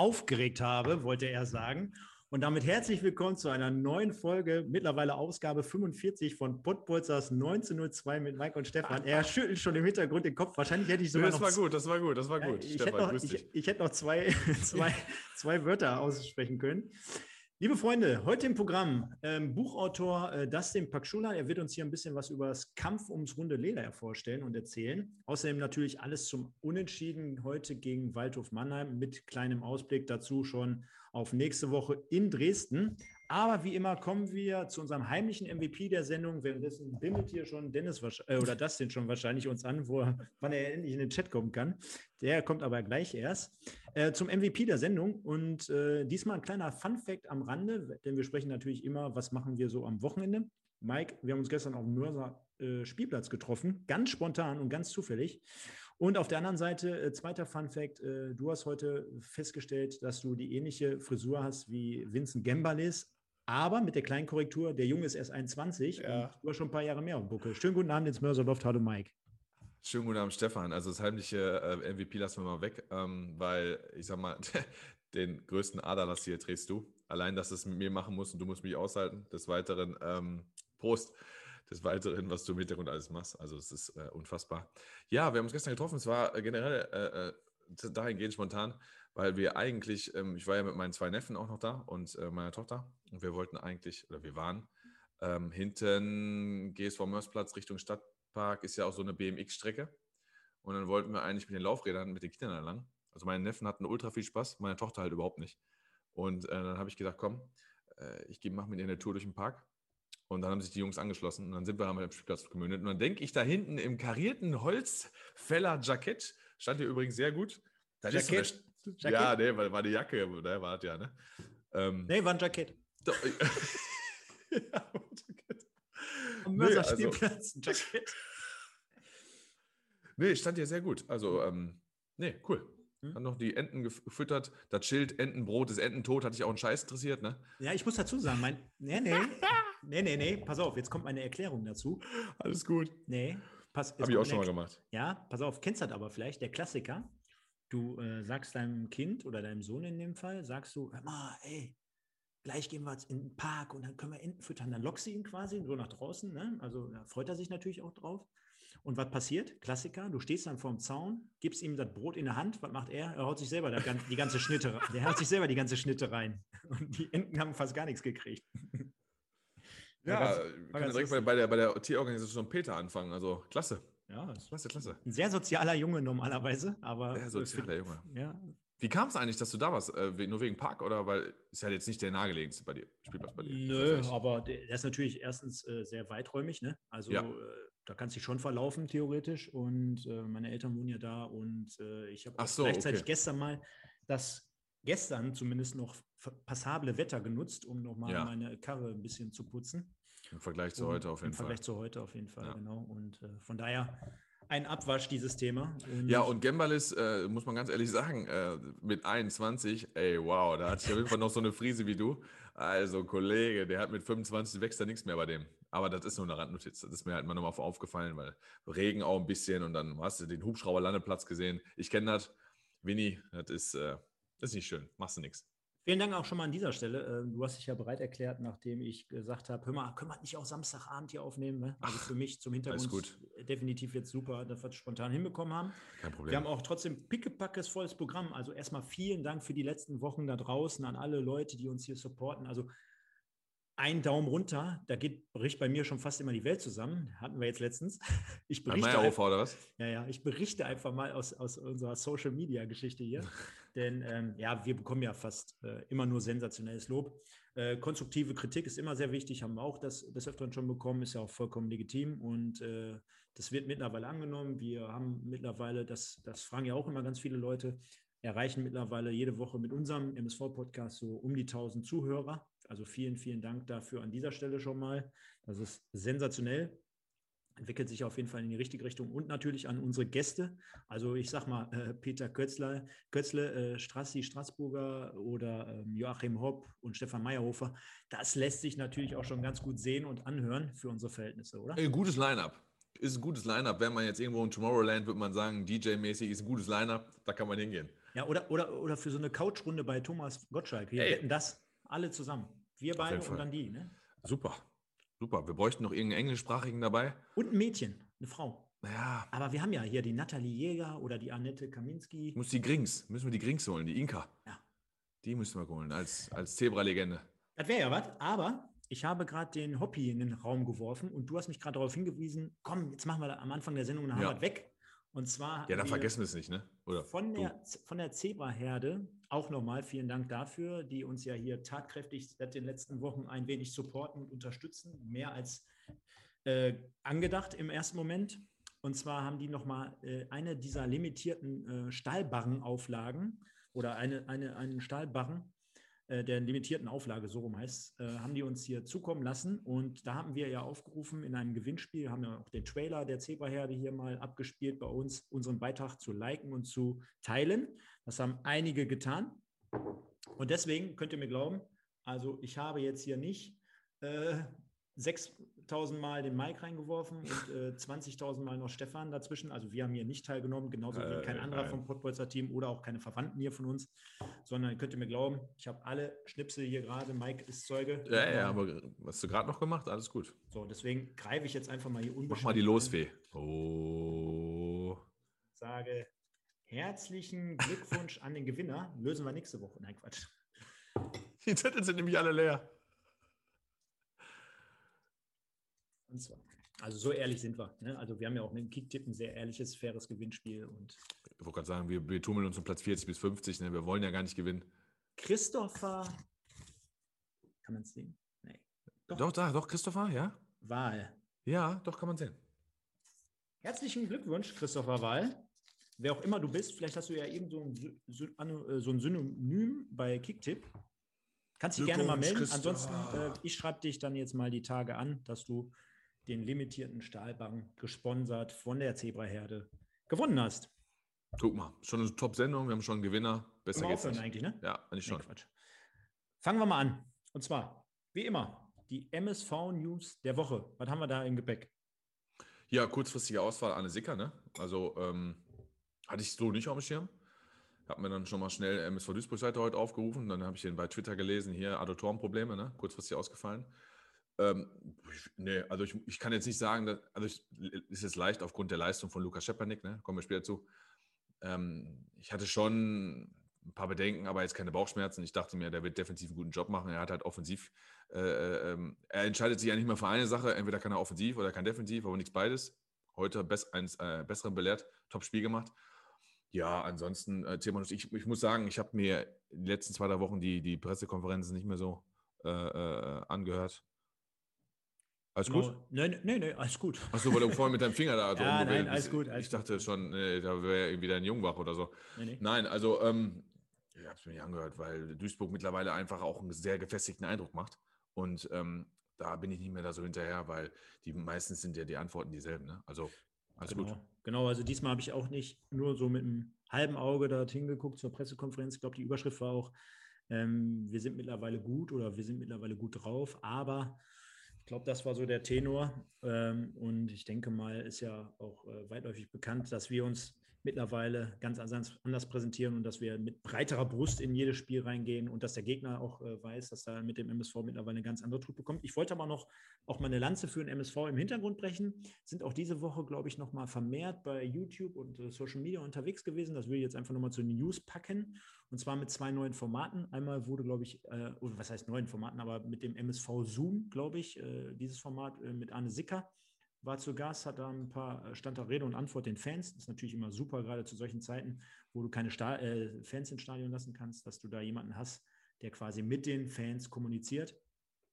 Aufgeregt habe, wollte er sagen. Und damit herzlich willkommen zu einer neuen Folge, mittlerweile Ausgabe 45 von Pottbolzers 1902 mit Mike und Stefan. Er schüttelt schon im Hintergrund den Kopf. Wahrscheinlich hätte ich sogar das noch. war gut, das war gut, das war Ja, gut. ich, Stefan, hätte noch, ich, ich hätte noch zwei, zwei, zwei Wörter aussprechen können. Liebe Freunde, heute im Programm ähm, Buchautor äh, Dustin Pakschula. Er wird uns hier ein bisschen was über das Kampf ums runde Leder vorstellen und erzählen. Außerdem natürlich alles zum Unentschieden heute gegen Waldhof Mannheim mit kleinem Ausblick dazu schon auf nächste Woche in Dresden. Aber wie immer kommen wir zu unserem heimlichen MVP der Sendung. Währenddessen bimmelt hier schon Dennis äh, oder Dustin schon wahrscheinlich uns an, wo wann er endlich in den Chat kommen kann. Der kommt aber gleich erst. Äh, zum MVP der Sendung. Und äh, diesmal ein kleiner Fun-Fact am Rande, denn wir sprechen natürlich immer, was machen wir so am Wochenende. Mike, wir haben uns gestern auf dem Mörser äh, Spielplatz getroffen, ganz spontan und ganz zufällig. Und auf der anderen Seite, äh, zweiter Fun-Fact, äh, du hast heute festgestellt, dass du die ähnliche Frisur hast wie Vincent Gembalis, aber mit der kleinen Korrektur, der Junge ist erst 21 Ja. und du hast schon ein paar Jahre mehr auf dem Buckel. Schönen guten Abend ins Mörserloft. Hallo Mike. Schönen guten Abend, Stefan. Also das heimliche äh, MVP lassen wir mal weg, ähm, weil ich sag mal, den größten Aderlass hier trägst du. Allein, dass du es mit mir machen musst und du musst mich aushalten. Des Weiteren, ähm, Prost. Des Weiteren, was du im Hintergrund alles machst. Also es ist äh, unfassbar. Ja, wir haben uns gestern getroffen. Es war äh, generell äh, äh, dahingehend spontan, weil wir eigentlich, ähm, ich war ja mit meinen zwei Neffen auch noch da und äh, meiner Tochter. Und wir wollten eigentlich, oder wir waren ähm, hinten GSV Mörsplatz Richtung Stadtpark, ist ja auch so eine BMX-Strecke. Und dann wollten wir eigentlich mit den Laufrädern, mit den Kindern da lang. Also meine Neffen hatten ultra viel Spaß, meine Tochter halt überhaupt nicht. Und äh, dann habe ich gedacht, komm, äh, ich mache mit ihr eine Tour durch den Park. Und dann haben sich die Jungs angeschlossen und dann sind wir am Spielplatz gemündet. Und dann denke ich da hinten im karierten Holzfäller-Jackett, stand hier übrigens sehr gut. Das ist so eine Jackett? Jackett? Ja, nee, war, war die Jacke, ne, war das ja, ne? Ähm, Nee, war ein Jackett. ja, Jackett. Am Nee, Mörser also- ein Jackett. Nee, stand hier sehr gut. Also, ähm, nee, cool. Hm? Dann noch die Enten gef- gefüttert. Das Schild Entenbrot ist Ententot, hatte ich auch einen Scheiß interessiert, ne? Ja, ich muss dazu sagen, mein. Nee, nee. Nee, nee, nee. Pass auf, jetzt kommt meine Erklärung dazu. Alles gut. Nee. Pass, Habe ich auch schon mal gemacht. Ja, pass auf, kennst das aber vielleicht, der Klassiker. Du äh, sagst deinem Kind oder deinem Sohn in dem Fall, sagst du, hör mal, ey, gleich gehen wir jetzt in den Park und dann können wir Enten füttern. Dann lockst du ihn quasi so nach draußen. Ne? Also da freut er sich natürlich auch drauf. Und was passiert? Klassiker, du stehst dann vorm Zaun, gibst ihm das Brot in der Hand. Was macht er? Er haut sich selber die ganze Schnitte rein. Der haut sich selber die ganze Schnitte rein. Und die Enten haben fast gar nichts gekriegt. Ja, ganz- können ganz direkt bei, bei, der, bei der Tierorganisation Peter anfangen. Also, klasse. Ja, Klasse, klasse. ein sehr sozialer Junge normalerweise, aber Ja, sozialer Junge. ja, Wie kam es eigentlich, dass du da warst? Äh, nur wegen Park oder weil ist ja jetzt nicht der nahegelegenste bei dir, Spielplatz bei dir? Nö, aber der ist natürlich erstens äh, sehr weiträumig, ne? Also Ja. äh, da kannst du dich schon verlaufen, theoretisch. Und meine Eltern wohnen ja da und ich habe so, gleichzeitig okay. gestern mal das gestern zumindest noch passable Wetter genutzt, um nochmal Ja. meine Karre ein bisschen zu putzen. Im Vergleich zu Und heute auf jeden Im Fall. Vergleich zu heute auf jeden Fall, Ja. genau. Und äh, von daher ein Abwasch, dieses Thema. Ja, und Gembalis, äh, muss man ganz ehrlich sagen, äh, mit 21, ey, wow, da hatte ich auf jeden Fall noch so eine Friese wie du. Also, Kollege, der hat mit 25 wächst da nichts mehr bei dem. Aber das ist nur eine Randnotiz. Das ist mir halt mal nochmal aufgefallen, weil Regen auch ein bisschen und dann hast du den Hubschrauber-Landeplatz gesehen. Ich kenne das. Winnie, das ist, äh, das ist nicht schön. Machst du nichts. Vielen Dank auch schon mal an dieser Stelle. Ähm, Du hast dich ja bereit erklärt, nachdem ich gesagt habe, hör mal, können wir nicht auch Samstagabend hier aufnehmen? Ne? Also für mich zum Hintergrund gut. definitiv jetzt super, dass wir es spontan hinbekommen haben. Kein Problem. Wir haben auch trotzdem pickepackes volles Programm. Also erstmal vielen Dank für die letzten Wochen da draußen an alle Leute, die uns hier supporten. Also ein Daumen runter, da geht, bricht bei mir schon fast immer die Welt zusammen. Hatten wir jetzt letztens. Ich berichte, Meyerhofer oder was? ja, ja, ich berichte einfach mal aus, aus unserer Social Media Geschichte hier. Denn ähm, ja, wir bekommen ja fast äh, immer nur sensationelles Lob. Äh, konstruktive Kritik ist immer sehr wichtig, haben wir auch das des Öfteren schon bekommen, ist ja auch vollkommen legitim und äh, das wird mittlerweile angenommen. Wir haben mittlerweile, das, das fragen ja auch immer ganz viele Leute, erreichen mittlerweile jede Woche mit unserem MSV-Podcast so um die 1000 Zuhörer. Also vielen, vielen Dank dafür an dieser Stelle schon mal. Das ist sensationell. Entwickelt sich auf jeden Fall in die richtige Richtung und natürlich an unsere Gäste. Also ich sag mal, äh, Peter Kötzler, Kötzle, äh, Strassi Straßburger oder ähm, Joachim Hopp und Stefan Meyerhofer. Das lässt sich natürlich auch schon ganz gut sehen und anhören für unsere Verhältnisse, oder? Ein gutes Line-Up. Ist ein gutes Line-Up. Wenn man jetzt irgendwo in Tomorrowland, würde man sagen, DJ-mäßig ist ein gutes Line-Up, da kann man hingehen. Ja, oder, oder, oder für so eine Couchrunde bei Thomas Gottschalk. Wir hätten das alle zusammen. Wir beide und Fall. dann die. Ne? Super. Super. Wir bräuchten noch irgendeinen englischsprachigen dabei. Und ein Mädchen, eine Frau. Naja, Aber wir haben ja hier die Nathalie Jäger oder die Annette Kaminski. muss die Grings, müssen wir die Grings holen, die Inka. Ja. Die müssen wir holen, als, als Zebra-Legende. Das wäre ja was, aber ich habe gerade den Hobby in den Raum geworfen und du hast mich gerade darauf hingewiesen, komm, jetzt machen wir am Anfang der Sendung eine Ja. Weg. Und zwar Ja, dann vergessen wir es nicht, ne? Oder? von du. der, von der Zebra-Herde auch nochmal vielen Dank dafür, die uns ja hier tatkräftig seit den letzten Wochen ein wenig supporten und unterstützen, mehr als äh, angedacht im ersten Moment. Und zwar haben die nochmal äh, eine dieser limitierten äh, Stahlbarrenauflagen oder eine, eine, einen Stahlbarren äh, der limitierten Auflage, so rum heißt äh, haben die uns hier zukommen lassen. Und da haben wir ja aufgerufen in einem Gewinnspiel, haben ja auch den Trailer der Zebraherde hier mal abgespielt bei uns, unseren Beitrag zu liken und zu teilen. Das haben einige getan. Und deswegen könnt ihr mir glauben, also ich habe jetzt hier nicht äh, 6000 Mal den Mike reingeworfen und äh, 20.000 Mal noch Stefan dazwischen. Also wir haben hier nicht teilgenommen, genauso wie Äh, kein anderer nein. vom Pottbolzer Team oder auch keine Verwandten hier von uns, sondern könnt ihr mir glauben, ich habe alle Schnipsel hier gerade. Mike ist Zeuge. Ja, ja, aber was hast du gerade noch gemacht? Alles gut. So, deswegen greife ich jetzt einfach mal hier Mach unbeschränkt mal die an, Losfee. Oh. Sage herzlichen Glückwunsch an den Gewinner. Lösen wir nächste Woche. Nein, Quatsch. Die Zettel sind nämlich alle leer. Und zwar. Also so ehrlich sind wir. Ne? Also wir haben ja auch mit dem Kicktipp ein sehr ehrliches, faires Gewinnspiel. Und Ich wollte gerade sagen, wir, wir tummeln uns um Platz 40 bis 50. Ne? Wir wollen ja gar nicht gewinnen. Christopher, kann man es sehen? Nee. Doch. Doch, da, doch, Christopher, ja? Wahl. Ja, doch, kann man sehen. Herzlichen Glückwunsch, Christopher Wahl. Wer auch immer du bist, vielleicht hast du ja irgend so ein, äh, so ein Synonym bei Kicktipp. Kannst dich gerne mal melden. Ansonsten, äh, ich schreibe dich dann jetzt mal die Tage an, dass du den limitierten Stahlbank gesponsert von der Zebraherde gewonnen hast. Guck mal, schon eine Top-Sendung, wir haben schon einen Gewinner. Besser geht's nicht. eigentlich, ne? Ja, eigentlich Nee, schon. Quatsch. Fangen wir mal an. Und zwar, wie immer, die MSV-News der Woche. Was haben wir da im Gepäck? Ja, kurzfristige Auswahl Anne Sicker, ne? Also ähm, hatte ich so nicht auf dem Schirm. Habe mir dann schon mal schnell MSV Duisburg-Seite heute aufgerufen. Dann habe ich den bei Twitter gelesen, hier Adduktorenprobleme, ne? Kurzfristig ausgefallen. Ähm, nee, also ich, ich kann jetzt nicht sagen, dass, also ich, ist jetzt leicht aufgrund der Leistung von Lukas Schepanik, ne? Kommen wir später zu. Ähm, ich hatte schon ein paar Bedenken, aber jetzt keine Bauchschmerzen. Ich dachte mir, der wird defensiv einen guten Job machen. Er hat halt offensiv, äh, ähm, er entscheidet sich ja nicht mehr für eine Sache. Entweder kann er offensiv oder kann defensiv, aber nichts beides. Heute best, eins äh, besseren belehrt, Top-Spiel gemacht. Ja, ansonsten, äh, Thema, ich, ich muss sagen, ich habe mir die letzten zwei, drei Wochen die, die Pressekonferenzen nicht mehr so äh, äh, angehört. Alles gut? Nein, nein, nein, alles gut. Achso, weil du vorhin mit deinem Finger da so Ja, nein, alles gut, alles Ich dachte gut. schon, nee, da wäre irgendwie dein Jungwach oder so. Nee, nee. Nein, also ähm, ich habe es mir nicht angehört, weil Duisburg mittlerweile einfach auch einen sehr gefestigten Eindruck macht. Und ähm, da bin ich nicht mehr da so hinterher, weil die meistens sind ja die Antworten dieselben. Ne? Also alles genau. gut. Genau, also diesmal habe ich auch nicht nur so mit einem halben Auge dorthin geguckt zur Pressekonferenz. Ich glaube, die Überschrift war auch, ähm, wir sind mittlerweile gut oder wir sind mittlerweile gut drauf, aber glaube, das war so der Tenor. Ähm, und ich denke mal, ist ja auch äh, weitläufig bekannt, dass wir uns mittlerweile ganz anders präsentieren und dass wir mit breiterer Brust in jedes Spiel reingehen und dass der Gegner auch äh, weiß, dass er mit dem MSV mittlerweile eine ganz andere Truppe bekommt. Ich wollte aber noch auch mal eine Lanze für den MSV im Hintergrund brechen. Sind auch diese Woche, glaube ich, noch mal vermehrt bei YouTube und äh, Social Media unterwegs gewesen. Das will ich jetzt einfach noch mal zu den News packen und zwar mit zwei neuen Formaten. Einmal wurde, glaube ich, äh, was heißt neuen Formaten, aber mit dem MSV Zoom, glaube ich, äh, dieses Format mit Arne Sicker war zu Gast, hat da ein paar, äh, stand da Rede und Antwort den Fans. Das ist natürlich immer super, gerade zu solchen Zeiten, wo du keine Sta äh, Fans ins Stadion lassen kannst, dass du da jemanden hast, der quasi mit den Fans kommuniziert.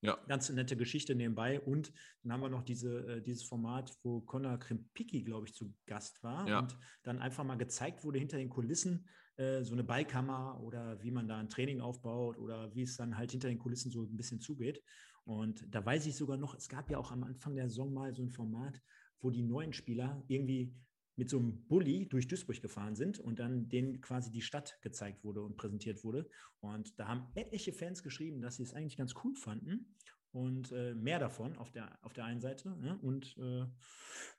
Ja. Ganz nette Geschichte nebenbei. Und dann haben wir noch diese, äh, dieses Format, wo Conor Krimpicki, glaube ich, zu Gast war ja. und dann einfach mal gezeigt wurde hinter den Kulissen, äh, so eine Ballkammer oder wie man da ein Training aufbaut oder wie es dann halt hinter den Kulissen so ein bisschen zugeht. Und da weiß ich sogar noch, es gab ja auch am Anfang der Saison mal so ein Format, wo die neuen Spieler irgendwie mit so einem Bulli durch Duisburg gefahren sind und dann denen quasi die Stadt gezeigt wurde und präsentiert wurde. Und da haben etliche Fans geschrieben, dass sie es eigentlich ganz cool fanden und äh, mehr davon auf der, auf der einen Seite. Ne? Und äh,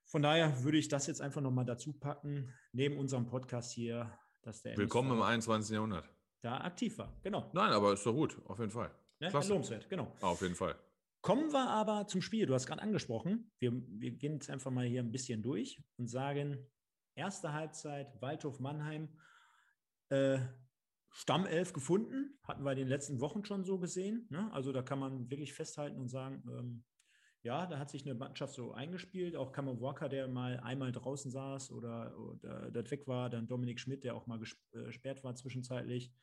von daher würde ich das jetzt einfach nochmal dazu packen, neben unserem Podcast hier, dass der Willkommen im 21. Jahrhundert. Da aktiv war, genau. Nein, aber ist doch gut, auf jeden Fall. Ne? Lobenswert, genau. Auf jeden Fall. Kommen wir aber zum Spiel. Du hast gerade angesprochen. Wir, wir gehen jetzt einfach mal hier ein bisschen durch und sagen: erste Halbzeit, Waldhof Mannheim, äh, Stammelf gefunden. Hatten wir in den letzten Wochen schon so gesehen. Ne? Also da kann man wirklich festhalten und sagen: ähm, ja, da hat sich eine Mannschaft so eingespielt. Auch Kammer Walker, der mal einmal draußen saß oder, oder das weg war. Dann Dominik Schmidt, der auch mal äh, gesperrt war zwischenzeitlich.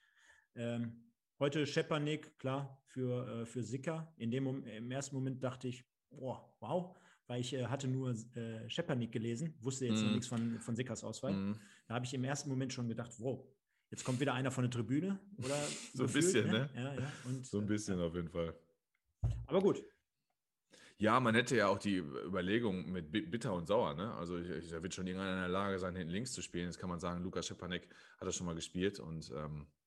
Ähm, Heute Schepanik, klar, für, äh, für Sicker. In dem im ersten Moment dachte ich, oh, wow, weil ich äh, hatte nur äh, Schepanik gelesen, wusste jetzt mm. noch mhm. nichts von, von Sickers Auswahl. Mm. Da habe ich im ersten Moment schon gedacht, wow, jetzt kommt wieder einer von der Tribüne. Oder so ein bisschen, ne? Ja, ja. Und, so ein äh, bisschen auf jeden Fall. Aber gut. Ja, man hätte ja auch die Überlegung mit bitter und sauer, ne? Also da wird schon irgendeiner in der Lage sein, hinten links zu spielen. Jetzt kann man sagen, Lukas Schepanek hat das schon mal gespielt und ähm, äh,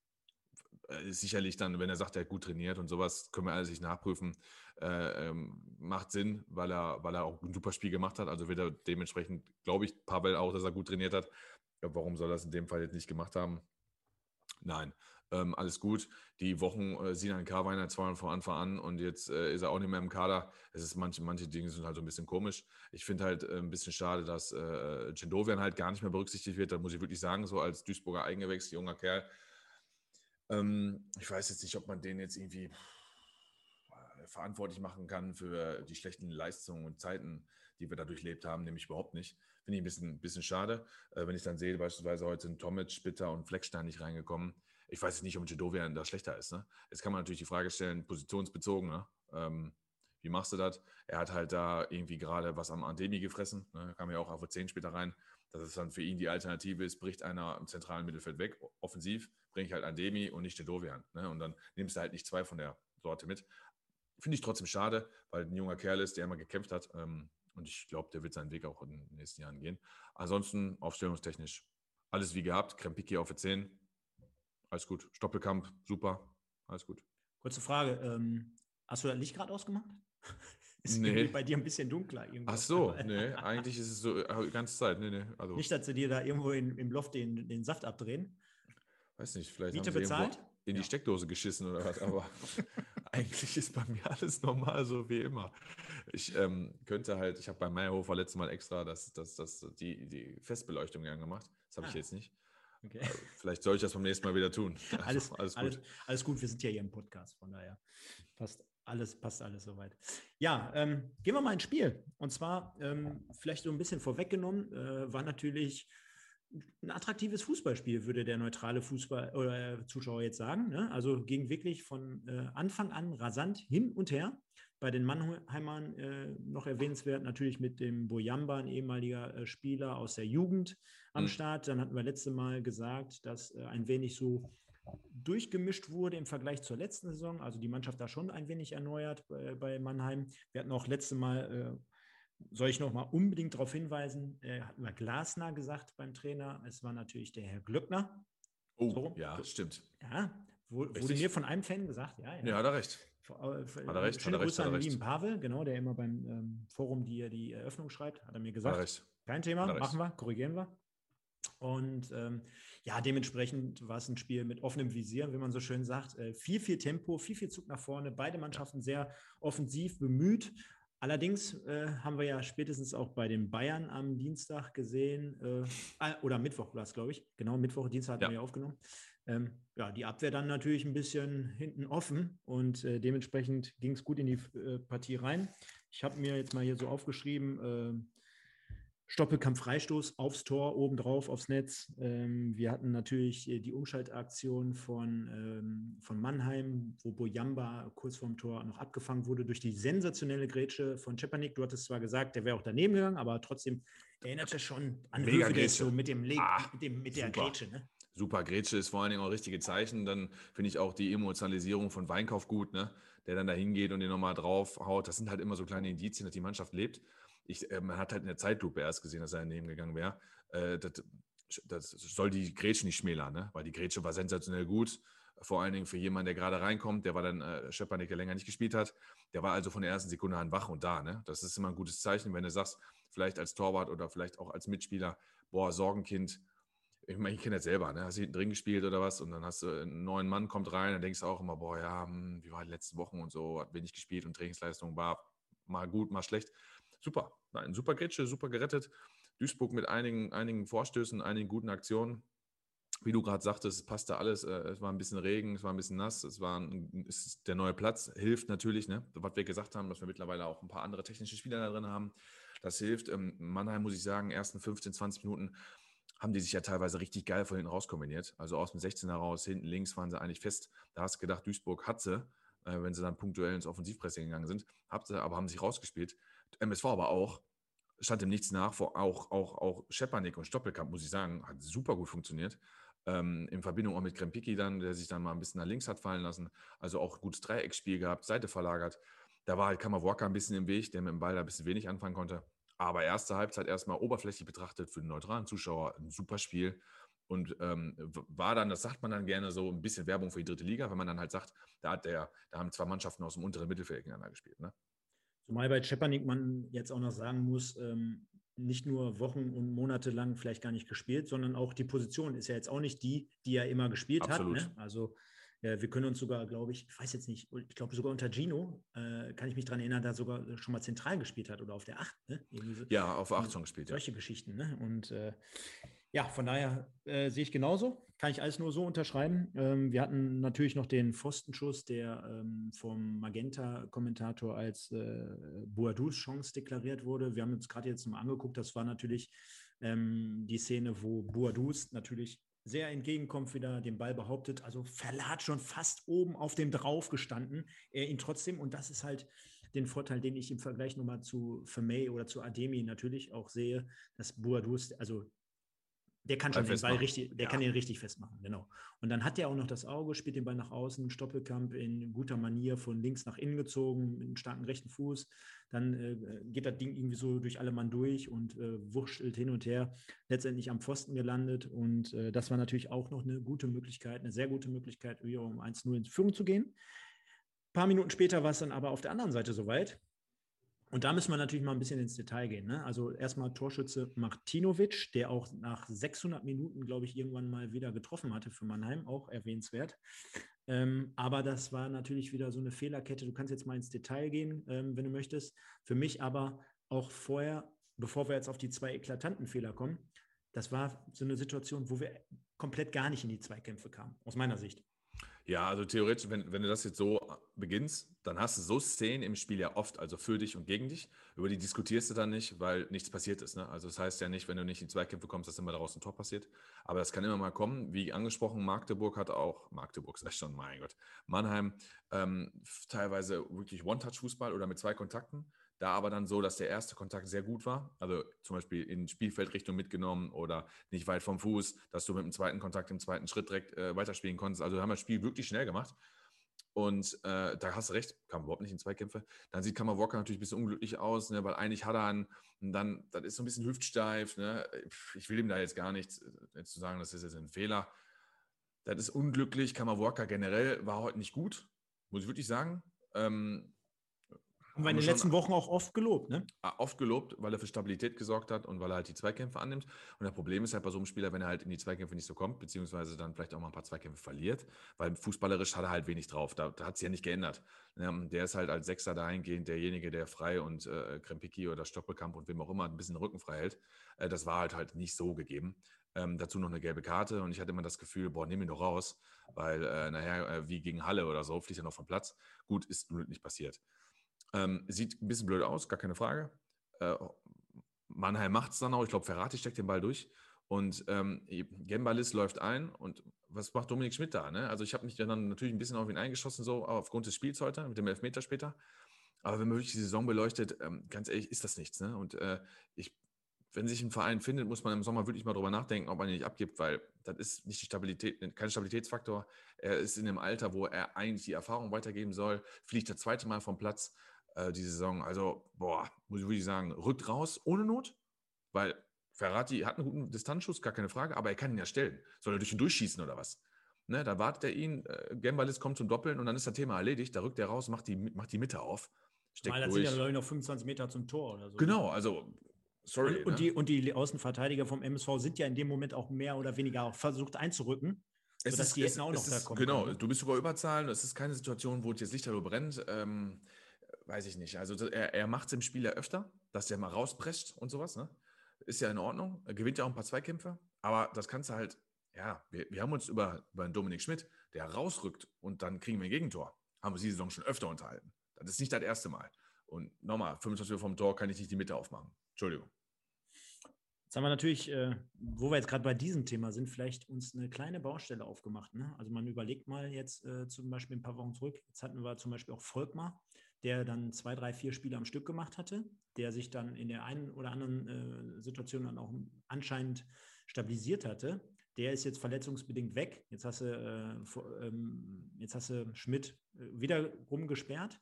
sicherlich dann, wenn er sagt, er hat gut trainiert und sowas, können wir alles sich nachprüfen. Äh, ähm, macht Sinn, weil er, weil er auch ein super Spiel gemacht hat. Also wird er dementsprechend, glaube ich, Pavel auch, dass er gut trainiert hat. Warum soll er das in dem Fall jetzt nicht gemacht haben? Nein, ähm, alles gut. Die Wochen äh, Sinan Karweiner zwar von Anfang an und jetzt äh, ist er auch nicht mehr im Kader. Es ist manche, manche Dinge sind halt so ein bisschen komisch. Ich finde halt äh, ein bisschen schade, dass äh, Cendovian halt gar nicht mehr berücksichtigt wird. Da muss ich wirklich sagen, so als Duisburger Eigengewächs, junger Kerl, ähm, ich weiß jetzt nicht, ob man den jetzt irgendwie äh, verantwortlich machen kann für die schlechten Leistungen und Zeiten, die wir da durchlebt haben, nämlich überhaupt nicht. Finde ich ein bisschen, bisschen schade, äh, wenn ich dann sehe, beispielsweise heute sind Tomic, Spitter und Fleckstein nicht reingekommen. Ich weiß nicht, ob Jedovian da schlechter ist. Ne? Jetzt kann man natürlich die Frage stellen, positionsbezogen, ne? ähm, wie machst du das? Er hat halt da irgendwie gerade was am Andemi gefressen, ne? kam ja auch auf 10 später rein dass es dann für ihn die Alternative ist, bricht einer im zentralen Mittelfeld weg, offensiv, bringe ich halt Andemi und nicht Dedovian. Ne? Und dann nimmst du halt nicht zwei von der Sorte mit. Finde ich trotzdem schade, weil ein junger Kerl ist, der immer gekämpft hat. Ähm, und ich glaube, der wird seinen Weg auch in den nächsten Jahren gehen. Ansonsten aufstellungstechnisch alles wie gehabt. Krempiki auf 10. Alles gut. Stoppelkamp, super. Alles gut. Kurze Frage. Ähm, hast du das Licht gerade ausgemacht? Ist nee. bei dir ein bisschen dunkler. Ach so, nee, eigentlich ist es so äh, die ganze Zeit. Nee, nee, also. Nicht, dass sie dir da irgendwo in, im Loft den, den Saft abdrehen. Weiß nicht, vielleicht Miete haben sie bezahlt? in die Steckdose geschissen oder was, aber eigentlich ist bei mir alles normal, so wie immer. Ich ähm, könnte halt, ich habe bei Meyerhofer letztes Mal extra das, das, das, die, die Festbeleuchtung gemacht. Das habe ah. ich jetzt nicht. Okay. Vielleicht soll ich das beim nächsten Mal wieder tun. Also, alles, alles, gut. Alles, alles, gut, wir sind ja hier im Podcast, von daher passt alles, passt alles soweit. Ja, ähm, gehen wir mal ins Spiel. Und zwar, ähm, vielleicht so ein bisschen vorweggenommen, äh, war natürlich ein attraktives Fußballspiel, würde der neutrale Fußball oder äh, Zuschauer jetzt sagen. Ne? Also ging wirklich von äh, Anfang an rasant hin und her. Bei den Mannheimern äh, noch erwähnenswert natürlich mit dem Boyamba, ein ehemaliger äh, Spieler aus der Jugend am mhm. Start. Dann hatten wir letzte Mal gesagt, dass äh, ein wenig so durchgemischt wurde im Vergleich zur letzten Saison. Also die Mannschaft da schon ein wenig erneuert bei, bei Mannheim. Wir hatten auch letzte Mal, äh, soll ich noch mal unbedingt darauf hinweisen, äh, hatten wir Glasner gesagt beim Trainer. Es war natürlich der Herr Glöckner. Oh, so. ja, stimmt. Ja, wurde mir von einem Fan gesagt. Ja, ja. ja hat er recht. Äh, hat er recht, Schöne hat er Grüße recht, an lieben Pavel, genau, der immer beim ähm, Forum die, die Eröffnung schreibt, hat er mir gesagt. Hat er recht. Kein Thema, machen wir, korrigieren wir. Und ähm, ja, dementsprechend war es ein Spiel mit offenem Visier, wie man so schön sagt. Äh, viel, viel Tempo, viel, viel Zug nach vorne. Beide Mannschaften sehr offensiv bemüht. Allerdings äh, haben wir ja spätestens auch bei den Bayern am Dienstag gesehen, äh, ah, oder Mittwoch war es, glaube ich. Genau, Mittwoch, Dienstag hatten ja. wir ja aufgenommen. Ähm, ja, die Abwehr dann natürlich ein bisschen hinten offen und äh, dementsprechend ging es gut in die äh, Partie rein. Ich habe mir jetzt mal hier so aufgeschrieben, ähm, Stoppelkampf Freistoß aufs Tor, obendrauf aufs Netz. Ähm, wir hatten natürlich äh, die Umschaltaktion von, ähm, von Mannheim, wo Bojamba kurz vorm Tor noch abgefangen wurde durch die sensationelle Grätsche von Czepanik. Du hattest zwar gesagt, der wäre auch daneben gegangen, aber trotzdem erinnerte schon an Mega Höfe, so mit dem Leg, ah, mit, dem, mit der Grätsche. Ne? Super, Grätsche ist vor allen Dingen auch richtige Zeichen. Dann finde ich auch die Emotionalisierung von Weinkauf gut, ne? der dann da hingeht und den nochmal draufhaut. Das sind halt immer so kleine Indizien, dass die Mannschaft lebt ich, äh, man hat halt in der Zeitlupe erst gesehen, dass er daneben gegangen wäre. Äh, das, das, soll die Grätsche nicht schmälern, ne? weil die Grätsche war sensationell gut. Vor allen Dingen für jemanden, der gerade reinkommt, der war dann äh, Schepanik, der länger nicht gespielt hat. Der war also von der ersten Sekunde an wach und da. Ne? Das ist immer ein gutes Zeichen, wenn du sagst, vielleicht als Torwart oder vielleicht auch als Mitspieler, boah, Sorgenkind, ich meine, ich kenne das selber, ne? Hast du hinten drin gespielt oder was und dann hast du einen neuen Mann, kommt rein, dann denkst du auch immer, boah, ja, hm, wie war die letzten Wochen und so, hat wenig gespielt und Trainingsleistung war mal gut, mal schlecht super. Nein, super Gritsche, super gerettet. Duisburg mit einigen, einigen Vorstößen, einigen guten Aktionen. Wie du gerade sagtest, es passte alles. Äh, es war ein bisschen Regen, es war ein bisschen nass, es war ein, es der neue Platz. Hilft natürlich, ne? was wir gesagt haben, dass wir mittlerweile auch ein paar andere technische Spieler da drin haben. Das hilft. Ähm, Mannheim, muss ich sagen, ersten 15, 20 Minuten haben die sich ja teilweise richtig geil von hinten raus kombiniert. Also aus dem 16er raus, hinten links waren sie eigentlich fest. Da hast du gedacht, Duisburg hat sie, äh, wenn sie dann punktuell ins Offensivpressing gegangen sind. Habt sie, aber haben sich rausgespielt. MSV aber auch, stand dem nichts nach, vor auch, auch, auch Schepanik und Stoppelkamp, muss ich sagen, hat super gut funktioniert. Ähm, in Verbindung auch mit Krempiki dann, der sich dann mal ein bisschen nach links hat fallen lassen. Also auch gutes Dreiecksspiel gehabt, Seite verlagert. Da war halt Kammerwalker ein bisschen im Weg, der mit dem Ball da ein bisschen wenig anfangen konnte. Aber erste Halbzeit erstmal oberflächlich betrachtet für den neutralen Zuschauer ein super Spiel. Und ähm, war dann, das sagt man dann gerne so, ein bisschen Werbung für die dritte Liga, wenn man dann halt sagt, da, hat der, da haben zwei Mannschaften aus dem unteren Mittelfeld gegeneinander gespielt. Ne? Zumal bei Czepanik man jetzt auch noch sagen muss, ähm, nicht nur Wochen und Monate lang vielleicht gar nicht gespielt, sondern auch die Position ist ja jetzt auch nicht die, die er immer gespielt Absolut. hat. Ne? Also ja, wir können uns sogar, glaube ich, ich weiß jetzt nicht, ich glaube sogar unter Gino, äh, kann ich mich daran erinnern, da sogar schon mal zentral gespielt hat oder auf der 8. Ne? So, ja, auf 8 schon gespielt. Solche ja. Geschichten. Ne? Und äh, ja, von daher äh, sehe ich genauso. Kann ich alles nur so unterschreiben. Ähm, wir hatten natürlich noch den Pfostenschuss, der ähm, vom Magenta-Kommentator als äh, Boadus Chance deklariert wurde. Wir haben uns gerade jetzt mal angeguckt. Das war natürlich ähm, die Szene, wo Boadus natürlich sehr entgegenkommt, wieder den Ball behauptet. Also Verlat schon fast oben auf dem drauf gestanden. Er ihn trotzdem, und das ist halt den Vorteil, den ich im Vergleich nochmal zu Vermey oder zu Ademi natürlich auch sehe, dass Boadus, also der kann schon den Ball richtig, der ja. kann den richtig festmachen, genau. Und dann hat er auch noch das Auge, spielt den Ball nach außen, Stoppelkamp in guter Manier von links nach innen gezogen, mit einem starken rechten Fuß. Dann äh, geht das Ding irgendwie so durch alle Mann durch und äh, wurschtelt hin und her, letztendlich am Pfosten gelandet. Und äh, das war natürlich auch noch eine gute Möglichkeit, eine sehr gute Möglichkeit, um 1-0 in Führung zu gehen. Ein paar Minuten später war es dann aber auf der anderen Seite soweit. Und da müssen wir natürlich mal ein bisschen ins Detail gehen. Ne? Also erstmal Torschütze Martinovic, der auch nach 600 Minuten, glaube ich, irgendwann mal wieder getroffen hatte für Mannheim, auch erwähnenswert. Ähm, aber das war natürlich wieder so eine Fehlerkette. Du kannst jetzt mal ins Detail gehen, ähm, wenn du möchtest. Für mich aber auch vorher, bevor wir jetzt auf die zwei eklatanten Fehler kommen, das war so eine Situation, wo wir komplett gar nicht in die Zweikämpfe kamen, aus meiner Sicht. Ja, also theoretisch, wenn, wenn du das jetzt so beginnst, dann hast du so Szenen im Spiel ja oft, also für dich und gegen dich. Über die diskutierst du dann nicht, weil nichts passiert ist. Ne? Also das heißt ja nicht, wenn du nicht in Zweikämpfe kommst, dass immer daraus ein Tor passiert. Aber das kann immer mal kommen. Wie angesprochen, Magdeburg hat auch, Magdeburg sag ich schon, mein Gott, Mannheim, ähm, teilweise wirklich One-Touch-Fußball oder mit zwei Kontakten. Da aber dann so, dass der erste Kontakt sehr gut war, also zum Beispiel in Spielfeldrichtung mitgenommen oder nicht weit vom Fuß, dass du mit dem zweiten Kontakt im zweiten Schritt direkt äh, weiterspielen konntest. Also haben wir das Spiel wirklich schnell gemacht. Und äh, da hast du recht, kam überhaupt nicht in Zweikämpfe. Dann sieht Kammer Walker natürlich ein bisschen unglücklich aus, ne, weil eigentlich hat er einen, dann, das ist so ein bisschen hüftsteif. Ne? Ich will ihm da jetzt gar nichts äh, zu sagen, das ist jetzt ein Fehler. Das ist unglücklich. Kammer Walker generell war heute nicht gut, muss ich wirklich sagen. Ähm, Haben wir in den letzten Wochen auch oft gelobt, ne? Oft gelobt, weil er für Stabilität gesorgt hat und weil er halt die Zweikämpfe annimmt. Und das Problem ist halt bei so einem Spieler, wenn er halt in die Zweikämpfe nicht so kommt, beziehungsweise dann vielleicht auch mal ein paar Zweikämpfe verliert, weil fußballerisch hat er halt wenig drauf. Da, da hat sich ja nicht geändert. Ähm, der ist halt als Sechser dahingehend derjenige, der frei und äh, Krempicki oder Stoppelkamp und wem auch immer ein bisschen den Rücken frei hält. Äh, das war halt halt nicht so gegeben. Ähm, dazu noch eine gelbe Karte und ich hatte immer das Gefühl, boah, nimm ihn doch raus, weil äh, nachher äh, wie gegen Halle oder so fliegt er noch vom Platz. Gut, ist nicht passiert. Ähm, sieht ein bisschen blöd aus, gar keine Frage. Äh, Mannheim macht es dann auch. Ich glaube, Ferrati steckt den Ball durch. Und ähm, Gembalis läuft ein. Und was macht Dominik Schmidt da? Ne? Also, ich habe mich dann natürlich ein bisschen auf ihn eingeschossen, so aufgrund des Spiels heute, mit dem Elfmeter später. Aber wenn man wirklich die Saison beleuchtet, ähm, ganz ehrlich, ist das nichts. Ne? Und äh, ich, wenn sich ein Verein findet, muss man im Sommer wirklich mal drüber nachdenken, ob man ihn nicht abgibt, weil das ist nicht die Stabilität, kein Stabilitätsfaktor. Er ist in dem Alter, wo er eigentlich die Erfahrung weitergeben soll, fliegt das zweite Mal vom Platz äh, die Saison. Also, boah, muss ich wirklich sagen, rückt raus ohne Not, weil Ferrati hat einen guten Distanzschuss, gar keine Frage, aber er kann ihn ja stellen. Soll er durch ihn durchschießen oder was? Ne, da wartet er ihn, äh, Gembalis kommt zum Doppeln und dann ist das Thema erledigt. Da rückt er raus, macht die, macht die Mitte auf, steckt Weil das sind durch. ja, glaube ich, noch 25 Meter zum Tor oder so. genau, also, sorry. Und, und, ne? die, und die Außenverteidiger vom MSV sind ja in dem Moment auch mehr oder weniger auch versucht einzurücken. Es sodass ist, die es, hätten auch es noch da ist, kommen Genau, können, ne? du bist sogar überzahlen. Es ist keine Situation, wo jetzt Lichterloh brennt. Ähm, weiß ich nicht. Also er, er macht es im Spiel ja öfter, dass er mal rausprescht und sowas. Ne? Ist ja in Ordnung. Er gewinnt ja auch ein paar Zweikämpfe. Aber das kannst du halt, ja, wir, wir haben uns über, über einen Dominik Schmidt, der rausrückt und dann kriegen wir ein Gegentor. Haben wir diese Saison schon öfter unterhalten. Das ist nicht das erste Mal. Und nochmal, 25 Uhr vom Tor kann ich nicht die Mitte aufmachen. Entschuldigung. Jetzt haben wir natürlich, äh, wo wir jetzt gerade bei diesem Thema sind, vielleicht uns eine kleine Baustelle aufgemacht. Ne? Also man überlegt mal jetzt äh, zum Beispiel ein paar Wochen zurück. Jetzt hatten wir zum Beispiel auch Volkmar, der dann zwei, drei, vier Spiele am Stück gemacht hatte, der sich dann in der einen oder anderen äh, Situation dann auch anscheinend stabilisiert hatte. Der ist jetzt verletzungsbedingt weg. Jetzt hast du, äh, vor- ähm, jetzt hast du Schmidt äh, wieder rumgesperrt.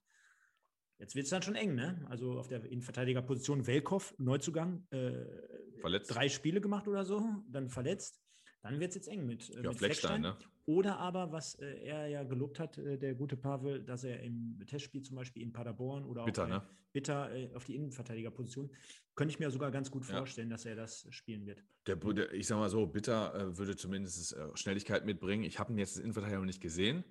Jetzt wird es dann schon eng, ne? Also auf der Innenverteidigerposition Welkow, Neuzugang, äh, Verletzt. drei Spiele gemacht oder so, dann verletzt. Dann wird es jetzt eng mit, äh, Ja, mit Fleckstein, Fleckstein. ne? Oder aber, was äh, er ja gelobt hat, äh, der gute Pavel, dass er im Testspiel zum Beispiel in Paderborn oder Bitter, auch bei ne? Bitter äh, auf die Innenverteidigerposition, könnte ich mir sogar ganz gut Ja. vorstellen, dass er das spielen wird. Der, der, ich sag mal so, Bitter äh, würde zumindest äh, Schnelligkeit mitbringen. Ich habe ihn jetzt als Innenverteidiger noch nicht gesehen.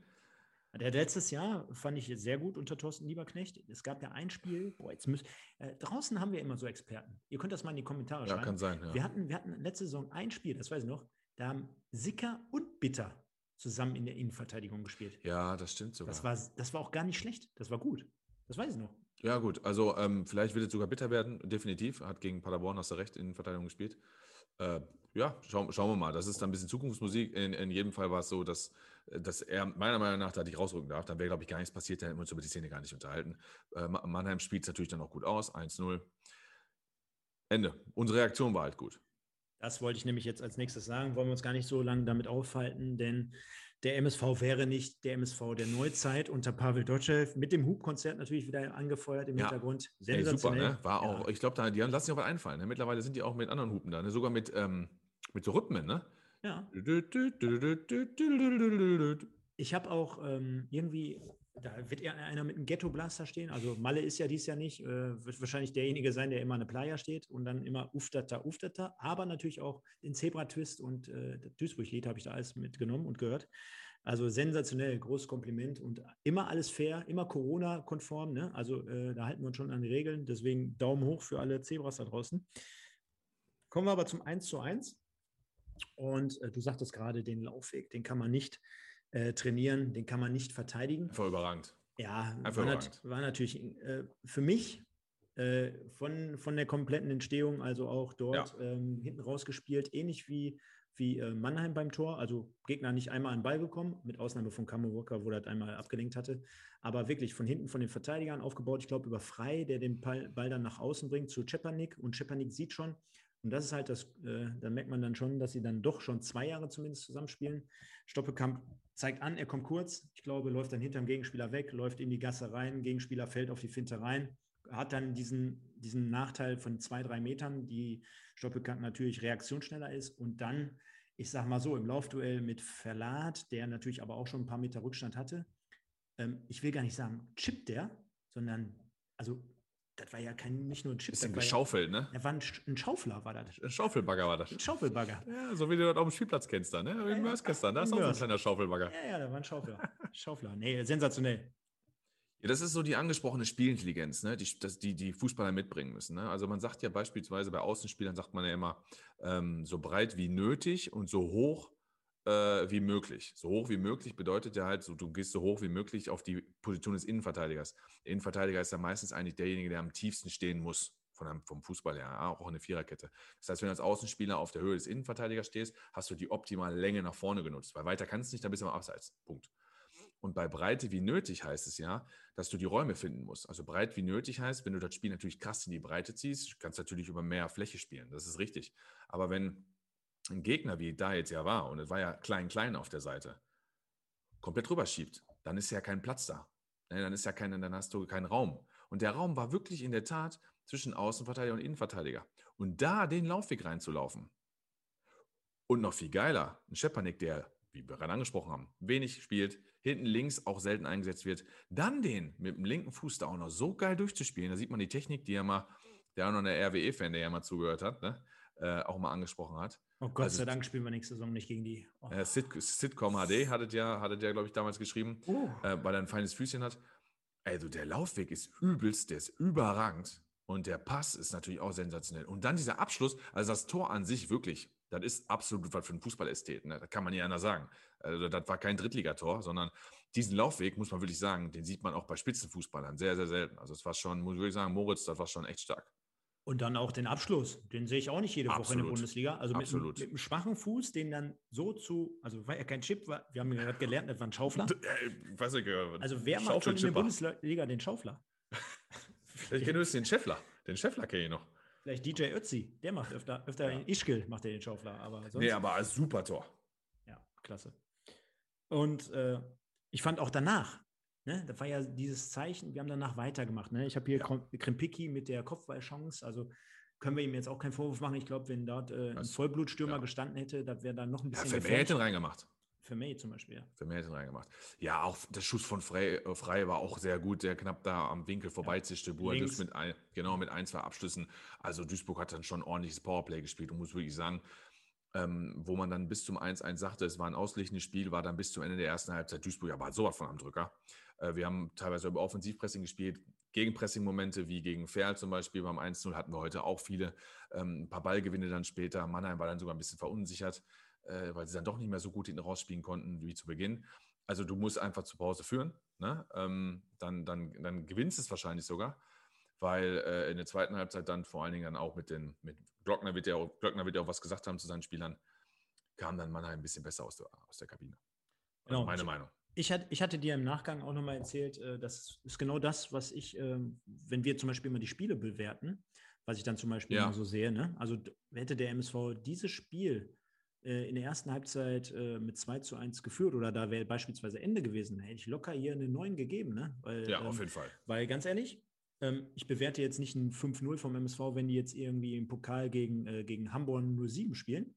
Der letztes Jahr fand ich sehr gut unter Thorsten Lieberknecht. Es gab ja ein Spiel, boah, jetzt müsst, äh, draußen haben wir immer so Experten. Ihr könnt das mal in die Kommentare Ja, schreiben. kann sein. Ja. Wir, hatten, wir hatten letzte Saison ein Spiel, das weiß ich noch, da haben Sicker und Bitter zusammen in der Innenverteidigung gespielt. Ja, das stimmt sogar. Das war, das war auch gar nicht schlecht. Das war gut. Das weiß ich noch. ja, gut. Also, ähm, vielleicht wird es sogar bitter werden. Definitiv. Hat gegen Paderborn, hast du recht, in Verteidigung gespielt. Äh, ja, schau, schauen wir mal. Das ist dann ein bisschen Zukunftsmusik. In, in jedem Fall war es so, dass, dass er meiner Meinung nach da nicht rausrücken darf. Dann wäre, glaube ich, gar nichts passiert. Dann hätten wir uns über die Szene gar nicht unterhalten. Äh, Ma- Mannheim spielt es natürlich dann auch gut aus. 1-0. Ende. Unsere Reaktion war halt gut. Das wollte ich nämlich jetzt als nächstes sagen. Wollen wir uns gar nicht so lange damit aufhalten, denn der MSV wäre nicht der MSV der Neuzeit unter Pavel Dotschew mit dem Hubkonzert natürlich wieder angefeuert im Ja. Hintergrund. Ey, super, Sensationell. ne? War auch, Ja. ich glaube, da, die lassen sich auch was einfallen. Ne? Mittlerweile sind die auch mit anderen Hupen da, ne? sogar mit, ähm, mit so Rhythmen, ne? Ja. Ich habe auch ähm, irgendwie, da wird eher einer mit einem Ghetto-Blaster stehen. Also Malle ist ja dies Jahr nicht, äh, wird wahrscheinlich derjenige sein, der immer eine Playa steht und dann immer uftata, uftata, aber natürlich auch den Zebra-Twist und äh, das Duisburg-Lied habe ich da alles mitgenommen und gehört. Also sensationell, großes Kompliment und immer alles fair, immer Corona-konform. Ne? Also äh, da halten wir uns schon an die Regeln. Deswegen Daumen hoch für alle Zebras da draußen. Kommen wir aber zum 1 zu 1. Und äh, du sagtest gerade, den Laufweg, den kann man nicht äh, trainieren, den kann man nicht verteidigen. Einfach überragend. Ja, Einfach war, nat überragend. war natürlich äh, für mich äh, von, von der kompletten Entstehung, also auch dort ähm, hinten rausgespielt, ähnlich wie, wie äh, Mannheim beim Tor. Also Gegner nicht einmal an den Ball gekommen, mit Ausnahme von Kamo Walker, wo er das einmal abgelenkt hatte. Aber wirklich von hinten von den Verteidigern aufgebaut, ich glaube über Frei, der den Ball, Ball dann nach außen bringt zu Czepanik. Und Czepanik sieht schon, und das ist halt das, äh, da merkt man dann schon, dass sie dann doch schon zwei Jahre zumindest zusammenspielen. Stoppekamp zeigt an, er kommt kurz. Ich glaube, läuft dann hinterm Gegenspieler weg, läuft in die Gasse rein, Gegenspieler fällt auf die Finte rein, hat dann diesen, diesen Nachteil von zwei, drei Metern, die Stoppelkamp natürlich reaktionsschneller ist und dann, ich sag mal so, im Laufduell mit Verlat, der natürlich aber auch schon ein paar Meter Rückstand hatte, ähm, ich will gar nicht sagen, chippt der, sondern also das war ja kein, nicht nur ein Chip. Bisschen geschaufelt, ne? Ja, er war ein, ein, Schaufler, war das. Ein Schaufelbagger war das. Ein Schaufelbagger. Ja, so wie du das auf dem Spielplatz kennst da, ne? Wie Ja. Mörsgestern, da ist auch so ein kleiner Schaufelbagger. Ja, ja, da war ein Schaufler. Schaufler. Nee, sensationell. Ja, das ist so die angesprochene Spielintelligenz, ne? die, das, die die Fußballer mitbringen müssen. Ne? Also man sagt ja beispielsweise bei Außenspielern sagt man ja immer ähm, so breit wie nötig und so hoch äh, wie möglich. So hoch wie möglich bedeutet ja halt, so, du gehst so hoch wie möglich auf die Position des Innenverteidigers. Der Innenverteidiger ist ja meistens eigentlich derjenige, der am tiefsten stehen muss. Von einem, vom Fußball her, auch eine Viererkette. Das heißt, wenn du als Außenspieler auf der Höhe des Innenverteidigers stehst, hast du die optimale Länge nach vorne genutzt, weil weiter kannst du nicht, dann bist du am Abseits. Punkt. Und bei Breite wie nötig heißt es ja, dass du die Räume finden musst. Also breit wie nötig heißt, wenn du das Spiel natürlich krass in die Breite ziehst, kannst du natürlich über mehr Fläche spielen. Das ist richtig. Aber wenn ein Gegner, wie da jetzt ja war, und es war ja klein-klein auf der Seite, komplett rüberschiebt, dann ist ja kein Platz da. Ne, Dann ist ja kein, dann hast du keinen Raum. Und der Raum war wirklich in der Tat zwischen Außenverteidiger und Innenverteidiger. Und da den Laufweg reinzulaufen. Und noch viel geiler, ein Schepanik, der, wie wir gerade angesprochen haben, wenig spielt, hinten links auch selten eingesetzt wird, dann den mit dem linken Fuß da auch noch so geil durchzuspielen. Da sieht man die Technik, die ja mal, der auch noch der RWE-Fan, der ja mal zugehört hat, ne? äh, auch mal angesprochen hat. Oh Gott Also- sei Dank spielen wir nächste Saison nicht gegen die. Oh. Äh, Sit Sitcom HD hattet ja, hattet ja, glaube ich, damals geschrieben, Uh. äh, weil er ein feines Füßchen hat. Also der Laufweg ist übelst, der ist überragend. Und der Pass ist natürlich auch sensationell. Und dann dieser Abschluss, also das Tor an sich wirklich, das ist absolut was für einen Fußballästheten. Ne? Das kann man nicht anders sagen. Also das war kein Drittligator, sondern diesen Laufweg, muss man wirklich sagen, den sieht man auch bei Spitzenfußballern sehr, sehr selten. Also es war schon, muss ich wirklich sagen, Moritz, das war schon echt stark. Und dann auch den Abschluss. Den sehe ich auch nicht jede Woche in der Absolut. Bundesliga. Also mit, einem- Absolut. mit einem schwachen Fuß, den dann so zu, also war ja kein Chip, war, wir haben ja gerade gelernt, das war ein Schaufler. Ich weiß nicht, Also wer macht schon in der. Bundesliga den Schaufler? Ich kenne höchstens den Scheffler. Den Scheffler kenne ich noch. Vielleicht DJ Ötzi, der macht öfter, öfter Ja. in Ischgl macht er den Schaufler, aber sonst, Nee, aber als super Tor. ja, klasse. Und äh, ich fand auch danach, ne, das war ja dieses Zeichen, wir haben danach weitergemacht. Ne? Ich habe hier Krom- Krempicki mit der Kopfballchance, also können wir ihm jetzt auch keinen Vorwurf machen. Ich glaube, wenn dort äh, ein Vollblutstürmer ja. gestanden hätte, das wäre dann noch ein Ja, bisschen Vermeer hätte ihn reingemacht. Für May zum Beispiel. ja. Vermeer hätte ihn reingemacht. Ja, auch der Schuss von Frey, äh, Frey war auch sehr gut, der knapp da am Winkel vorbeizischte. Links. mit ein, genau mit ein, zwei Abschlüssen. Also Duisburg hat dann schon ordentliches Powerplay gespielt und muss wirklich sagen, ähm, wo man dann bis zum 1-1 sagte, es war ein ausgleichendes Spiel, war dann bis zum Ende der ersten Halbzeit Duisburg aber sowas von am Drücker. Äh, wir haben teilweise über Offensivpressing gespielt, Gegenpressing-Momente wie gegen Ferl zum Beispiel beim 1-0 hatten wir heute auch viele. Ähm, ein paar Ballgewinne dann später. Mannheim war dann sogar ein bisschen verunsichert, äh, weil sie dann doch nicht mehr so gut hinten rausspielen konnten wie zu Beginn. Also du musst einfach zu Pause führen, ne? ähm, dann, dann, dann gewinnst es wahrscheinlich sogar, weil äh, in der zweiten Halbzeit dann vor allen Dingen dann auch mit den, mit Glockner wird ja auch, Glockner wird ja auch was gesagt haben zu seinen Spielern, kam dann Mannheim ein bisschen besser aus der, aus der Kabine. Also Genau. meine Meinung. Ich, hatte, ich hatte dir im Nachgang auch nochmal erzählt, äh, das ist genau das, was ich, ähm, wenn wir zum Beispiel mal die Spiele bewerten, was ich dann zum Beispiel Ja. immer so sehe, ne? also hätte der MSV dieses Spiel äh, in der ersten Halbzeit äh, mit 2 zu 1 geführt oder da wäre beispielsweise Ende gewesen, hätte ich locker hier eine 9 gegeben. Ne? Weil, Ja, ähm, auf jeden Fall. Weil ganz ehrlich, ähm, ich bewerte jetzt nicht ein 5-0 vom MSV, wenn die jetzt irgendwie im Pokal gegen, äh, gegen Hamburg 07 spielen,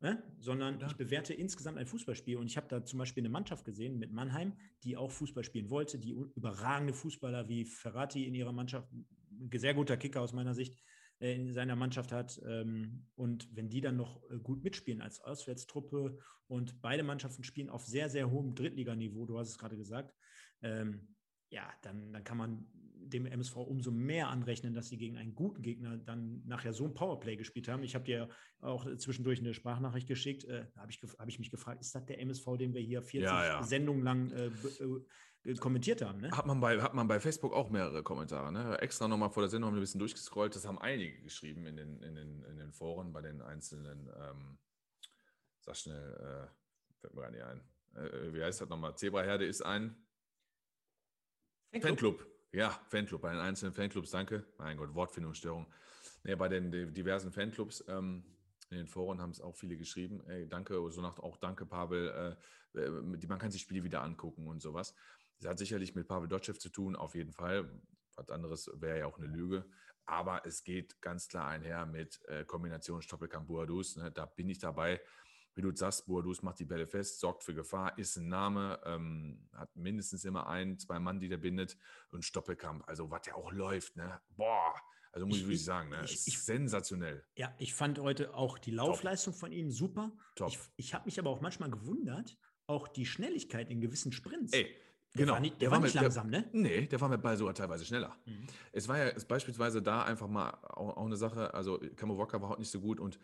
ne? sondern Ja. ich bewerte insgesamt ein Fußballspiel. Und ich habe da zum Beispiel eine Mannschaft gesehen mit Mannheim, die auch Fußball spielen wollte, die überragende Fußballer wie Ferrati in ihrer Mannschaft, ein sehr guter Kicker aus meiner Sicht, äh, in seiner Mannschaft hat. Ähm, und wenn die dann noch äh, gut mitspielen als Auswärtstruppe und beide Mannschaften spielen auf sehr, sehr hohem Drittliganiveau, du hast es gerade gesagt, ähm, ja, dann, dann kann man dem MSV umso mehr anrechnen, dass sie gegen einen guten Gegner dann nachher so ein Powerplay gespielt haben. Ich habe dir auch zwischendurch eine Sprachnachricht geschickt. Äh, da habe ich, hab ich mich gefragt, ist das der MSV, den wir hier 40 Ja, ja. Sendungen lang äh, äh, kommentiert haben? Ne? Hat man, bei, hat man bei Facebook auch mehrere Kommentare. Ne? Extra nochmal vor der Sendung haben wir ein bisschen durchgescrollt. Das haben einige geschrieben in den, in den, in den Foren, bei den einzelnen, ähm, sag schnell, äh, fällt mir gar nicht ein. Äh, wie heißt das nochmal? Zebraherde ist ein Fanclub. Ja, Fanclub, bei den einzelnen Fanclubs, danke. Mein Gott, Wortfindungsstörung. Nee, bei den di- diversen Fanclubs ähm, in den Foren haben es auch viele geschrieben. Ey, danke, so nach auch danke, Pavel. Äh, äh, man kann sich Spiele wieder angucken und sowas. Das hat sicherlich mit Pavel Dotschew zu tun, auf jeden Fall. Was anderes wäre ja auch eine Lüge. Aber es geht ganz klar einher mit äh, Kombination Stoppelkamp Buadus. Ne? Da bin ich dabei. Wie du sagst, Boadus macht die Bälle fest, sorgt für Gefahr, ist ein Name, ähm, hat mindestens immer ein, zwei Mann, die der bindet und Stoppelkamp, also was der auch läuft, ne? Boah, also muss ich, ich wirklich sagen, ne? Ich, ich, sensationell. Ja, ich fand heute auch die Laufleistung Top. von ihm super. Top. Ich, ich habe mich aber auch manchmal gewundert, auch die Schnelligkeit in gewissen Sprints. Ey, der genau. War nicht, der, der war, war nicht mit, langsam, der, ne? Nee, der war mit Ball sogar teilweise schneller. Mhm. Es war ja beispielsweise da einfach mal auch, auch eine Sache, also Kamo Walker war heute nicht so gut und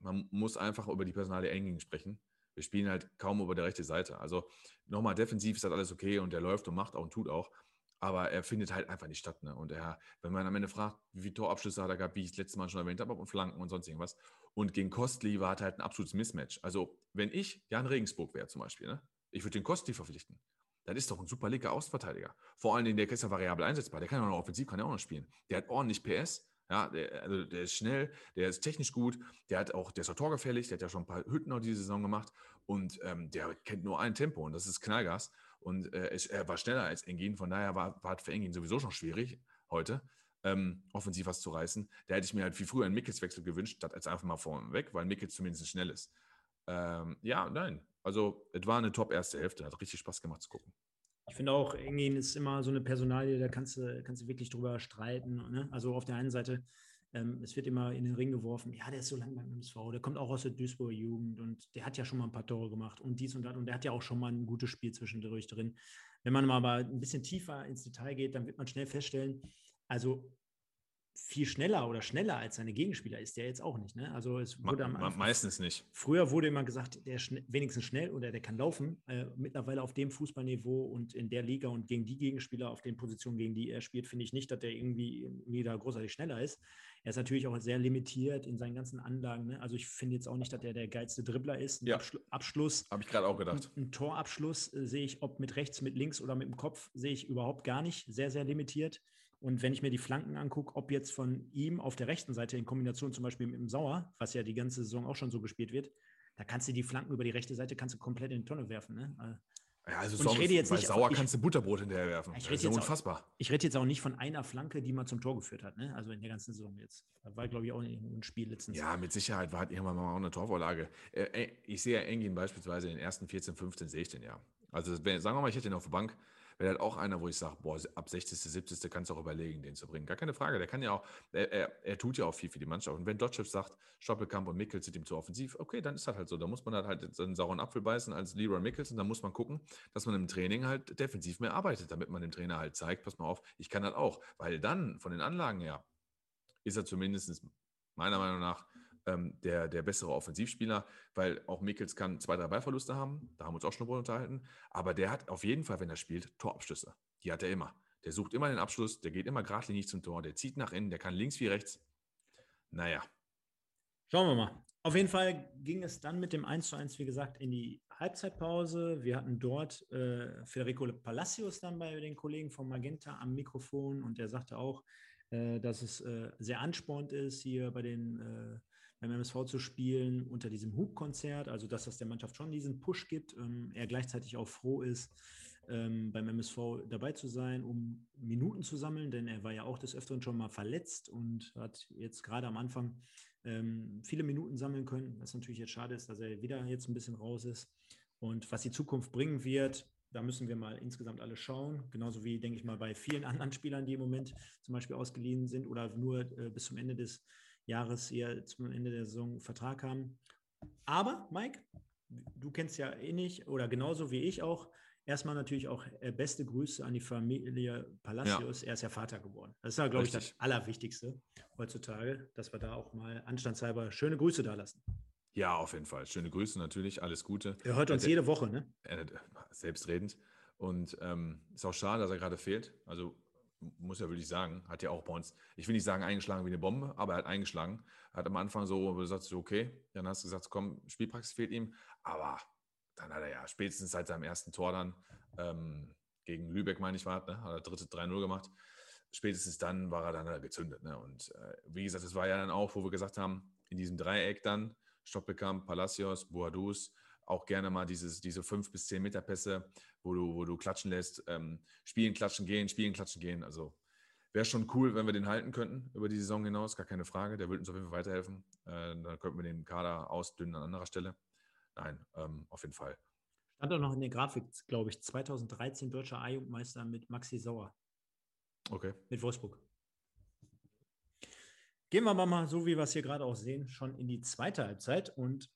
man muss einfach über die Personale Enging sprechen. Wir spielen halt kaum über der rechten Seite. Also nochmal defensiv ist das alles okay und der läuft und macht auch und tut auch. Aber er findet halt einfach nicht statt. Ne? Und er, wenn man am Ende fragt, wie viele Torabschlüsse hat er gehabt, wie ich es letztes Mal schon erwähnt habe, und Flanken und sonst irgendwas. Und gegen Kostli war halt ein absolutes Mismatch. Also, wenn ich Jan Regensburg wäre zum Beispiel, ne? ich würde den Kostli verpflichten. Das ist doch ein super linker Außenverteidiger. Vor allem, der ist ja variabel einsetzbar. Der kann ja auch noch offensiv, kann ja auch noch spielen. Der hat ordentlich PS. Ja, der, also der ist schnell, der ist technisch gut, der hat auch, der ist auch torgefällig, der hat ja schon ein paar Hütten auch diese Saison gemacht und ähm, der kennt nur ein Tempo und das ist Knallgas. Und äh, er war schneller als Engin, von daher war, war für Engin sowieso schon schwierig heute, ähm, offensiv was zu reißen. Da hätte ich mir halt viel früher einen Mickels-Wechsel gewünscht, statt als einfach mal vorne weg, weil Mickels zumindest schnell ist. Ähm, ja, nein. Also, es war eine top erste Hälfte, hat richtig Spaß gemacht zu gucken. Ich finde auch, Engin ist immer so eine Personalie, da kannst du, kannst du wirklich drüber streiten. Ne? Also auf der einen Seite, ähm, es wird immer in den Ring geworfen, ja, der ist so lange beim MSV, der kommt auch aus der Duisburger Jugend und der hat ja schon mal ein paar Tore gemacht und dies und das und der hat ja auch schon mal ein gutes Spiel zwischendurch drin. Wenn man mal aber ein bisschen tiefer ins Detail geht, dann wird man schnell feststellen, also viel schneller oder schneller als seine Gegenspieler ist der jetzt auch nicht. Ne? Also es wurde am Anfang, meistens nicht. Früher wurde immer gesagt, der ist wenigstens schnell oder der kann laufen. Äh, mittlerweile auf dem Fußballniveau und in der Liga und gegen die Gegenspieler auf den Positionen, gegen die er spielt, finde ich nicht, dass der irgendwie, da großartig schneller ist. Er ist natürlich auch sehr limitiert in seinen ganzen Anlagen. Ne? Also ich finde jetzt auch nicht, dass er der geilste Dribbler ist. Ein ja. Abschlu Abschluss. Habe ich gerade auch gedacht. Ein, ein Torabschluss äh, sehe ich, ob mit rechts, mit links oder mit dem Kopf, sehe ich überhaupt gar nicht. Sehr, sehr limitiert. Und wenn ich mir die Flanken angucke, ob jetzt von ihm auf der rechten Seite in Kombination zum Beispiel mit dem Sauer, was ja die ganze Saison auch schon so gespielt wird, da kannst du die Flanken über die rechte Seite kannst du komplett in die Tonne werfen. Ne? Ja, also und ich rede jetzt nicht, Sauer ich, kannst du Butterbrot hinterher werfen. Ich das ist unfassbar. Auch, ich rede jetzt auch nicht von einer Flanke, die mal zum Tor geführt hat. Ne? Also in der ganzen Saison jetzt. Da war, glaube ich, auch ein Spiel letztens. Ja, mit Sicherheit war halt irgendwann mal auch eine Torvorlage. Äh, ich sehe ja Engin beispielsweise in den ersten 14, 15, 16 Jahren. Also wenn, sagen wir mal, ich hätte ihn auf der Bank, wäre halt auch einer, wo ich sage, boah, ab 60., 70. kannst du auch überlegen, den zu bringen. Gar keine Frage. Der kann ja auch, er, er, er tut ja auch viel für die Mannschaft. Und wenn Dotchev sagt, Stoppelkamp und Mickels sind ihm zu offensiv, okay, dann ist das halt so. Da muss man halt, halt einen sauren Apfel beißen als Leroy Mickels und dann muss man gucken, dass man im Training halt defensiv mehr arbeitet, damit man dem Trainer halt zeigt, pass mal auf, ich kann das auch. Weil dann von den Anlagen her ist er zumindest meiner Meinung nach ähm, der, der bessere Offensivspieler, weil auch Mickels kann zwei, drei Ballverluste haben. Da haben wir uns auch schon drüber unterhalten. Aber der hat auf jeden Fall, wenn er spielt, Torabschlüsse. Die hat er immer. Der sucht immer den Abschluss, der geht immer geradlinig zum Tor, der zieht nach innen, der kann links wie rechts. Naja. Schauen wir mal. Auf jeden Fall ging es dann mit dem 1 zu 1, wie gesagt, in die Halbzeitpause. Wir hatten dort äh, Federico Palacios dann bei den Kollegen von Magenta am Mikrofon und der sagte auch, äh, dass es äh, sehr anspornend ist, hier bei den äh, beim MSV zu spielen unter diesem Hubkonzert, also dass das der Mannschaft schon diesen Push gibt. Ähm, er gleichzeitig auch froh ist, ähm, beim MSV dabei zu sein, um Minuten zu sammeln, denn er war ja auch des Öfteren schon mal verletzt und hat jetzt gerade am Anfang ähm, viele Minuten sammeln können. Was natürlich jetzt schade ist, dass er wieder jetzt ein bisschen raus ist. Und was die Zukunft bringen wird, da müssen wir mal insgesamt alle schauen. Genauso wie, denke ich mal, bei vielen anderen Spielern, die im Moment zum Beispiel ausgeliehen sind oder nur äh, bis zum Ende des Jahres hier zum Ende der Saison Vertrag haben. Aber, Mike, du kennst ja eh nicht oder genauso wie ich auch. Erstmal natürlich auch äh, beste Grüße an die Familie Palacios. Ja. Er ist ja Vater geworden. Das ist ja, glaube ich, das Allerwichtigste heutzutage, dass wir da auch mal anstandshalber schöne Grüße da lassen. Ja, auf jeden Fall. Schöne Grüße natürlich, alles Gute. Er hört uns äh, jede Woche, ne? Äh, selbstredend. Und ähm, ist auch schade, dass er gerade fehlt. Also muss ja wirklich sagen, hat ja auch bei uns, ich will nicht sagen eingeschlagen wie eine Bombe, aber er hat eingeschlagen. Hat am Anfang so gesagt, okay, dann hast du gesagt, komm, Spielpraxis fehlt ihm, aber dann hat er ja spätestens seit seinem ersten Tor dann ähm, gegen Lübeck, meine ich, war, ne, hat er dritte 3-0 gemacht. Spätestens dann war er dann gezündet. Ne? Und äh, wie gesagt, es war ja dann auch, wo wir gesagt haben, in diesem Dreieck dann, Stoppelkamp, Palacios, Boadus, auch gerne mal dieses, diese fünf bis zehn Meter Pässe, wo du, wo du klatschen lässt, ähm, spielen, klatschen, gehen, spielen, klatschen, gehen. Also wäre schon cool, wenn wir den halten könnten über die Saison hinaus, gar keine Frage. Der würde uns auf jeden Fall weiterhelfen. Äh, dann könnten wir den Kader ausdünnen an anderer Stelle. nein, ähm, auf jeden Fall. Stand auch noch in der Grafik, glaube ich, 2013 deutscher A-Jugendmeister mit Maxi Sauer. Okay. Mit Wolfsburg. Gehen wir aber mal, so wie wir es hier gerade auch sehen, schon in die zweite Halbzeit. Und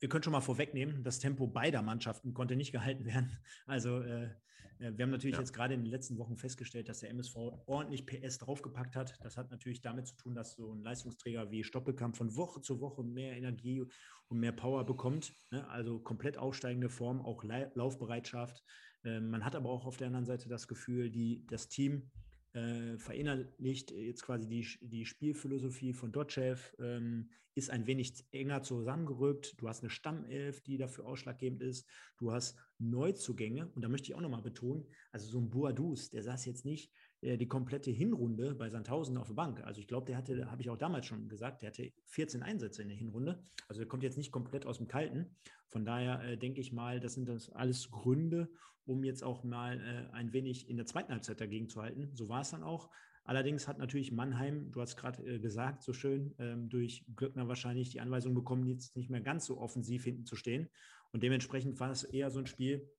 wir können schon mal vorwegnehmen, das Tempo beider Mannschaften konnte nicht gehalten werden. Also äh, äh, wir haben natürlich ja. jetzt gerade in den letzten Wochen festgestellt, dass der MSV ordentlich PS draufgepackt hat. Das hat natürlich damit zu tun, dass so ein Leistungsträger wie Stoppelkamp von Woche zu Woche mehr Energie und mehr Power bekommt. Ne? Also komplett aufsteigende Form, auch Laufbereitschaft. Ähm, man hat aber auch auf der anderen Seite das Gefühl, die, das Team äh, verinnerlicht jetzt quasi die, die Spielphilosophie von Dotschew, ähm, ist ein wenig enger zusammengerückt. Du hast eine Stammelf, die dafür ausschlaggebend ist. Du hast Neuzugänge und da möchte ich auch nochmal betonen, also so ein Boadus, der saß jetzt nicht äh, die komplette Hinrunde bei Sandhausen auf der Bank. Also ich glaube, der hatte, habe ich auch damals schon gesagt, der hatte 14 Einsätze in der Hinrunde. Also der kommt jetzt nicht komplett aus dem Kalten. Von daher äh, denke ich mal, das sind das alles Gründe, um jetzt auch mal äh, ein wenig in der zweiten Halbzeit dagegen zu halten. So war es dann auch. Allerdings hat natürlich Mannheim, du hast gerade äh, gesagt, so schön, ähm, durch Glöckner wahrscheinlich die Anweisung bekommen, jetzt nicht mehr ganz so offensiv hinten zu stehen. Und dementsprechend war es eher so ein Spiel,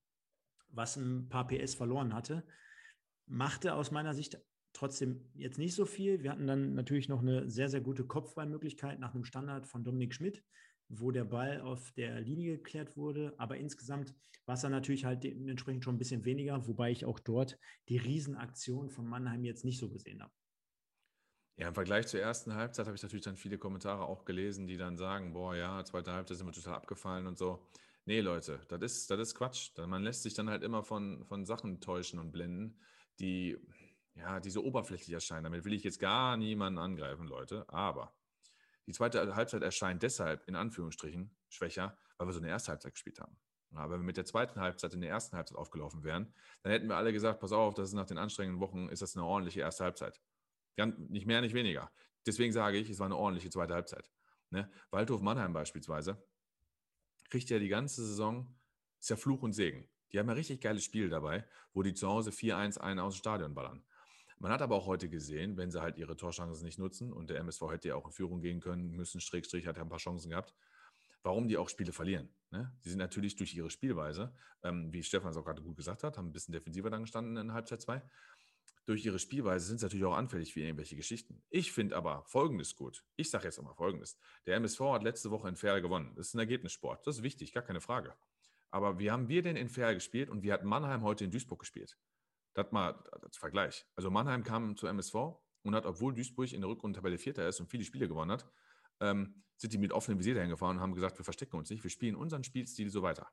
was ein paar PS verloren hatte. Machte aus meiner Sicht trotzdem jetzt nicht so viel. Wir hatten dann natürlich noch eine sehr, sehr gute Kopfballmöglichkeit nach einem Standard von Dominik Schmidt wo der Ball auf der Linie geklärt wurde. Aber insgesamt war es dann natürlich halt dementsprechend schon ein bisschen weniger, wobei ich auch dort die Riesenaktion von Mannheim jetzt nicht so gesehen habe. Ja, im Vergleich zur ersten Halbzeit habe ich natürlich dann viele Kommentare auch gelesen, die dann sagen, boah, ja, zweite Halbzeit sind wir total abgefallen und so. Nee, Leute, das ist, das ist Quatsch. Man lässt sich dann halt immer von, von Sachen täuschen und blenden, die, ja, die so oberflächlich erscheinen. Damit will ich jetzt gar niemanden angreifen, Leute. Aber die zweite Halbzeit erscheint deshalb in Anführungsstrichen schwächer, weil wir so eine erste Halbzeit gespielt haben. Ja, wenn wir mit der zweiten Halbzeit in der ersten Halbzeit aufgelaufen wären, dann hätten wir alle gesagt, pass auf, das ist nach den anstrengenden Wochen, ist das eine ordentliche erste Halbzeit. Nicht mehr, nicht weniger. Deswegen sage ich, es war eine ordentliche zweite Halbzeit. Ne? Waldhof Mannheim beispielsweise kriegt ja die ganze Saison, ist ja Fluch und Segen. Die haben ja richtig geiles Spiel dabei, wo die zu Hause 4-1 einen aus dem Stadion ballern. Man hat aber auch heute gesehen, wenn sie halt ihre Torchancen nicht nutzen und der MSV hätte ja auch in Führung gehen können müssen, Schrägstrich hat ja ein paar Chancen gehabt, warum die auch Spiele verlieren. Ne? Sie sind natürlich durch ihre Spielweise, ähm, wie Stefan es auch gerade gut gesagt hat, haben ein bisschen defensiver dann gestanden in Halbzeit 2. Durch ihre Spielweise sind sie natürlich auch anfällig für irgendwelche Geschichten. Ich finde aber Folgendes gut. Ich sage jetzt einmal Folgendes. Der MSV hat letzte Woche in Ferl gewonnen. Das ist ein Ergebnissport. Das ist wichtig, gar keine Frage. Aber wie haben wir denn in Ferl gespielt und wie hat Mannheim heute in Duisburg gespielt? Das mal als Vergleich. Also Mannheim kam zu MSV und hat, obwohl Duisburg in der Rückrundentabelle Vierter ist und viele Spiele gewonnen hat, ähm, sind die mit offenem Visier dahin gefahren und haben gesagt, wir verstecken uns nicht, wir spielen unseren Spielstil so weiter.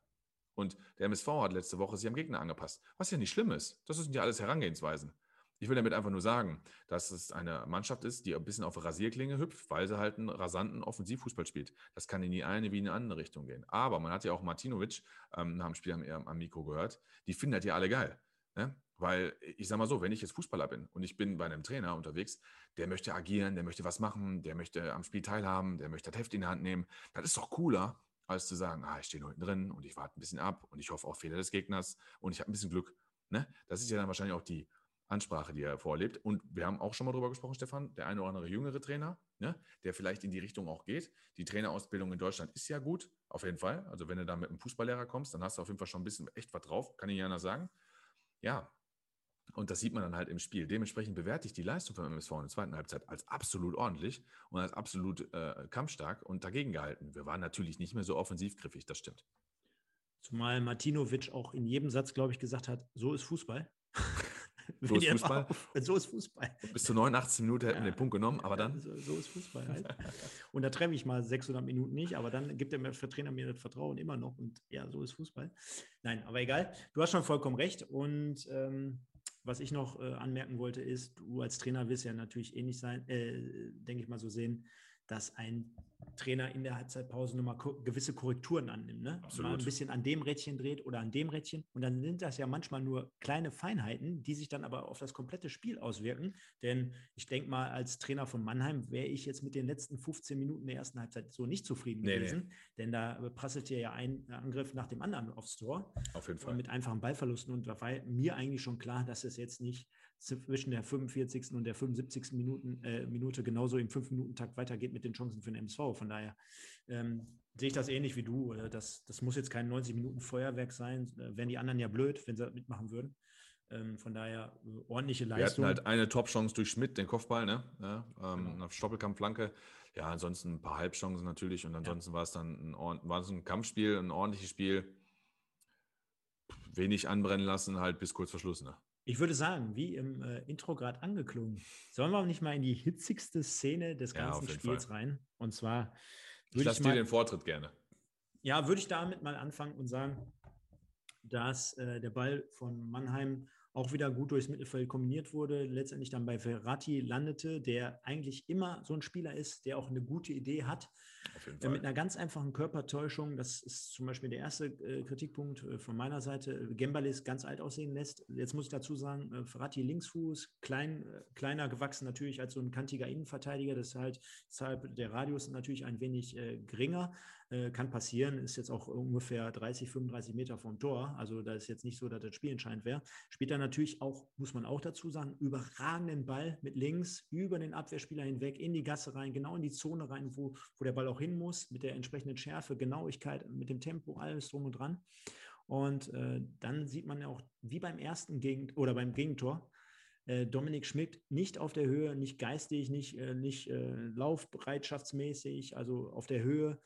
Und der MSV hat letzte Woche sich am Gegner angepasst, was ja nicht schlimm ist. Das sind ja alles Herangehensweisen. Ich will damit einfach nur sagen, dass es eine Mannschaft ist, die ein bisschen auf Rasierklinge hüpft, weil sie halt einen rasanten Offensivfußball spielt. Das kann in die eine wie in die andere Richtung gehen. Aber man hat ja auch Martinovic ähm, nach dem Spiel am, am Mikro gehört, die findet ja alle geil. Ne? Weil ich sage mal so, wenn ich jetzt Fußballer bin und ich bin bei einem Trainer unterwegs, der möchte agieren, der möchte was machen, der möchte am Spiel teilhaben, der möchte das Heft in die Hand nehmen, das ist doch cooler, als zu sagen, ah, ich stehe nur hinten drin und ich warte ein bisschen ab und ich hoffe auf Fehler des Gegners und ich habe ein bisschen Glück. Ne? Das ist ja dann wahrscheinlich auch die Ansprache, die er vorlebt. Und wir haben auch schon mal drüber gesprochen, Stefan, der eine oder andere jüngere Trainer, ne, der vielleicht in die Richtung auch geht. Die Trainerausbildung in Deutschland ist ja gut, auf jeden Fall. Also wenn du da mit einem Fußballlehrer kommst, dann hast du auf jeden Fall schon ein bisschen echt was drauf, kann ich gerne sagen. Ja, und das sieht man dann halt im Spiel. Dementsprechend bewerte ich die Leistung von MSV in der zweiten Halbzeit als absolut ordentlich und als absolut äh, kampfstark und dagegen gehalten. Wir waren natürlich nicht mehr so offensivgriffig, das stimmt. Zumal Martinovic auch in jedem Satz, glaube ich, gesagt hat, so ist Fußball. so ist Fußball. Auf, so ist Fußball. Bis zur 89. Minute hätten wir den Punkt genommen, aber dann. So, so ist Fußball halt. und da treffe ich mal 600 Minuten nicht, aber dann gibt der Trainer mir das Vertrauen immer noch und ja, so ist Fußball. Nein, aber egal. Du hast schon vollkommen recht und ähm, was ich noch äh, anmerken wollte, ist, du als Trainer wirst ja natürlich ähnlich sein, äh, denke ich mal so sehen, dass ein Trainer in der Halbzeitpause nochmal ko gewisse Korrekturen annimmt. Ne? Absolut. Mal ein bisschen an dem Rädchen dreht oder an dem Rädchen. Und dann sind das ja manchmal nur kleine Feinheiten, die sich dann aber auf das komplette Spiel auswirken. Denn ich denke mal, als Trainer von Mannheim wäre ich jetzt mit den letzten 15 Minuten der ersten Halbzeit so nicht zufrieden nee, gewesen. Nee. Denn da prasselt ja ein Angriff nach dem anderen aufs Tor. Auf jeden Fall. Mit einfachen Ballverlusten. Und da war mir eigentlich schon klar, dass es jetzt nicht zwischen der 45. und der 75. Minuten, äh, Minute genauso im 5-Minuten-Takt weitergeht mit den Chancen für den MSV. Von daher ähm, sehe ich das ähnlich wie du. Das, das muss jetzt kein 90 Minuten Feuerwerk sein. Wären die anderen ja blöd, wenn sie mitmachen würden. Ähm, von daher äh, ordentliche Leistung. Wir hatten halt eine Top-Chance durch Schmidt, den Kopfball, ne? Ja, ähm, genau. Auf Stoppelkampfflanke. Ja, ansonsten ein paar Halbchancen natürlich und ansonsten ja. war es dann ein, war es ein Kampfspiel, ein ordentliches Spiel. Wenig anbrennen lassen, halt bis kurz vor Schluss, ne? Ich würde sagen, wie im äh, Intro gerade angeklungen, sollen wir nicht mal in die hitzigste Szene des ganzen ja, Spiels Fall. rein? Und zwar. Ich lasse dir den Vortritt gerne. Ja, würde ich damit mal anfangen und sagen, dass äh, der Ball von Mannheim auch wieder gut durchs Mittelfeld kombiniert wurde, letztendlich dann bei Ferrati landete, der eigentlich immer so ein Spieler ist, der auch eine gute Idee hat. Äh, mit einer ganz einfachen Körpertäuschung, das ist zum Beispiel der erste äh, Kritikpunkt äh, von meiner Seite, Gembalis ganz alt aussehen lässt. Jetzt muss ich dazu sagen, äh, Ferrati Linksfuß, klein, äh, kleiner gewachsen natürlich als so ein kantiger Innenverteidiger, deshalb, deshalb der Radius natürlich ein wenig äh, geringer. Äh, kann passieren, ist jetzt auch ungefähr 30, 35 Meter vom Tor. Also da ist jetzt nicht so, dass das Spiel entscheidend wäre. Spielt dann natürlich auch, muss man auch dazu sagen, überragenden Ball mit links über den Abwehrspieler hinweg in die Gasse rein, genau in die Zone rein, wo, wo der Ball auch hin muss, mit der entsprechenden Schärfe, Genauigkeit, mit dem Tempo, alles drum und dran. Und äh, dann sieht man ja auch, wie beim ersten Gegend oder beim Gegentor, äh, Dominik Schmidt nicht auf der Höhe, nicht geistig, nicht, äh, nicht äh, laufbereitschaftsmäßig, also auf der Höhe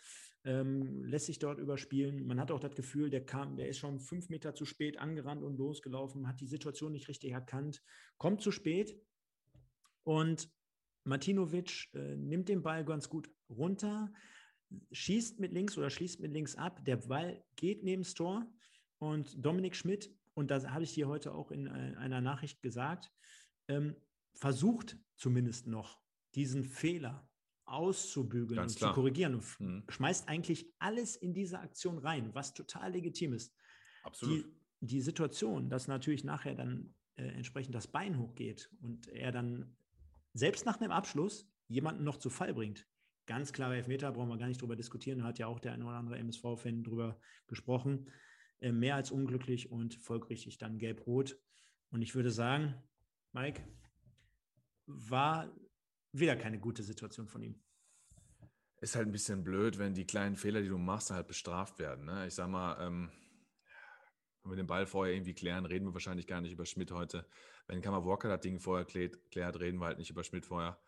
ähm, lässt sich dort überspielen. Man hat auch das Gefühl, der kam, der ist schon fünf Meter zu spät angerannt und losgelaufen, hat die Situation nicht richtig erkannt, kommt zu spät und Martinovic äh, nimmt den Ball ganz gut runter, schießt mit links oder schließt mit links ab. Der Ball geht neben das Tor und Dominik Schmidt, und das habe ich dir heute auch in äh, einer Nachricht gesagt, ähm, versucht zumindest noch diesen Fehler auszubügeln Ganz und klar. zu korrigieren und mhm. schmeißt eigentlich alles in diese Aktion rein, was total legitim ist. Absolut. Die, die Situation, dass natürlich nachher dann äh, entsprechend das Bein hochgeht und er dann selbst nach einem Abschluss jemanden noch zu Fall bringt. Ganz klare Elfmeter, brauchen wir gar nicht drüber diskutieren, da hat ja auch der eine oder andere MSV-Fan drüber gesprochen. Äh, mehr als unglücklich und folgerichtig dann gelb-rot. Und ich würde sagen, Mike, war wieder keine gute Situation von ihm. Ist halt ein bisschen blöd, wenn die kleinen Fehler, die du machst, halt bestraft werden. Ne? Ich sag mal, ähm, wenn wir den Ball vorher irgendwie klären, reden wir wahrscheinlich gar nicht über Schmidt heute. Wenn Kammer Walker das Ding vorher klärt, klärt, reden wir halt nicht über Schmidt vorher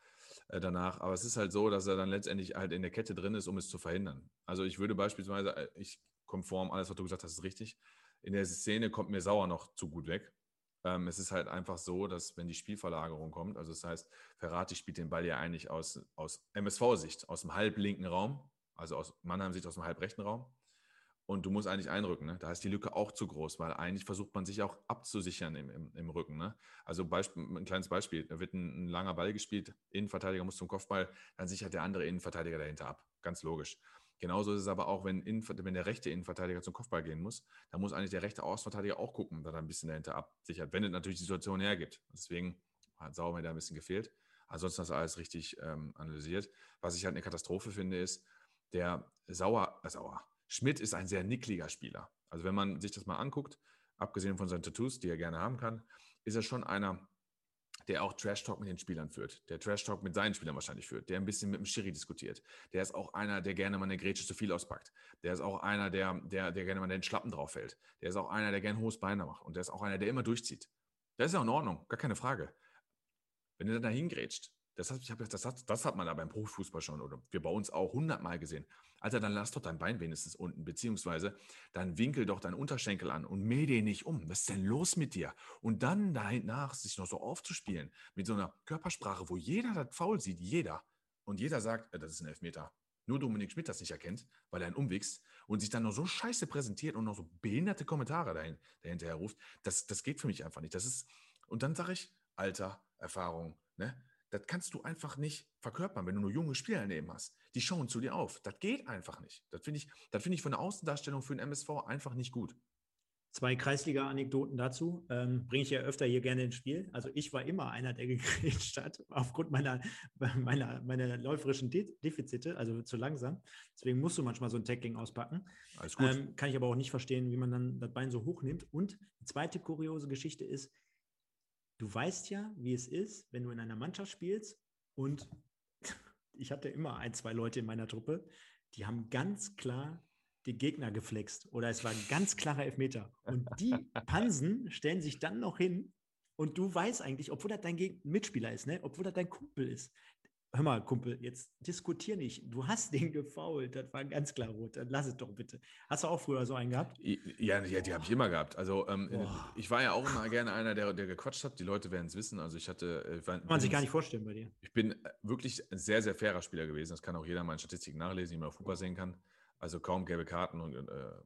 äh, danach. Aber es ist halt so, dass er dann letztendlich halt in der Kette drin ist, um es zu verhindern. Also ich würde beispielsweise, äh, ich konform, alles, was du gesagt hast, ist richtig. In der Szene kommt mir Sauer noch zu gut weg. Ähm, es ist halt einfach so, dass wenn die Spielverlagerung kommt, also das heißt, Ferrati spielt den Ball ja eigentlich aus, aus MSV-Sicht, aus dem halblinken Raum, also aus Mannheim-Sicht aus dem halbrechten Raum. Und du musst eigentlich einrücken. Ne? Da ist die Lücke auch zu groß, weil eigentlich versucht man sich auch abzusichern im, im, im Rücken. Ne? Also Beispiel, ein kleines Beispiel, da wird ein, ein, langer Ball gespielt, Innenverteidiger muss zum Kopfball, dann sichert der andere Innenverteidiger dahinter ab. Ganz logisch. Genauso ist es aber auch, wenn, wenn der rechte Innenverteidiger zum Kopfball gehen muss, dann muss eigentlich der rechte Außenverteidiger auch gucken, dass er ein bisschen dahinter absichert, wenn es natürlich die Situation hergibt. Deswegen hat Sauer mir da ein bisschen gefehlt. Ansonsten hast du alles richtig ähm, analysiert. Was ich halt eine Katastrophe finde, ist, der Sauer, äh, Sauer, Schmidt ist ein sehr nickliger Spieler. Also wenn man sich das mal anguckt, abgesehen von seinen Tattoos, die er gerne haben kann, ist er schon einer, der auch Trash Talk mit den Spielern führt, der Trash Talk mit seinen Spielern wahrscheinlich führt, der ein bisschen mit dem Schiri diskutiert. Der ist auch einer, der gerne mal eine Grätsche zu viel auspackt. Der ist auch einer, der, der, der gerne mal den Schlappen drauf fällt. Der ist auch einer, der gerne hohes Bein macht. Und der ist auch einer, der immer durchzieht. Das ist ja in Ordnung, gar keine Frage. Wenn du dann da hingrätscht, das hat, das, hat, das hat man da beim Profifußball schon oder wir bei uns auch hundertmal gesehen. Alter, dann lass doch dein Bein wenigstens unten, beziehungsweise dann winkel doch deinen Unterschenkel an und mäh den nicht um. Was ist denn los mit dir? Und dann danach sich noch so aufzuspielen mit so einer Körpersprache, wo jeder das faul sieht, jeder. Und jeder sagt, äh, das ist ein Elfmeter. Nur Dominik Schmidt das nicht erkennt, weil er einen umwichst und sich dann noch so scheiße präsentiert und noch so behinderte Kommentare dahin, dahinterher ruft, das, das geht für mich einfach nicht. Das ist, und dann sage ich, Alter, Erfahrung, ne? Das kannst du einfach nicht verkörpern, wenn du nur junge Spieler daneben hast. Die schauen zu dir auf. Das geht einfach nicht. Das finde ich, das ich von der Außendarstellung für den MSV einfach nicht gut. Zwei Kreisliga-Anekdoten dazu ähm, bringe ich ja öfter hier gerne ins Spiel. Also ich war immer einer, der gegrätscht hat, aufgrund meiner, meiner, meiner läuferischen De Defizite, also zu langsam. Deswegen musst du manchmal so ein Tackling auspacken. Alles gut. Ähm, kann ich aber auch nicht verstehen, wie man dann das Bein so hoch nimmt. Und die zweite kuriose Geschichte ist, du weißt ja, wie es ist, wenn du in einer Mannschaft spielst und ich hatte immer ein, zwei Leute in meiner Truppe, die haben ganz klar den Gegner geflext oder es war ein ganz klarer Elfmeter. Und die Pansen stellen sich dann noch hin und du weißt eigentlich, obwohl das dein Mitspieler ist, ne? obwohl das dein Kumpel ist, hör mal, Kumpel, jetzt diskutier nicht. Du hast den gefault. Das war ganz klar rot. Dann lass es doch bitte. Hast du auch früher so einen gehabt? Ja, ja die habe ich immer gehabt. Also ähm, ich war ja auch immer gerne einer, der, der gequatscht hat. Die Leute werden es wissen. Also ich hatte. Äh, war, kann man sich gar nicht vorstellen bei dir. Ich bin äh, wirklich ein sehr, sehr fairer Spieler gewesen. Das kann auch jeder mal in Statistiken nachlesen, die man auf Fußball sehen kann. Also kaum gelbe Karten und äh,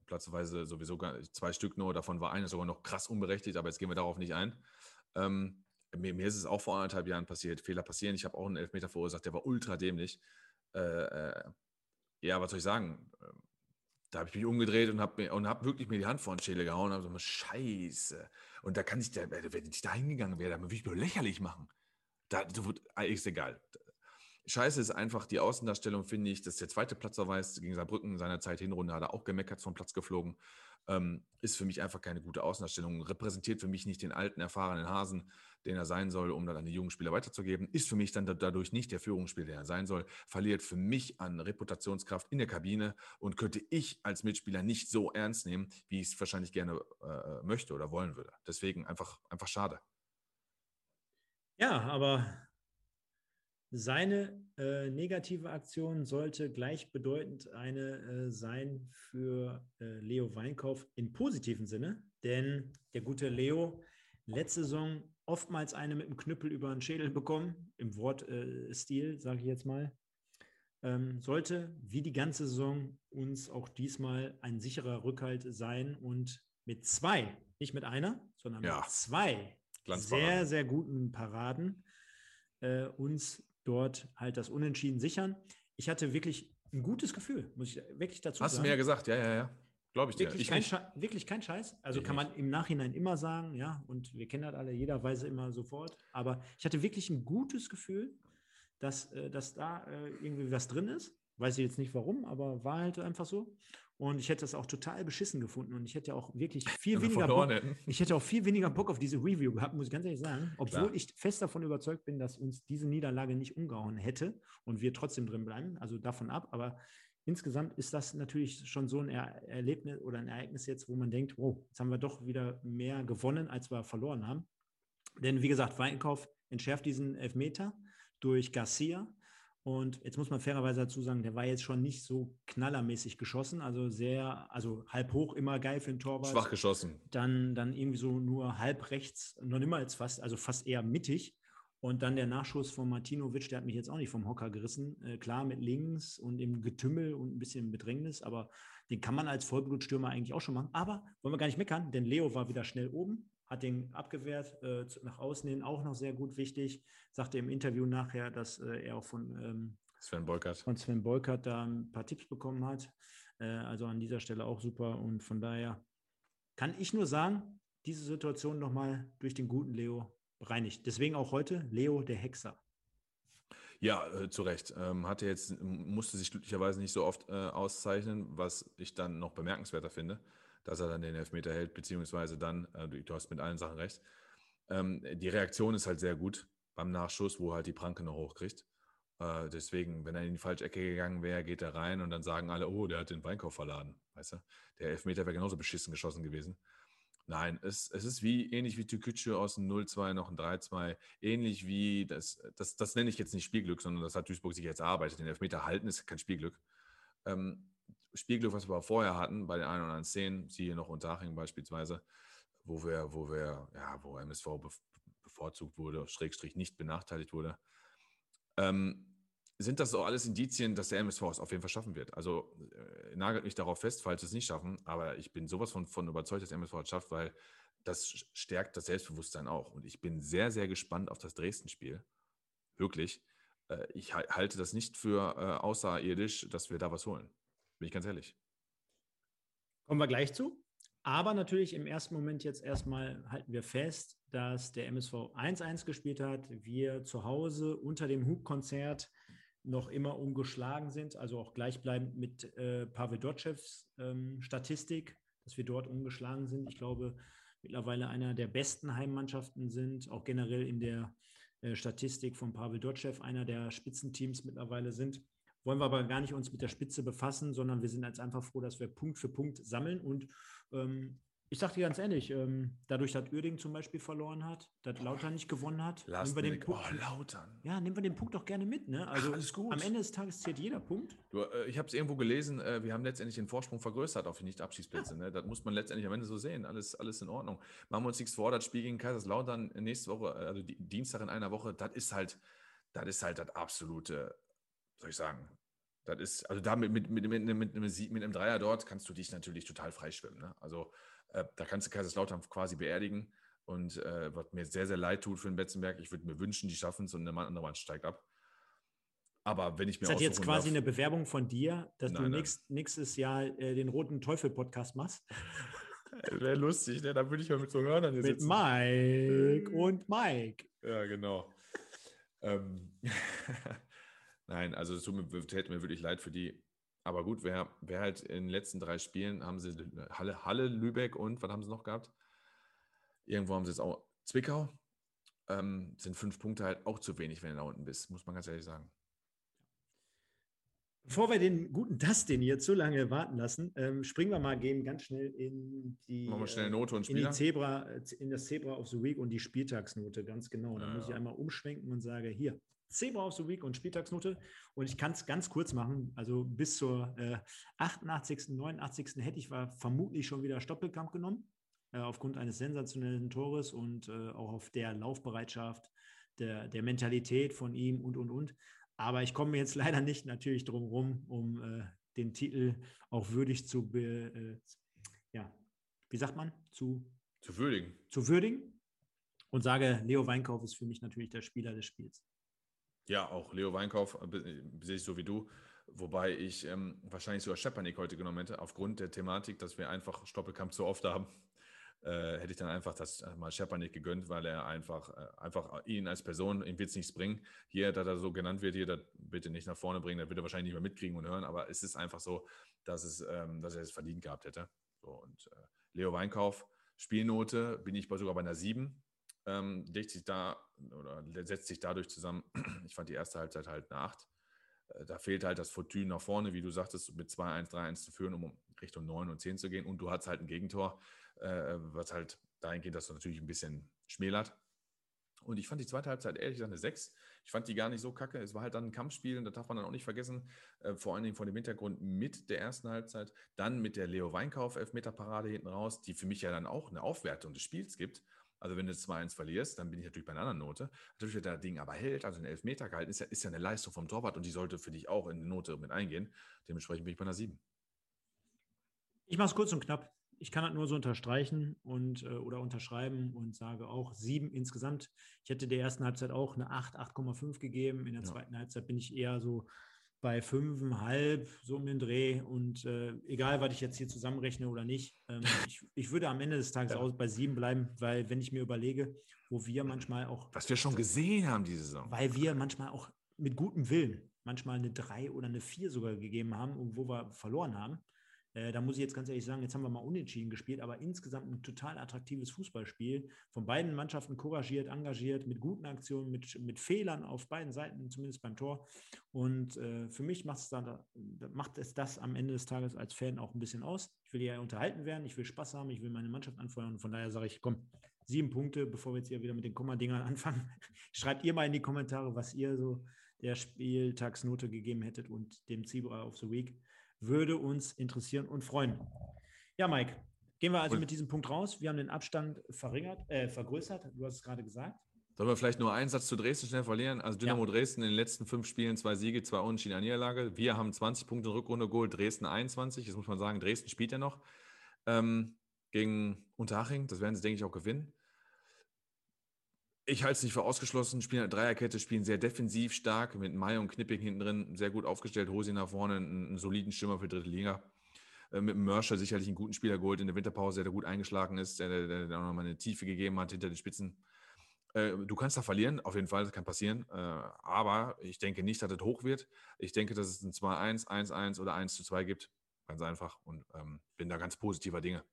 platzweise sowieso gar, zwei Stück nur. Davon war eine sogar noch krass unberechtigt, aber jetzt gehen wir darauf nicht ein. Ähm, mir, mir, ist es auch vor anderthalb Jahren passiert. Fehler passieren. Ich habe auch einen Elfmeter verursacht, der war ultra dämlich. Äh, äh, ja, was soll ich sagen? Ähm, da habe ich mich umgedreht und habe hab wirklich mir die Hand vor den Schädel gehauen und habe so, Scheiße. Und da kann ich, da, wenn ich da hingegangen wäre, dann würde ich mir lächerlich machen. Da, ist egal. Scheiße ist einfach die Außendarstellung, finde ich, dass der zweite Platzverweis gegen Saarbrücken in seiner Zeit Hinrunde hat er auch gemeckert vom Platz geflogen. Ähm, ist für mich einfach keine gute Außendarstellung. Repräsentiert für mich nicht den alten, erfahrenen Hasen, den er sein soll, um dann an die jungen Spieler weiterzugeben. Ist für mich dann dadurch nicht der Führungsspieler, der er sein soll. Verliert für mich an Reputationskraft in der Kabine und könnte ich als Mitspieler nicht so ernst nehmen, wie ich es wahrscheinlich gerne äh, möchte oder wollen würde. Deswegen einfach, einfach schade. Ja, aber seine äh, negative Aktion sollte gleichbedeutend eine äh, sein für äh, Leo Weinkauf im positiven Sinne, denn der gute Leo letzte Saison oftmals eine mit dem Knüppel über den Schädel bekommen, im Wortstil, äh, sage ich jetzt mal. Ähm, sollte wie die ganze Saison uns auch diesmal ein sicherer Rückhalt sein und mit zwei, nicht mit einer, sondern ja. mit zwei sehr, sehr guten Paraden äh, uns dort halt das Unentschieden sichern. Ich hatte wirklich ein gutes Gefühl, muss ich wirklich dazu Hast sagen. Hast du mir ja gesagt, ja, ja, ja. Glaube ich dir. Wirklich, ich kein wirklich kein Scheiß. Also ich kann man im Nachhinein immer sagen, ja, und wir kennen das alle, jeder weiß immer sofort. Aber ich hatte wirklich ein gutes Gefühl, dass, äh, dass da äh, irgendwie was drin ist. Weiß ich jetzt nicht warum, aber war halt einfach so. Und ich hätte das auch total beschissen gefunden. Und ich hätte auch wirklich viel weniger Bock, ich hätte auch viel weniger Bock auf diese Review gehabt, muss ich ganz ehrlich sagen. Obwohl Klar. ich fest davon überzeugt bin, dass uns diese Niederlage nicht umgehauen hätte und wir trotzdem drin bleiben. Also davon ab. Aber insgesamt ist das natürlich schon so ein er Erlebnis oder ein Ereignis jetzt, wo man denkt, wow, jetzt haben wir doch wieder mehr gewonnen, als wir verloren haben. Denn wie gesagt, Weinkauf entschärft diesen Elfmeter durch Garcia. Und jetzt muss man fairerweise dazu sagen, der war jetzt schon nicht so knallermäßig geschossen, also sehr, also halb hoch, immer geil für den Torwart. Schwach geschossen. Dann, dann irgendwie so nur halb rechts, noch mal als fast, also fast eher mittig. Und dann der Nachschuss von Martinovic, der hat mich jetzt auch nicht vom Hocker gerissen. Äh, klar mit links und im Getümmel und ein bisschen im Bedrängnis, aber den kann man als Vollblutstürmer eigentlich auch schon machen. Aber wollen wir gar nicht meckern, denn Leo war wieder schnell oben, hat den abgewehrt, äh, nach außen hin auch noch sehr gut wichtig. Sagte im Interview nachher, dass äh, er auch von ähm, Sven Bolkert. Von Sven Bolkert da ein paar Tipps bekommen hat. Äh, also an dieser Stelle auch super. Und von daher kann ich nur sagen, diese Situation nochmal durch den guten Leo bereinigt. Deswegen auch heute Leo der Hexer. Ja, äh, zu Recht. Ähm, hatte jetzt, musste sich glücklicherweise nicht so oft äh, auszeichnen, was ich dann noch bemerkenswerter finde dass er dann den Elfmeter hält, beziehungsweise dann, äh, du hast mit allen Sachen recht. Ähm, die Reaktion ist halt sehr gut beim Nachschuss, wo halt die Pranke noch hochkriegt. Äh, deswegen, wenn er in die falsche Ecke gegangen wäre, geht er rein und dann sagen alle, oh, der hat den Weinkauf verladen. Weißt du? Der Elfmeter wäre genauso beschissen geschossen gewesen. Nein, es, es ist wie ähnlich wie Tükütsche aus dem 0-2 noch ein 3-2. Ähnlich wie, das, das, das nenne ich jetzt nicht Spielglück, sondern das hat Duisburg sich jetzt erarbeitet. Den Elfmeter halten ist kein Spielglück. Ähm, Spielglück, was wir vorher hatten, bei den ein oder anderen Szenen, siehe noch Unterhaching beispielsweise, wo wir, wo wir, ja, wo MSV bevorzugt wurde, Schrägstrich nicht benachteiligt wurde, ähm, sind das so alles Indizien, dass der MSV es auf jeden Fall schaffen wird. Also äh, nagelt mich darauf fest, falls sie es nicht schaffen, aber ich bin sowas von, von überzeugt, dass der MSV es schafft, weil das stärkt das Selbstbewusstsein auch. Und ich bin sehr, sehr gespannt auf das Dresden-Spiel. Wirklich. Äh, ich halte das nicht für äh, außerirdisch, dass wir da was holen. Bin ich ganz ehrlich. Kommen wir gleich zu. Aber natürlich im ersten Moment jetzt erstmal halten wir fest, dass der MSV 1-1 gespielt hat, wir zu Hause unter dem Hubkonzert noch immer ungeschlagen sind, also auch gleichbleibend mit äh, Pavel Dotschevs ähm, Statistik, dass wir dort ungeschlagen sind. Ich glaube, mittlerweile einer der besten Heimmannschaften sind, auch generell in der äh, Statistik von Pavel Dotschew einer der Spitzenteams mittlerweile sind wollen wir aber gar nicht uns mit der Spitze befassen, sondern wir sind jetzt einfach froh, dass wir Punkt für Punkt sammeln und ähm, ich sage dir ganz ehrlich, ähm, dadurch, dass Uerding zum Beispiel verloren hat, dass Lautern nicht gewonnen hat, Last nehmen wir den Punkt, oh, Lautern. ja, nehmen wir den Punkt doch gerne mit. Ne? Also alles gut. am Ende des Tages zählt jeder Punkt. Du, äh, ich habe es irgendwo gelesen, äh, wir haben letztendlich den Vorsprung vergrößert auf die Nicht-Abschiedsplätze. Ne? Das muss man letztendlich am Ende so sehen. Alles, alles in Ordnung. Machen wir uns nichts vor, das Spiel gegen Kaiserslautern nächste Woche, äh, also die, Dienstag in einer Woche, das ist halt, das ist halt das absolute, soll ich sagen, das ist, also da mit, mit, mit, mit, einem Sieg- mit einem Dreier dort kannst du dich natürlich total freischwimmen. Ne? Also äh, da kannst du Kaiserslautern quasi beerdigen. Und äh, was mir sehr, sehr leid tut für den Betzenberg, ich würde mir wünschen, die schaffen es und eine andere Mann steigt ab. Aber wenn ich mir Ist das jetzt quasi darf- eine Bewerbung von dir, dass Nein, du nächst, nächstes Jahr äh, den Roten Teufel-Podcast machst? Wäre lustig, ne? Da würde ich mal mit so Hörnern hier Mit sitzen. Mike und Mike. Ja, genau. Ähm, Nein, also es tut mir, täte mir wirklich leid für die. Aber gut, wer, wer halt in den letzten drei Spielen haben sie Halle, Halle, Lübeck und was haben sie noch gehabt? Irgendwo haben sie jetzt auch Zwickau. Ähm, sind fünf Punkte halt auch zu wenig, wenn du da unten bist, muss man ganz ehrlich sagen. Bevor wir den guten Dustin hier zu lange warten lassen, ähm, springen wir mal gehen ganz schnell in die, Machen wir schnell äh, Note und in, die. Zebra, in das Zebra of the Week und die Spieltagsnote, ganz genau. Da Ja, muss ich einmal umschwenken und sage, hier, Zebra of the Week und Spieltagsnote. Und ich kann es ganz kurz machen. Also bis zur äh, 88., 89. hätte ich war vermutlich schon wieder Stoppelkamp genommen, äh, aufgrund eines sensationellen Tores und äh, auch auf der Laufbereitschaft, der, der Mentalität von ihm und, und, und. Aber ich komme jetzt leider nicht natürlich drum rum, um äh, den Titel auch würdig zu, be, äh, ja, wie sagt man, zu, Zu würdigen. zu würdigen und sage, Leo Weinkauf ist für mich natürlich der Spieler des Spiels. Ja, auch Leo Weinkauf äh, sehe ich so wie du. Wobei ich ähm, wahrscheinlich sogar Schepanik heute genommen hätte, aufgrund der Thematik, dass wir einfach Stoppelkamp zu oft haben. Äh, hätte ich dann einfach das äh, mal Schepanik gegönnt, weil er einfach, äh, einfach ihn als Person, ihm wird es nichts bringen. Hier, dass er so genannt wird, hier, das bitte nicht nach vorne bringen, das wird er wahrscheinlich nicht mehr mitkriegen und hören, aber es ist einfach so, dass, es, ähm, dass er es verdient gehabt hätte. So, und äh, Leo Weinkauf, Spielnote bin ich sogar bei einer 7 ähm, legt sich da oder setzt sich dadurch zusammen. Ich fand die erste Halbzeit halt eine 8. Äh, Da fehlt halt das Fortune nach vorne, wie du sagtest, mit 2-1, 3-1 zu führen, um Richtung 9 und 10 zu gehen. Und du hast halt ein Gegentor, äh, was halt dahin geht, dass du natürlich ein bisschen schmälert. Und ich fand die zweite Halbzeit ehrlich gesagt eine 6. Ich fand die gar nicht so kacke. Es war halt dann ein Kampfspiel und das darf man dann auch nicht vergessen. Äh, vor allen Dingen vor dem Hintergrund mit der ersten Halbzeit, dann mit der Leo Weinkauf Elfmeterparade hinten raus, die für mich ja dann auch eine Aufwertung des Spiels gibt. Also wenn du 2-1 verlierst, dann bin ich natürlich bei einer anderen Note. Natürlich, wenn der Ding aber hält, also einen Elfmeter gehalten, ist ja, ist ja eine Leistung vom Torwart und die sollte für dich auch in die Note mit eingehen. Dementsprechend bin ich bei einer 7. Ich mache es kurz und knapp. Ich kann das nur so unterstreichen und äh, oder unterschreiben und sage auch sieben insgesamt. Ich hätte der ersten Halbzeit auch eine 8, 8,5 gegeben. In der Ja. zweiten Halbzeit bin ich eher so bei 5,5, so um den Dreh. Und äh, egal, was ich jetzt hier zusammenrechne oder nicht, ähm, ich, ich würde am Ende des Tages Ja. auch bei sieben bleiben, weil wenn ich mir überlege, wo wir manchmal auch Was wir schon gesehen haben diese Saison. weil wir manchmal auch mit gutem Willen manchmal eine 3 oder eine 4 sogar gegeben haben und wo wir verloren haben. Äh, da muss ich jetzt ganz ehrlich sagen, jetzt haben wir mal unentschieden gespielt, aber insgesamt ein total attraktives Fußballspiel. Von beiden Mannschaften couragiert, engagiert, mit guten Aktionen, mit, mit Fehlern auf beiden Seiten, zumindest beim Tor. Und äh, für mich macht es, macht es das am Ende des Tages als Fan auch ein bisschen aus. Ich will ja unterhalten werden, ich will Spaß haben, ich will meine Mannschaft anfeuern und von daher sage ich, komm, sieben Punkte, bevor wir jetzt hier wieder mit den Komma-Dingern anfangen. Schreibt ihr mal in die Kommentare, was ihr so der Spieltagsnote gegeben hättet und dem Zebra of the Week. Würde uns interessieren und freuen. Ja, Mike, gehen wir also mit diesem Punkt raus. Wir haben den Abstand verringert, äh, vergrößert. Du hast es gerade gesagt. Sollen wir vielleicht nur einen Satz zu Dresden schnell verlieren? Also Dynamo Dresden in den letzten fünf Spielen zwei Siege, zwei Unentschieden, eine Niederlage. Wir haben 20 Punkte in Rückrunde geholt, Dresden 21. Jetzt muss man sagen, Dresden spielt ja noch ähm, gegen Unterhaching. Das werden sie, denke ich, auch gewinnen. Ich halte es nicht für ausgeschlossen. Spielen eine Dreierkette, spielen sehr defensiv stark mit Mai und Knipping hinten drin, sehr gut aufgestellt. Hosi nach vorne, einen, einen soliden Stürmer für die dritte Liga. Äh, mit Mörscher sicherlich einen guten Spieler geholt in der Winterpause, der da gut eingeschlagen ist, der, der, der auch nochmal eine Tiefe gegeben hat hinter den Spitzen. Äh, Du kannst da verlieren, auf jeden Fall, das kann passieren. Äh, Aber ich denke nicht, dass es hoch wird. Ich denke, dass es ein 2-1, 1-1 oder 1-2 gibt. Ganz einfach. Und ähm, bin da ganz positiver Dinge.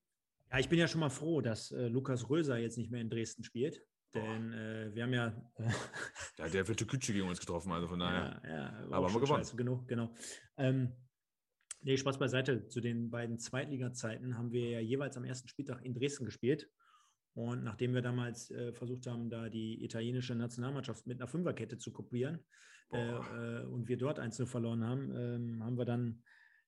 Ja, ich bin ja schon mal froh, dass Lukas Röser jetzt nicht mehr in Dresden spielt. Denn äh, wir haben ja. ja, der wird Kütsche gegen uns getroffen, also von daher. Ja, ja, aber haben wir gewonnen. Genug, genau. Ähm, nee, Spaß beiseite. Zu den beiden Zweitliga-Zeiten haben wir ja jeweils am ersten Spieltag in Dresden gespielt. Und nachdem wir damals äh, versucht haben, da die italienische Nationalmannschaft mit einer Fünferkette zu kopieren äh, äh, und wir dort einzeln verloren haben, ähm, haben wir dann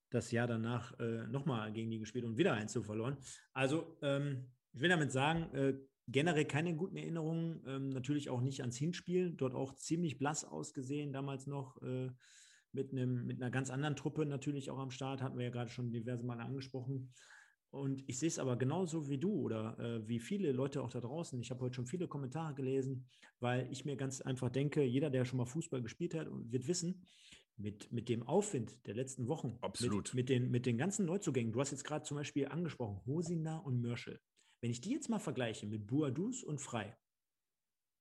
das Jahr danach äh, nochmal gegen die gespielt und wieder einzeln verloren. Also ähm, ich will damit sagen, äh, generell keine guten Erinnerungen, ähm, natürlich auch nicht ans Hinspiel, dort auch ziemlich blass ausgesehen, damals noch äh, mit, einem, mit einer ganz anderen Truppe natürlich auch am Start, hatten wir ja gerade schon diverse Male angesprochen. Und ich sehe es aber genauso wie du oder äh, wie viele Leute auch da draußen. Ich habe heute schon viele Kommentare gelesen, weil ich mir ganz einfach denke, jeder, der schon mal Fußball gespielt hat, wird wissen, mit, mit dem Aufwind der letzten Wochen, Absolut. Mit, mit, den, mit den ganzen Neuzugängen, du hast jetzt gerade zum Beispiel angesprochen, Hosina und Mörschel. Wenn ich die jetzt mal vergleiche mit Buadus und Frei,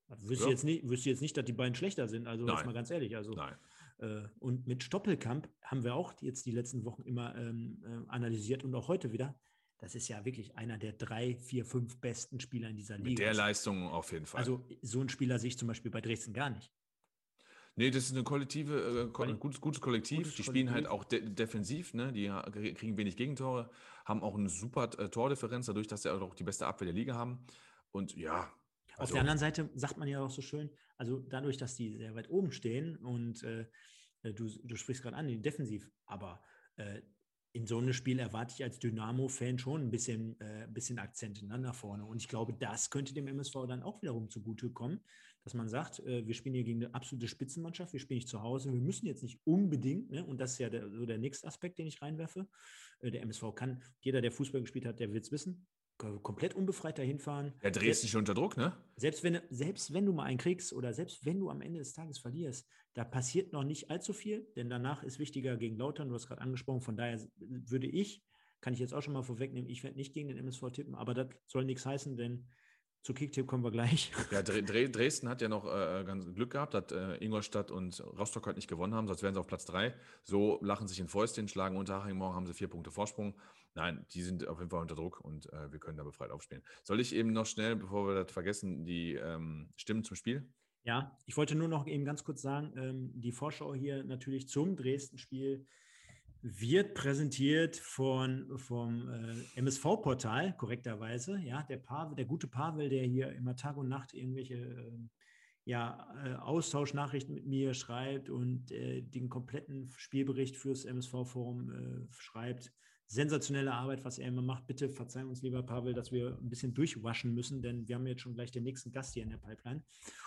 wüsste, ja. jetzt nicht, wüsste jetzt nicht, dass die beiden schlechter sind, also Nein. jetzt mal ganz ehrlich. Also, Nein. Äh, und mit Stoppelkamp haben wir auch jetzt die letzten Wochen immer ähm, äh, analysiert und auch heute wieder. Das ist ja wirklich einer der drei, vier, fünf besten Spieler in dieser Liga. Mit der Leistung auf jeden Fall. Also so einen Spieler sehe ich zum Beispiel bei Dresden gar nicht. Nee, das ist eine kollektive, äh, ein gutes, gutes Kollektiv. Gutes die spielen halt auch de defensiv, ne? die kriegen wenig Gegentore, haben auch eine super äh, Tordifferenz, dadurch, dass sie auch die beste Abwehr der Liga haben. Und ja. Also Auf der anderen Seite sagt man ja auch so schön, also dadurch, dass die sehr weit oben stehen und äh, du, du sprichst gerade an, die defensiv, aber äh, in so einem Spiel erwarte ich als Dynamo-Fan schon ein bisschen, äh, bisschen Akzente nach vorne. Und ich glaube, das könnte dem MSV dann auch wiederum zugutekommen, dass man sagt, äh, wir spielen hier gegen eine absolute Spitzenmannschaft, wir spielen nicht zu Hause, wir müssen jetzt nicht unbedingt, ne, und das ist ja der, so der nächste Aspekt, den ich reinwerfe. Äh, der MSV kann, jeder, der Fußball gespielt hat, der will es wissen, komplett unbefreit dahin fahren. Er dreht sich unter Druck, ne? Selbst wenn, selbst wenn du mal einen kriegst oder selbst wenn du am Ende des Tages verlierst, da passiert noch nicht allzu viel, denn danach ist wichtiger gegen Lautern, du hast gerade angesprochen, von daher würde ich, kann ich jetzt auch schon mal vorwegnehmen, ich werde nicht gegen den MSV tippen, aber das soll nichts heißen, denn zu Kicktipp kommen wir gleich. Ja, Dresden hat ja noch äh, ganz Glück gehabt, dass äh, Ingolstadt und Rostock heute nicht gewonnen haben, sonst wären sie auf Platz 3. So lachen sich in Fäustchen, schlagen Unterhaching, morgen haben sie vier Punkte Vorsprung. Nein, die sind auf jeden Fall unter Druck und äh, wir können da befreit aufspielen. Soll ich eben noch schnell, bevor wir das vergessen, die ähm, Stimmen zum Spiel? Ja, ich wollte nur noch eben ganz kurz sagen, ähm, die Vorschau hier natürlich zum Dresden-Spiel wird präsentiert von, vom äh, MSV-Portal, korrekterweise. Ja, der, Pavel, der gute Pavel, der hier immer Tag und Nacht irgendwelche äh, ja, äh, Austauschnachrichten mit mir schreibt und äh, den kompletten Spielbericht fürs MSV-Forum äh, schreibt. Sensationelle Arbeit, was er immer macht. Bitte verzeih uns, lieber Pavel, dass wir ein bisschen durchwaschen müssen, denn wir haben jetzt schon gleich den nächsten Gast hier in der Pipeline.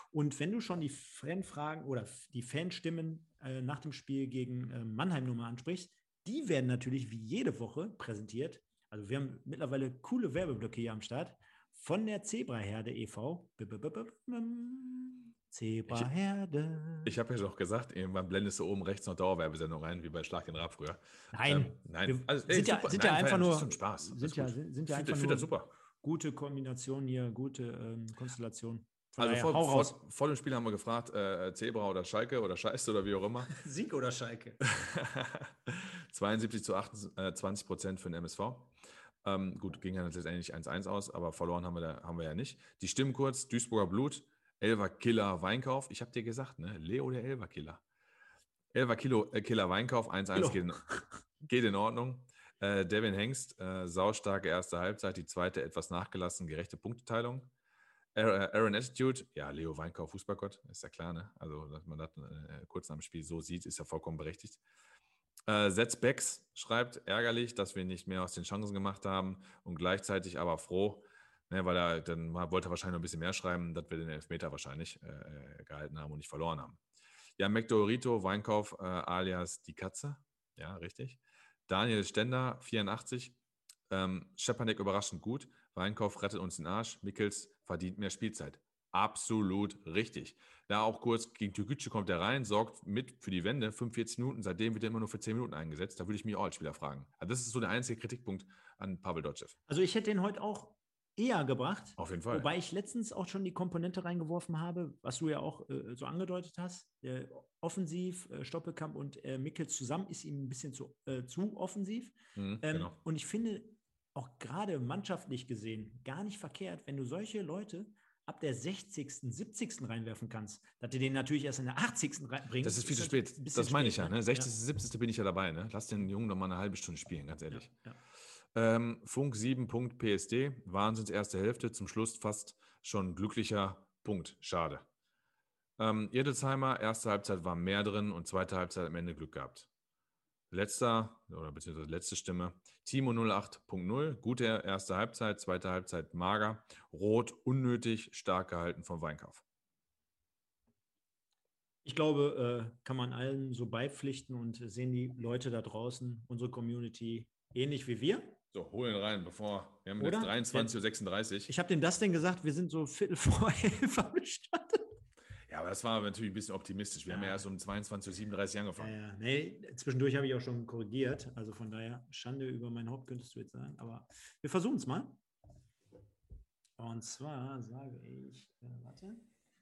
Und wenn du schon die Fanfragen oder die Fanstimmen äh, nach dem Spiel gegen Mannheim nochmal ansprichst, die werden natürlich wie jede Woche präsentiert. Also wir haben mittlerweile coole Werbeblöcke hier am Start von der Zebraherde e.V. Zebraherde. Ich, ich habe ja doch gesagt, irgendwann blendest du oben rechts noch Dauerwerbesendung rein, wie bei Schlag den Rab früher. Nein, ähm, nein. Also, ey, sind, ja, sind ja einfach nur Spaß. Sind ja, sind ja einfach nur super. gute Kombination hier, gute ähm, Konstellation. Also vor, vor, vor, dem Spiel haben wir gefragt, äh, Zebra oder Schalke oder Scheiße oder wie auch immer. Sieg oder Schalke? 72 zu 28 äh, Prozent für den MSV. Ähm, gut, ging ja letztendlich 1-1 aus, aber verloren haben wir, da, haben wir ja nicht. Die Stimmen kurz, Duisburger Blut, Elver Killer Weinkauf. Ich habe dir gesagt, ne? Leo der Elver Killer. Elver Kilo, äh, Killer Weinkauf, 1-1 geht, geht, in Ordnung. Äh, Devin Hengst, äh, saustarke erste Halbzeit, die zweite etwas nachgelassen, gerechte Punkteteilung. Aaron Attitude, ja, Leo Weinkauf, Fußballgott, ist ja klar, ne? Also, dass man das äh, kurz nach dem Spiel so sieht, ist ja vollkommen berechtigt. Äh, Setz Becks schreibt, ärgerlich, dass wir nicht mehr aus den Chancen gemacht haben und gleichzeitig aber froh, ne, weil er dann wollte er wahrscheinlich noch ein bisschen mehr schreiben, dass wir den Elfmeter wahrscheinlich äh, äh gehalten haben und nicht verloren haben. Ja, McDorito, Weinkauf äh, alias die Katze, ja, richtig. Daniel Stender, 84. Ähm, Schepanek überraschend gut. Weinkauf rettet uns den Arsch. Mickels verdient mehr Spielzeit. Absolut richtig. Da auch kurz gegen Türkgücü kommt er rein, sorgt mit für die Wende, 45 Minuten, seitdem wird er immer nur für 10 Minuten eingesetzt. Da würde ich mich auch als Spieler fragen. Also das ist so der einzige Kritikpunkt an Pavel Dotschew. Also ich hätte ihn heute auch eher gebracht. Auf jeden Fall. Wobei ich letztens auch schon die Komponente reingeworfen habe, was du ja auch äh, so angedeutet hast. Äh, offensiv, äh, Stoppelkamp und äh, Mickels zusammen ist ihm ein bisschen zu, äh, zu offensiv. Mhm, ähm, genau. Und ich finde auch gerade mannschaftlich gesehen gar nicht verkehrt, wenn du solche Leute ab der 60., 70. reinwerfen kannst, dass du den natürlich erst in der 80. reinbringst. Das ist viel zu halt spät. Das meine ich ja. Ne? 60., 70. bin ich ja dabei. Ne? Lass den Jungen noch mal eine halbe Stunde spielen, ganz ehrlich. Ja, ja. Ähm, Funk 7.psd, Wahnsinns erste Hälfte, zum Schluss fast schon glücklicher Punkt. Schade. Ähm, Irdesheimer, erste Halbzeit war mehr drin und zweite Halbzeit am Ende Glück gehabt. Letzter, oder beziehungsweise letzte Stimme, Timo 08.0, gute erste Halbzeit, zweite Halbzeit mager, rot, unnötig, stark gehalten vom Weinkauf. Ich glaube, äh, kann man allen so beipflichten und sehen die Leute da draußen, unsere Community, ähnlich wie wir. So, holen rein, bevor, wir haben Oder? jetzt 23.36 Uhr. Ich habe dem das denn gesagt, wir sind so Viertel vor elf am Start. Ja, aber das war natürlich ein bisschen optimistisch. Wir haben ja Ja. erst um 22.37 Uhr Ja, angefangen. ja. Nee, zwischendurch habe ich auch schon korrigiert. Also von daher, Schande über mein Haupt könntest du jetzt sagen. Aber wir versuchen es mal. Und zwar sage ich, äh, warte.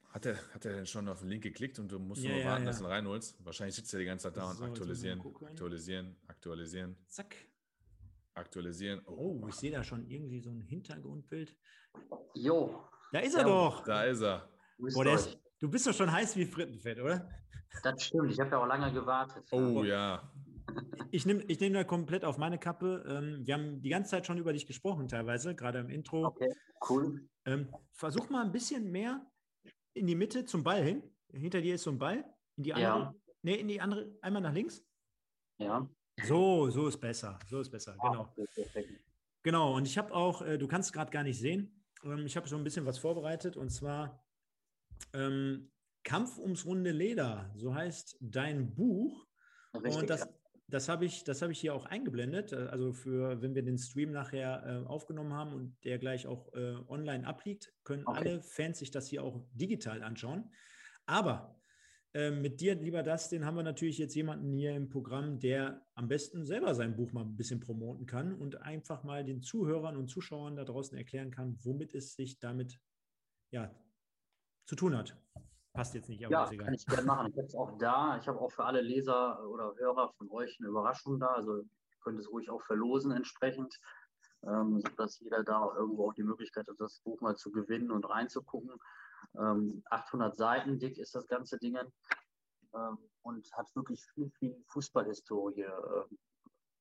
Hat er, hat er denn schon auf den Link geklickt und du musst Ja, nur ja, warten, ja. dass du ihn reinholst? Wahrscheinlich sitzt er die ganze Zeit da und So, aktualisieren, aktualisieren, aktualisieren, Zack. aktualisieren. Oh, ich sehe da schon irgendwie so ein Hintergrundbild. Jo, Da ist er Ja, doch. Da ist er. Boah, der ist, du bist doch schon heiß wie Frittenfett, oder? Das stimmt, ich habe ja auch lange gewartet. Oh ja. Ich nehme ich nehm da komplett auf meine Kappe. Ähm, wir haben die ganze Zeit schon über dich gesprochen, teilweise, gerade im Intro. Okay, cool. Ähm, versuch mal ein bisschen mehr in die Mitte zum Ball hin. Hinter dir ist so ein Ball. In die andere. Ja. Nee, in die andere, einmal nach links. Ja. So, so ist besser. So ist besser, genau. Perfekt. Genau, und ich habe auch, äh, du kannst gerade gar nicht sehen, ähm, ich habe so ein bisschen was vorbereitet und zwar ähm, Kampf ums runde Leder, so heißt dein Buch. Richtig, und das, ja. das habe ich, das hab ich hier auch eingeblendet, äh, also für, wenn wir den Stream nachher äh, aufgenommen haben und der gleich auch äh, online abliegt, können Okay. alle Fans sich das hier auch digital anschauen. Aber äh, mit dir, lieber Dustin, haben wir natürlich jetzt jemanden hier im Programm, der am besten selber sein Buch mal ein bisschen promoten kann und einfach mal den Zuhörern und Zuschauern da draußen erklären kann, womit es sich damit ja, zu tun hat. Passt jetzt nicht, aber Ja, ist egal. kann ich gerne machen. Ich habe es auch da. Ich habe auch für alle Leser oder Hörer von euch eine Überraschung da. Also ihr könnt es ruhig auch verlosen entsprechend, ähm, sodass jeder da irgendwo auch die Möglichkeit hat, das Buch mal zu gewinnen und reinzugucken. Ähm, 800 Seiten dick ist das ganze Ding ähm, und hat wirklich viel, viel Fußballhistorie äh,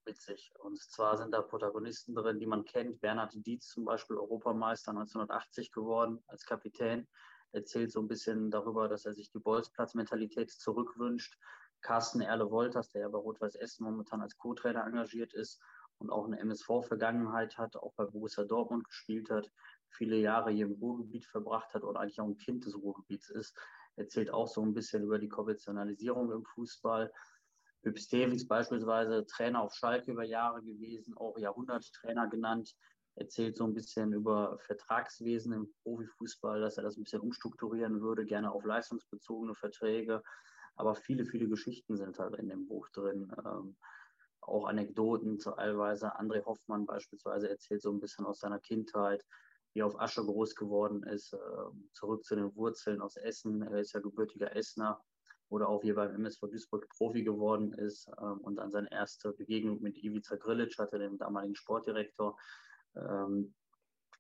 mit sich. Und zwar sind da Protagonisten drin, die man kennt. Bernhard Dietz zum Beispiel, Europameister 1980 geworden als Kapitän erzählt so ein bisschen darüber, dass er sich die Bolzplatz-Mentalität zurückwünscht. Carsten Erle-Wolters, der ja bei Rot-Weiß Essen momentan als Co-Trainer engagiert ist und auch eine MSV-Vergangenheit hat, auch bei Borussia Dortmund gespielt hat, viele Jahre hier im Ruhrgebiet verbracht hat und eigentlich auch ein Kind des Ruhrgebiets ist, erzählt auch so ein bisschen über die Konventionalisierung im Fußball. Hüb Stevens beispielsweise Trainer auf Schalke über Jahre gewesen, auch Jahrhunderttrainer genannt, erzählt so ein bisschen über Vertragswesen im Profifußball, dass er das ein bisschen umstrukturieren würde, gerne auf leistungsbezogene Verträge. Aber viele, viele Geschichten sind halt in dem Buch drin. Ähm, auch Anekdoten teilweise. André Hoffmann beispielsweise erzählt so ein bisschen aus seiner Kindheit, wie er auf Asche groß geworden ist, ähm, zurück zu den Wurzeln aus Essen. Er ist ja gebürtiger Essener oder auch hier beim MSV Duisburg Profi geworden ist ähm, und dann seine erste Begegnung mit Ivica Grilic hatte, dem damaligen Sportdirektor. Ähm,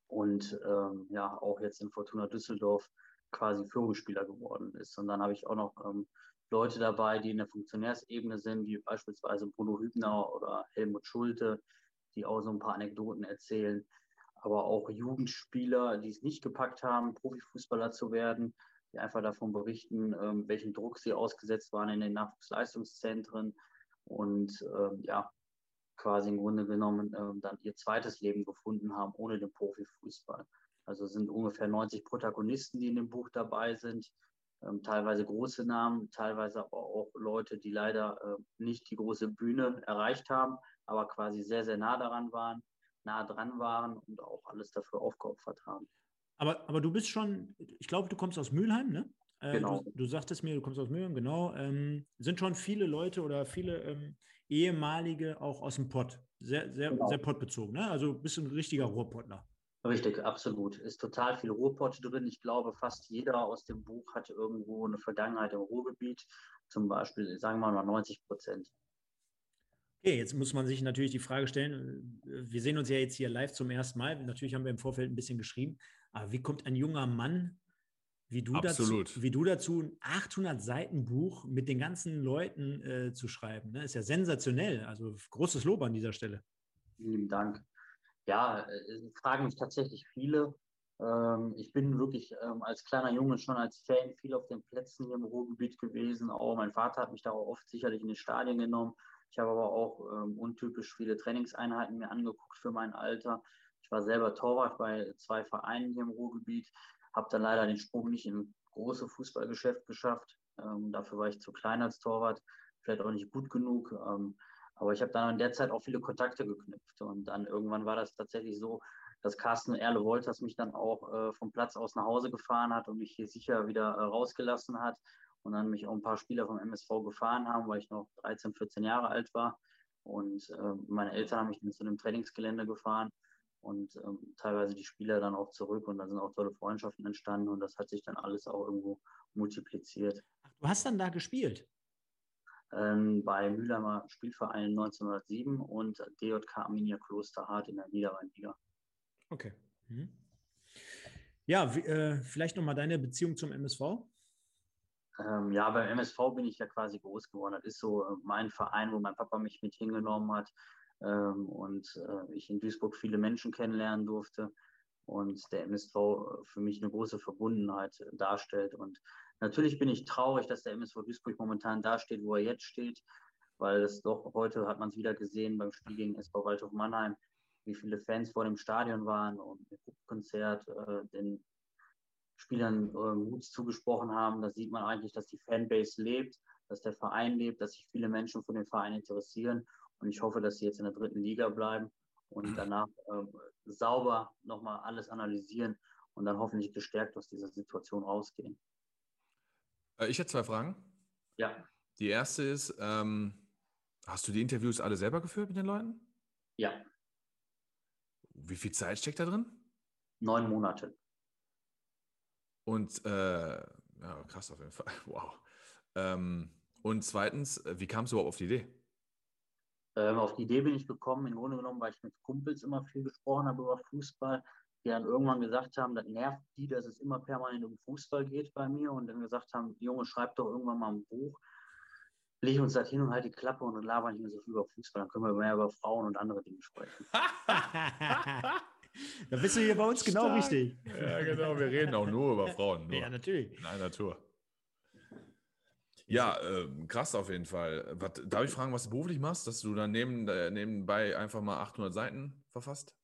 und ähm, ja, auch jetzt in Fortuna Düsseldorf quasi Führungsspieler geworden ist. Und dann habe ich auch noch ähm, Leute dabei, die in der Funktionärsebene sind, wie beispielsweise Bruno Hübner oder Helmut Schulte, die auch so ein paar Anekdoten erzählen. Aber auch Jugendspieler, die es nicht gepackt haben, Profifußballer zu werden, die einfach davon berichten, ähm, welchen Druck sie ausgesetzt waren in den Nachwuchsleistungszentren und ähm, ja, quasi im Grunde genommen ähm, dann ihr zweites Leben gefunden haben ohne den Profifußball. Also sind ungefähr 90 Protagonisten, die in dem Buch dabei sind, ähm, teilweise große Namen, teilweise aber auch Leute, die leider äh, nicht die große Bühne erreicht haben, aber quasi sehr, sehr nah daran waren, nah dran waren und auch alles dafür aufgeopfert haben. Aber, aber du bist schon, ich glaube, du kommst aus Mülheim, ne? Äh, Genau. Du, du sagtest mir, du kommst aus Mülheim, genau. Ähm, sind schon viele Leute oder viele ähm, ehemalige auch aus dem Pott. Sehr, sehr, Genau. sehr pottbezogen, ne? Also bist du ein richtiger Ruhrpottler. Richtig, absolut. Ist total viel Ruhrpott drin. Ich glaube, fast jeder aus dem Buch hat irgendwo eine Vergangenheit im Ruhrgebiet. Zum Beispiel, sagen wir mal 90 Prozent. Okay, jetzt muss man sich natürlich die Frage stellen, äh, wir sehen uns ja jetzt hier live zum ersten Mal. Natürlich haben wir im Vorfeld ein bisschen geschrieben, Aber wie kommt ein junger Mann wie du, Absolut. dazu, wie du dazu ein 800 Seiten Buch mit den ganzen Leuten äh, zu schreiben? Ne? Ist ja sensationell. Also großes Lob an dieser Stelle. Vielen Dank. Ja, äh, fragen mich tatsächlich viele. Ähm, ich bin wirklich ähm, als kleiner Junge schon als Fan viel auf den Plätzen hier im Ruhrgebiet gewesen. Auch mein Vater hat mich da auch oft sicherlich in die Stadien genommen. Ich habe aber auch ähm, untypisch viele Trainingseinheiten mir angeguckt für mein Alter. Ich war selber Torwart bei zwei Vereinen hier im Ruhrgebiet, habe dann leider den Sprung nicht im große Fußballgeschäft geschafft. Ähm, dafür war ich zu klein als Torwart, vielleicht auch nicht gut genug. Ähm, aber ich habe dann in der Zeit auch viele Kontakte geknüpft. Und dann irgendwann war das tatsächlich so, dass Carsten Erle Wolters mich dann auch äh, vom Platz aus nach Hause gefahren hat und mich hier sicher wieder äh, rausgelassen hat. Und dann mich auch ein paar Spieler vom MSV gefahren haben, weil ich noch 13, 14 Jahre alt war. Und äh, meine Eltern haben mich dann zu einem Trainingsgelände gefahren und ähm, teilweise die Spieler dann auch zurück und da sind auch tolle Freundschaften entstanden und das hat sich dann alles auch irgendwo multipliziert. Ach, du hast dann da gespielt? Ähm, bei Mühlheimer Spielverein 1907 und DJK Arminia Klosterhardt in der Niederrheinliga. Okay. Mhm. Ja, wie, äh, vielleicht nochmal deine Beziehung zum MSV? Ähm, ja, beim MSV bin ich ja quasi groß geworden. Das ist so äh, mein Verein, wo mein Papa mich mit hingenommen hat und äh, ich in Duisburg viele Menschen kennenlernen durfte und der MSV für mich eine große Verbundenheit darstellt. Und natürlich bin ich traurig, dass der MSV Duisburg momentan da steht, wo er jetzt steht, weil es doch heute hat man es wieder gesehen beim Spiel gegen SV Waldhof Mannheim, wie viele Fans vor dem Stadion waren und ein Konzert äh, den Spielern äh, Mut zugesprochen haben. Da sieht man eigentlich, dass die Fanbase lebt, dass der Verein lebt, dass sich viele Menschen für den Verein interessieren und ich hoffe, dass sie jetzt in der dritten Liga bleiben und danach äh, sauber nochmal alles analysieren und dann hoffentlich gestärkt aus dieser Situation rausgehen. Äh, ich hätte zwei Fragen. Ja. Die erste ist, ähm, hast du die Interviews alle selber geführt mit den Leuten? Ja. Wie viel Zeit steckt da drin? Neun Monate. Und äh, ja, krass auf jeden Fall. Wow. Ähm, und zweitens, wie kamst du überhaupt auf die Idee? Ähm, auf die Idee bin ich gekommen, im Grunde genommen, weil ich mit Kumpels immer viel gesprochen habe über Fußball, die dann irgendwann gesagt haben, das nervt die, dass es immer permanent um Fußball geht bei mir und dann gesagt haben, Junge, schreib doch irgendwann mal ein Buch, leg uns das hin und halt die Klappe und labern nicht mehr so viel über Fußball, dann können wir mehr über Frauen und andere Dinge sprechen. da bist du hier bei uns genau Stark. richtig. Ja, genau, wir reden auch nur über Frauen. Nur. Ja, natürlich. In einer Tour. Ja, äh, krass auf jeden Fall. Was, darf ich fragen, was du beruflich machst, dass du dann neben, äh, nebenbei einfach mal 800 Seiten verfasst?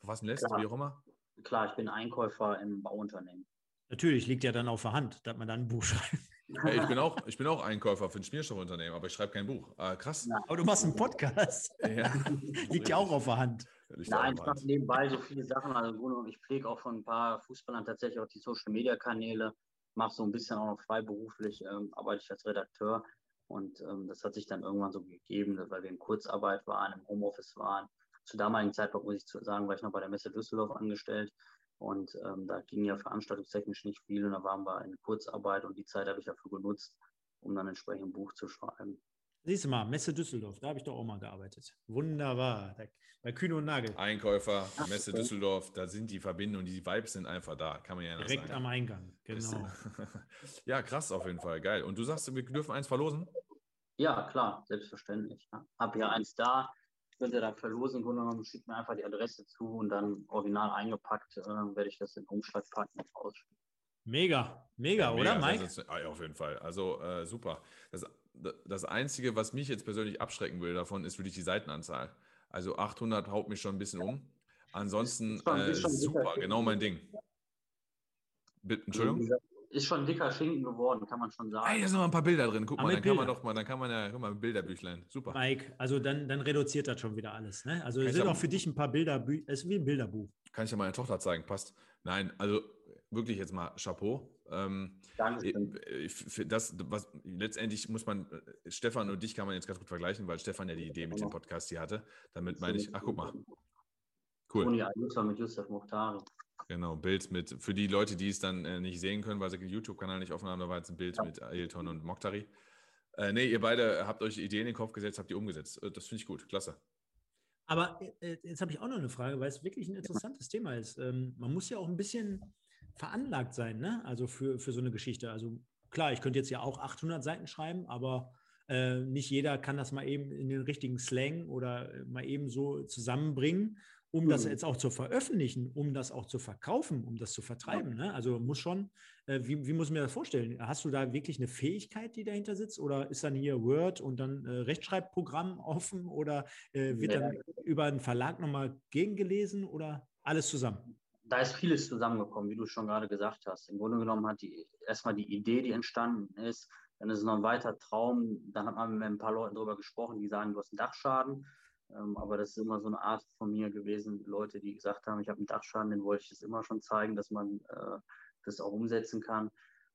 Verfassen lässt, Klar. wie auch immer? Klar, ich bin Einkäufer im Bauunternehmen. Natürlich, liegt ja dann auf der Hand, dass man dann ein Buch schreibt. Hey, ich, bin auch, ich bin auch Einkäufer für ein Schmierstoffunternehmen, aber ich schreibe kein Buch. Ah, krass. Ja. Aber du machst einen Podcast. Ja. liegt ja auch auf der Hand. Nein, ich mache nebenbei so viele Sachen. Also ich pflege auch von ein paar Fußballern tatsächlich auch die Social-Media-Kanäle mache so ein bisschen auch noch freiberuflich, ähm, arbeite ich als Redakteur. Und ähm, das hat sich dann irgendwann so gegeben, weil wir in Kurzarbeit waren, im Homeoffice waren. Zu damaligen Zeitpunkt, muss ich sagen, war ich noch bei der Messe Düsseldorf angestellt. Und ähm, da ging ja veranstaltungstechnisch nicht viel. Und da waren wir in Kurzarbeit und die Zeit habe ich dafür genutzt, um dann entsprechend ein Buch zu schreiben. Siehst du mal, Messe Düsseldorf, da habe ich doch auch mal gearbeitet. Wunderbar. Bei Kühne und Nagel. Einkäufer, Messe Düsseldorf, da sind die Verbindungen, die Vibes sind einfach da, kann man ja Direkt sagen. am Eingang, genau. ja, krass auf jeden Fall, geil. Und du sagst, wir dürfen eins verlosen? Ja, klar, selbstverständlich. Ja. Hab ja eins da, könnt ihr da verlosen, Grunde genommen, schickt mir einfach die Adresse zu und dann original eingepackt, äh, werde ich das in den Umschlag packen und ausspielen. Mega, mega, ja, oder, mega, Mike? Ah, ja, auf jeden Fall. Also äh, super. Das das Einzige, was mich jetzt persönlich abschrecken will davon, ist wirklich die Seitenanzahl. Also 800 haut mich schon ein bisschen um. Ansonsten äh, super, genau mein Ding. Bitte, Entschuldigung? Ist schon ein dicker Schinken geworden, kann man schon sagen. Ey, da sind noch ein paar Bilder drin. Guck mal, dann Bilder. kann man doch mal, dann kann man ja, guck mal, Bilderbüchlein. Super. Mike, also dann, dann reduziert das schon wieder alles. Ne? Also es sind auch für dich ein paar Bilder, es ist wie ein Bilderbuch. Kann ich ja meiner Tochter zeigen, passt. Nein, also wirklich jetzt mal Chapeau. Ähm, das, was, letztendlich muss man, äh, Stefan und dich kann man jetzt ganz gut vergleichen, weil Stefan ja die Idee mit dem Podcast hier hatte. Damit meine ich, ach guck mal. Cool. Toni Ayuso mit Yusuf Muhtari. Genau, Bild mit, für die Leute, die es dann äh, nicht sehen können, weil sie den YouTube-Kanal nicht offen haben, da war jetzt ein Bild ja. mit Ailton und Mokhtari. Äh, nee, ihr beide habt euch Ideen in den Kopf gesetzt, habt die umgesetzt. Äh, das finde ich gut, klasse. Aber äh, jetzt habe ich auch noch eine Frage, weil es wirklich ein interessantes ja. Thema ist. Ähm, man muss ja auch ein bisschen veranlagt sein, ne? Also für, für so eine Geschichte. Also klar, ich könnte jetzt ja auch 800 Seiten schreiben, aber äh, nicht jeder kann das mal eben in den richtigen Slang oder mal eben so zusammenbringen, um das Mhm. jetzt auch zu veröffentlichen, um das auch zu verkaufen, um das zu vertreiben. Ne? Also muss schon, äh, wie, wie muss ich mir das vorstellen? Hast du da wirklich eine Fähigkeit, die dahinter sitzt? Oder ist dann hier Word und dann äh, Rechtschreibprogramm offen? Oder äh, wird Nee. dann über einen Verlag nochmal gegengelesen oder alles zusammen? Da ist vieles zusammengekommen, wie du schon gerade gesagt hast. Im Grunde genommen hat die erstmal die Idee, die entstanden ist, dann ist es noch ein weiter Traum. Dann hat man mit ein paar Leuten darüber gesprochen, die sagen, du hast einen Dachschaden. Ähm, aber das ist immer so eine Art von mir gewesen, Leute, die gesagt haben, ich habe einen Dachschaden, den wollte ich das immer schon zeigen, dass man äh, das auch umsetzen kann.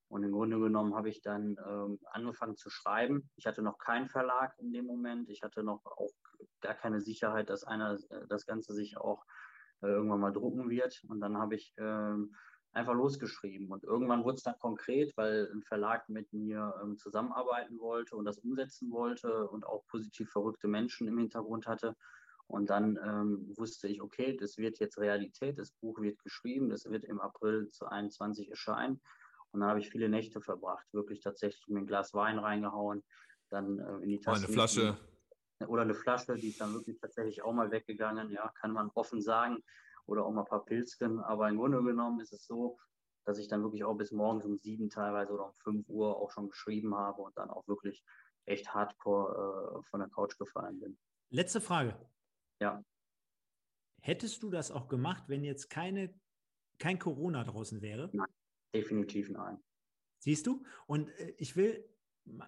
Und im Grunde genommen habe ich dann ähm, angefangen zu schreiben. Ich hatte noch keinen Verlag in dem Moment. Ich hatte noch auch gar keine Sicherheit, dass einer äh, das Ganze sich auch irgendwann mal drucken wird. Und dann habe ich ähm, einfach losgeschrieben. Und irgendwann wurde es dann konkret, weil ein Verlag mit mir ähm, zusammenarbeiten wollte und das umsetzen wollte und auch positiv verrückte Menschen im Hintergrund hatte. Und dann ähm, wusste ich, okay, das wird jetzt Realität, das Buch wird geschrieben, das wird im April zu 21 erscheinen. Und dann habe ich viele Nächte verbracht, wirklich tatsächlich mir ein Glas Wein reingehauen, dann äh, in die Tasse. eine Flasche. Oder eine Flasche, die ist dann wirklich tatsächlich auch mal weggegangen, ja, kann man offen sagen. Oder auch mal ein paar Pilzchen. Aber im Grunde genommen ist es so, dass ich dann wirklich auch bis morgens um sieben teilweise oder um fünf Uhr auch schon geschrieben habe und dann auch wirklich echt hardcore äh, von der Couch gefallen bin. Letzte Frage. Ja. Hättest du das auch gemacht, wenn jetzt keine, kein Corona draußen wäre? Definitiv nein. Siehst du? Und äh, ich will,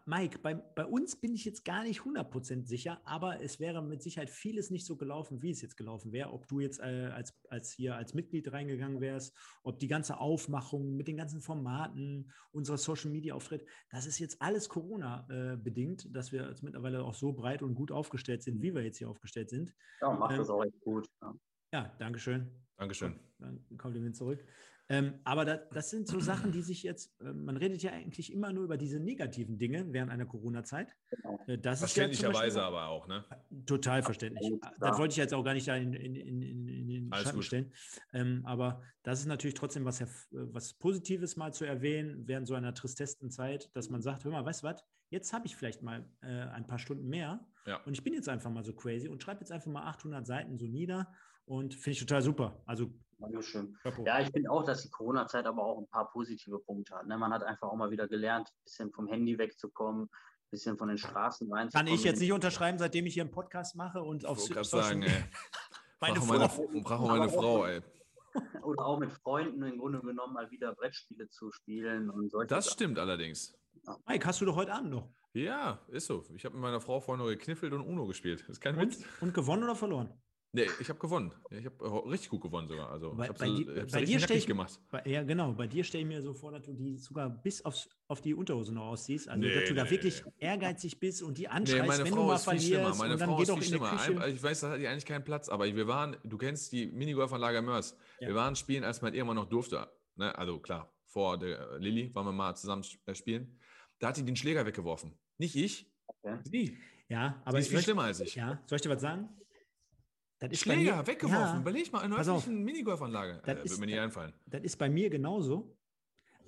Mike, bei, bei uns bin ich jetzt gar nicht 100% sicher, aber es wäre mit Sicherheit vieles nicht so gelaufen, wie es jetzt gelaufen wäre. Ob du jetzt äh, als, als hier als Mitglied reingegangen wärst, ob die ganze Aufmachung mit den ganzen Formaten, unserer Social Media Auftritt, das ist jetzt alles Corona äh, bedingt, dass wir jetzt mittlerweile auch so breit und gut aufgestellt sind, wie wir jetzt hier aufgestellt sind. Ja, macht Ähm, das auch echt gut. Ja. Ja, Dankeschön. Dankeschön. Dann Kompliment zurück. Ähm, aber da, das sind so Sachen, die sich jetzt, äh, man redet ja eigentlich immer nur über diese negativen Dinge während einer Corona-Zeit. Genau. Äh, das ja Verständlicherweise Beispiel- aber auch, ne? Total verständlich. Absolut, Das klar. wollte ich jetzt auch gar nicht da in, in, in, in, den Alles Schatten gut. stellen. Ähm, aber das ist natürlich trotzdem was, äh, was Positives mal zu erwähnen während so einer tristesten Zeit, dass man sagt, hör mal, weißt du was, jetzt habe ich vielleicht mal äh, ein paar Stunden mehr Ja. und ich bin jetzt einfach mal so crazy und schreibe jetzt einfach mal 800 Seiten so nieder und finde ich total super. Also, Dankeschön. Ja, ich finde auch, dass die Corona-Zeit aber auch ein paar positive Punkte hat. Ne? Man hat einfach auch mal wieder gelernt, ein bisschen vom Handy wegzukommen, ein bisschen von den Straßen kann reinzukommen. ich jetzt nicht unterschreiben, seitdem ich hier einen Podcast mache und auf Ich wollte gerade Social- sagen, ey. Meine Brauche meine, Frau. brauche meine Frau, ey. Oder auch mit Freunden im Grunde genommen mal wieder Brettspiele zu spielen und solche Das Sachen. stimmt allerdings. Mike, hast du doch heute Abend noch. Ja, ist so. Ich habe mit meiner Frau vorhin noch gekniffelt und Uno gespielt. Das ist kein Und, Witz. und gewonnen oder verloren? Nee, ich habe gewonnen. Ich habe richtig gut gewonnen sogar. Also, Bei- ich habe bei so, hab's bei dir richtig stell nackig ich- gemacht. Bei, ja, genau. Bei dir stelle ich mir so vor, dass du die sogar bis aufs, auf die Unterhose noch aussiehst. Also, Nee, dass du da nee, wirklich nee. ehrgeizig bist und die anschreist, meine wenn du Frau mal ist viel schlimmer. verlierst. Meine und dann Frau geh ist viel schlimmer. Küche. Ich weiß, da hat die eigentlich keinen Platz, aber wir waren, du kennst die Minigolfanlage Mörs. Ja. Wir waren spielen, als man irgendwann noch durfte. Ne? Also klar, vor der äh, Lilly waren wir mal zusammen äh, spielen. Da hat die den Schläger weggeworfen. Nicht ich, Okay. sie. Ja, aber die ist viel ich- schlimmer als ich. Ja, soll ich dir was sagen? Schläger mir- weggeworfen. Ja, Überleg mal, in einer öffentlichen Minigolfanlage. Das Äh, ist- mir nicht einfallen. das ist bei mir genauso.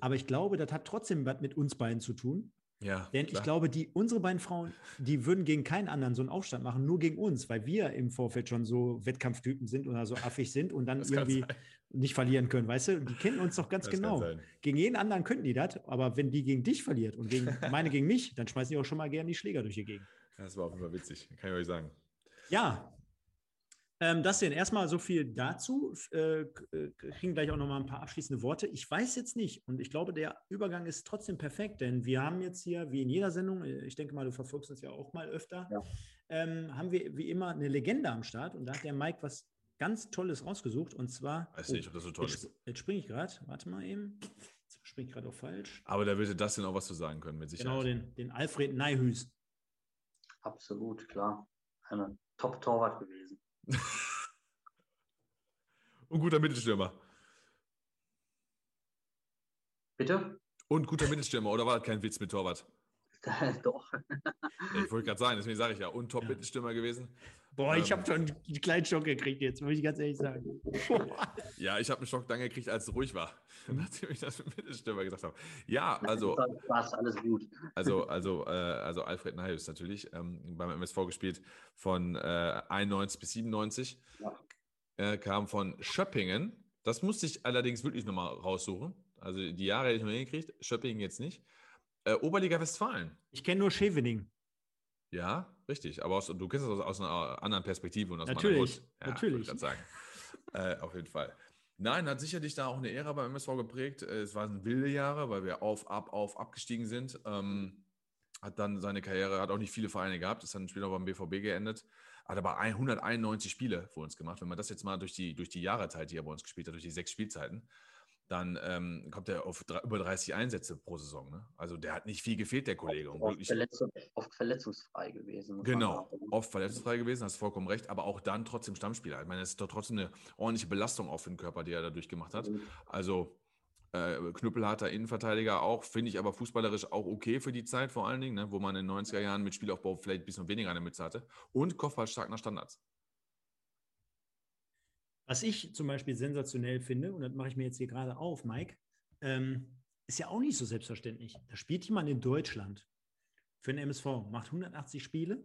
Aber ich glaube, das hat trotzdem was mit uns beiden zu tun. Ja, Denn klar. ich glaube, die, unsere beiden Frauen, die würden gegen keinen anderen so einen Aufstand machen, nur gegen uns, weil wir im Vorfeld schon so Wettkampftypen sind oder so affig sind und dann Das irgendwie nicht verlieren können, weißt du? Die kennen uns doch ganz Das genau. Gegen jeden anderen könnten die das, aber wenn die gegen dich verliert und gegen meine gegen mich, dann schmeißen die auch schon mal gerne die Schläger durch die Gegend. Das war auf jeden Fall witzig, kann ich euch sagen. Ja. Ähm, das denn erstmal so viel dazu. Äh, äh, kriegen gleich auch noch mal ein paar abschließende Worte. Ich weiß jetzt nicht und ich glaube, der Übergang ist trotzdem perfekt, denn wir haben jetzt hier, wie in jeder Sendung, äh, ich denke mal, du verfolgst uns ja auch mal öfter, Ja. ähm, haben wir wie immer eine Legende am Start und da hat der Mike was ganz Tolles rausgesucht und zwar. Weiß nicht, ob das so toll jetzt, ist. jetzt springe ich gerade, warte mal eben. Jetzt springe ich gerade auch falsch. Aber da würde das denn auch was zu sagen können, mit Sicherheit. Genau, den, den Alfred Neihüs. Absolut, klar. Eine Top-Torwart gewesen. Und guter Mittelstürmer. Bitte? Und guter Mittelstürmer, oder war das kein Witz mit Torwart? Doch. Ich wollte gerade sagen, deswegen sage ich ja, und Top-Mittelstürmer gewesen. Boah, ich Ähm. habe schon einen kleinen Schock gekriegt jetzt, muss ich ganz ehrlich sagen. Ja, ich habe einen Schock dann gekriegt, als es ruhig war, nachdem ich das mit Mittelstürmer gesagt habe. Ja, also Passt, alles gut. Also, also, äh, also Alfred Nahus natürlich ähm, beim MSV gespielt von äh, 91 bis 97. Ja. Äh, kam von Schöppingen. Das musste ich allerdings wirklich nochmal raussuchen. Also die Jahre hätte ich noch hingekriegt. Schöppingen jetzt nicht. Äh, Oberliga Westfalen. Ich kenne nur Schevening. Ja, richtig. Aber aus, du kennst das aus, aus einer anderen Perspektive und aus meiner Natürlich, Hut. Ja, natürlich. ich sagen. äh, auf jeden Fall. Nein, hat sicherlich da auch eine Ära beim MSV geprägt. Äh, Es waren wilde Jahre, weil wir auf, ab, auf, abgestiegen sind. Ähm, hat dann seine Karriere, hat auch nicht viele Vereine gehabt, ist dann später beim BVB geendet. Hat aber 191 Spiele für uns gemacht. Wenn man das jetzt mal durch die, durch die Jahre teilt, die er bei uns gespielt hat, durch die sechs Spielzeiten, dann ähm, kommt er auf drei, über 30 Einsätze pro Saison. Ne? Also der hat nicht viel gefehlt, der Kollege. Oft, wirklich- verletzung, oft verletzungsfrei gewesen. Genau, oft verletzungsfrei gewesen, hast vollkommen recht, aber auch dann trotzdem Stammspieler. Ich meine, es ist doch trotzdem eine ordentliche Belastung für den Körper, die er dadurch gemacht hat. Also äh, knüppelharter Innenverteidiger auch, finde ich aber fußballerisch auch okay für die Zeit vor allen Dingen, ne, wo man in den 90er Jahren mit Spielaufbau vielleicht ein bisschen weniger eine Mütze hatte. Und Kopfballstark nach Standards. Was ich zum Beispiel sensationell finde, und das mache ich mir jetzt hier gerade auf, Mike, ähm, ist ja auch nicht so selbstverständlich. Da spielt jemand in Deutschland für den MSV, macht 180 Spiele,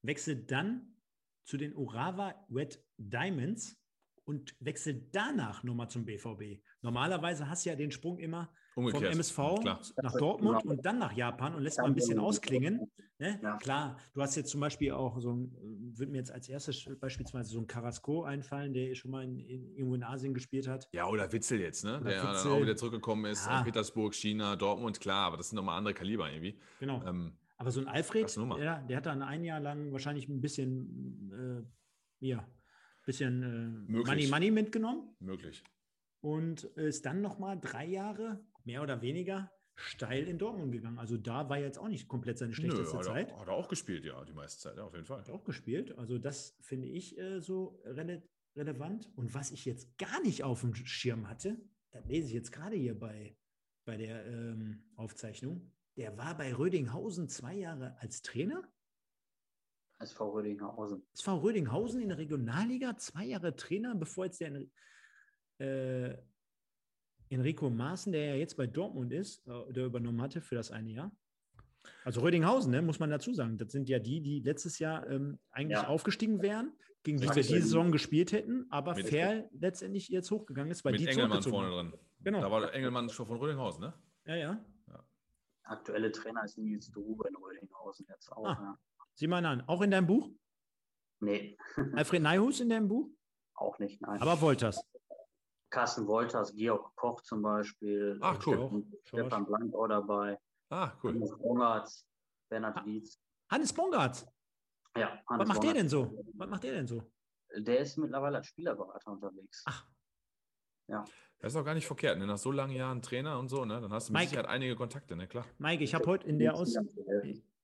wechselt dann zu den Urawa Red Diamonds und wechselt danach nochmal zum BVB. Normalerweise hast du ja den Sprung immer Umgekehrt. vom MSV Klar. nach Dortmund und dann nach Japan und lässt mal ein bisschen ausklingen. Ne? Ja. Klar, du hast jetzt zum Beispiel auch so ein, würde mir jetzt als erstes beispielsweise so ein Carrasco einfallen, der schon mal in, in, irgendwo in Asien gespielt hat. Ja, oder Witzel jetzt, ne? Oder der dann Witzel. auch wieder zurückgekommen ist. Ja. St. Petersburg, China, Dortmund, klar, aber das sind nochmal andere Kaliber irgendwie. Genau. Ähm, Aber so ein Alfred, der, der hat dann ein Jahr lang wahrscheinlich ein bisschen, äh, ja, bisschen äh. Money Money mitgenommen möglich. und ist dann nochmal drei Jahre, mehr oder weniger, steil in Dortmund gegangen. Also da war jetzt auch nicht komplett seine schlechteste Nö, hat, Zeit. Er, hat er auch gespielt, ja, die meiste Zeit, ja, auf jeden Fall. Hat auch gespielt. Also das finde ich äh, so rele relevant. Und was ich jetzt gar nicht auf dem Schirm hatte, das lese ich jetzt gerade hier bei, bei der ähm, Aufzeichnung, der war bei Rödinghausen zwei Jahre als Trainer. SV Rödinghausen. SV Rödinghausen in der Regionalliga, zwei Jahre Trainer, bevor jetzt der äh, Enrico Maaßen, der ja jetzt bei Dortmund ist, äh, der übernommen hatte für das eine Jahr. Also Rödinghausen, ne, muss man dazu sagen. Das sind ja die, die letztes Jahr ähm, eigentlich Ja. aufgestiegen wären, gegen die wir diese Saison gespielt hätten, aber Mit- fair letztendlich jetzt hochgegangen ist, weil Mit die Engelmann vorne drin. Genau. Da war der Engelmann schon von Rödinghausen, ne? Ja, ja. Aktuelle Trainer ist Nils Drube in Rödinghausen jetzt auch. Ah. Ja. Sieh mal an. Auch in deinem Buch? Nee, Alfred Neihus in deinem Buch? auch nicht, nein. Aber Wolters. Carsten Wolters, Georg Koch zum Beispiel. Ach, cool. Stefan, Schorsch. Stefan Blank auch dabei. Ah, cool. Hannes Bongartz, Bernhard. Dietz. Hannes Bongartz. Ja, Was Hannes macht der Bongartz. denn so? Was macht der denn so? Der ist mittlerweile als Spielerberater unterwegs. Ach, Das ist auch gar nicht verkehrt, ne? Nach so langen Jahren Trainer und so, ne? Dann hast du mit Mike. Sicherheit einige Kontakte, ne? Klar. Mike, ich habe heute in der Aus.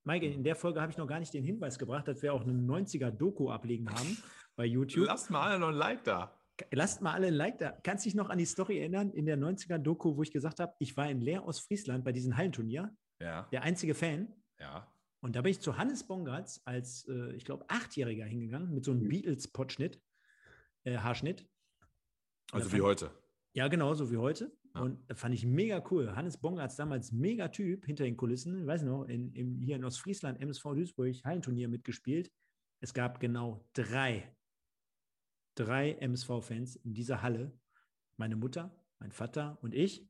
Mike, in der Folge habe ich noch gar nicht den Hinweis gebracht, dass wir auch eine 90er-Doku ablegen haben bei YouTube. Lasst mal alle noch ein Like da. Lasst mal alle ein Like da. Kannst dich noch an die Story erinnern in der 90er-Doku, wo ich gesagt habe, ich war in Leer aus Friesland bei diesem Hallenturnier, Ja, der einzige Fan. ja. Und da bin ich zu Hannes Bongartz als, äh, ich glaube, Achtjähriger hingegangen mit so einem Beatles-Potschnitt, äh, Haarschnitt. Also wie heute. Ja, genau, so wie heute. Ja. Und das fand ich mega cool. Hannes Bongartz damals mega Typ hinter den Kulissen. Ich weiß noch, in, in, hier in Ostfriesland, MSV Duisburg, Hallenturnier mitgespielt. Es gab genau drei, drei MSV-Fans in dieser Halle. Meine Mutter, mein Vater und ich.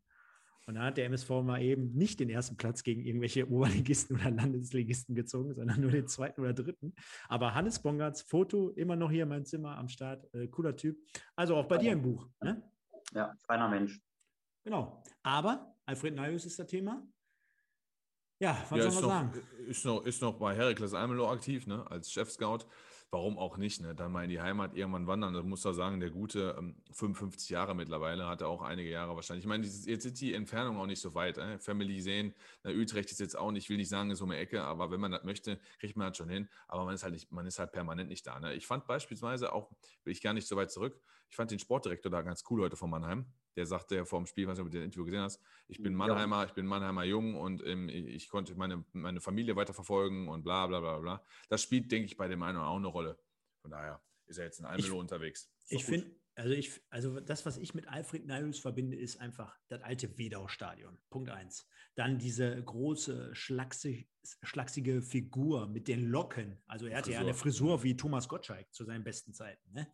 Und da hat der MSV mal eben nicht den ersten Platz gegen irgendwelche Oberligisten oder Landesligisten gezogen, sondern nur den zweiten oder dritten. Aber Hannes Bongartz, Foto, immer noch hier in meinem Zimmer am Start. Äh, cooler Typ. Also auch bei dir im Buch. Ne? Ja, feiner Mensch. Genau. Aber Alfred Naius ist das Thema. Ja, was Ja, soll man noch, sagen? ist, noch, ist noch bei Heracles Almelo aktiv, ne? Als Chef-Scout. Warum auch nicht, ne? Dann mal in die Heimat irgendwann wandern. Da muss er sagen, der gute ähm, 55 Jahre mittlerweile, hat er auch einige Jahre wahrscheinlich. Ich meine, jetzt sind die Entfernungen auch nicht so weit. Äh? Family sehen, na, Utrecht ist jetzt auch nicht, ich will nicht sagen, ist um die Ecke, aber wenn man das möchte, kriegt man das schon hin. Aber man ist halt nicht, man ist halt permanent nicht da. Ne? Ich fand beispielsweise auch, will ich gar nicht so weit zurück, ich fand den Sportdirektor da ganz cool heute von Mannheim. Der sagte ja vor dem Spiel, was du mit dem Interview gesehen hast, ich bin Ja. Mannheimer, ich bin Mannheimer Jung und ähm, ich, konnte meine, meine Familie weiterverfolgen und bla bla bla bla. Das spielt, denke ich, bei dem einen auch eine Rolle. Von daher ist er jetzt in Almelo unterwegs. Ich finde, also ich, also das, was ich mit Alfred Nahus verbinde, ist einfach das alte Wedau-Stadion. Punkt eins. Dann diese große, schlaksig, schlachsige Figur mit den Locken. Also er hatte ja eine Frisur. Frisur wie Thomas Gottschalk zu seinen besten Zeiten. Ne?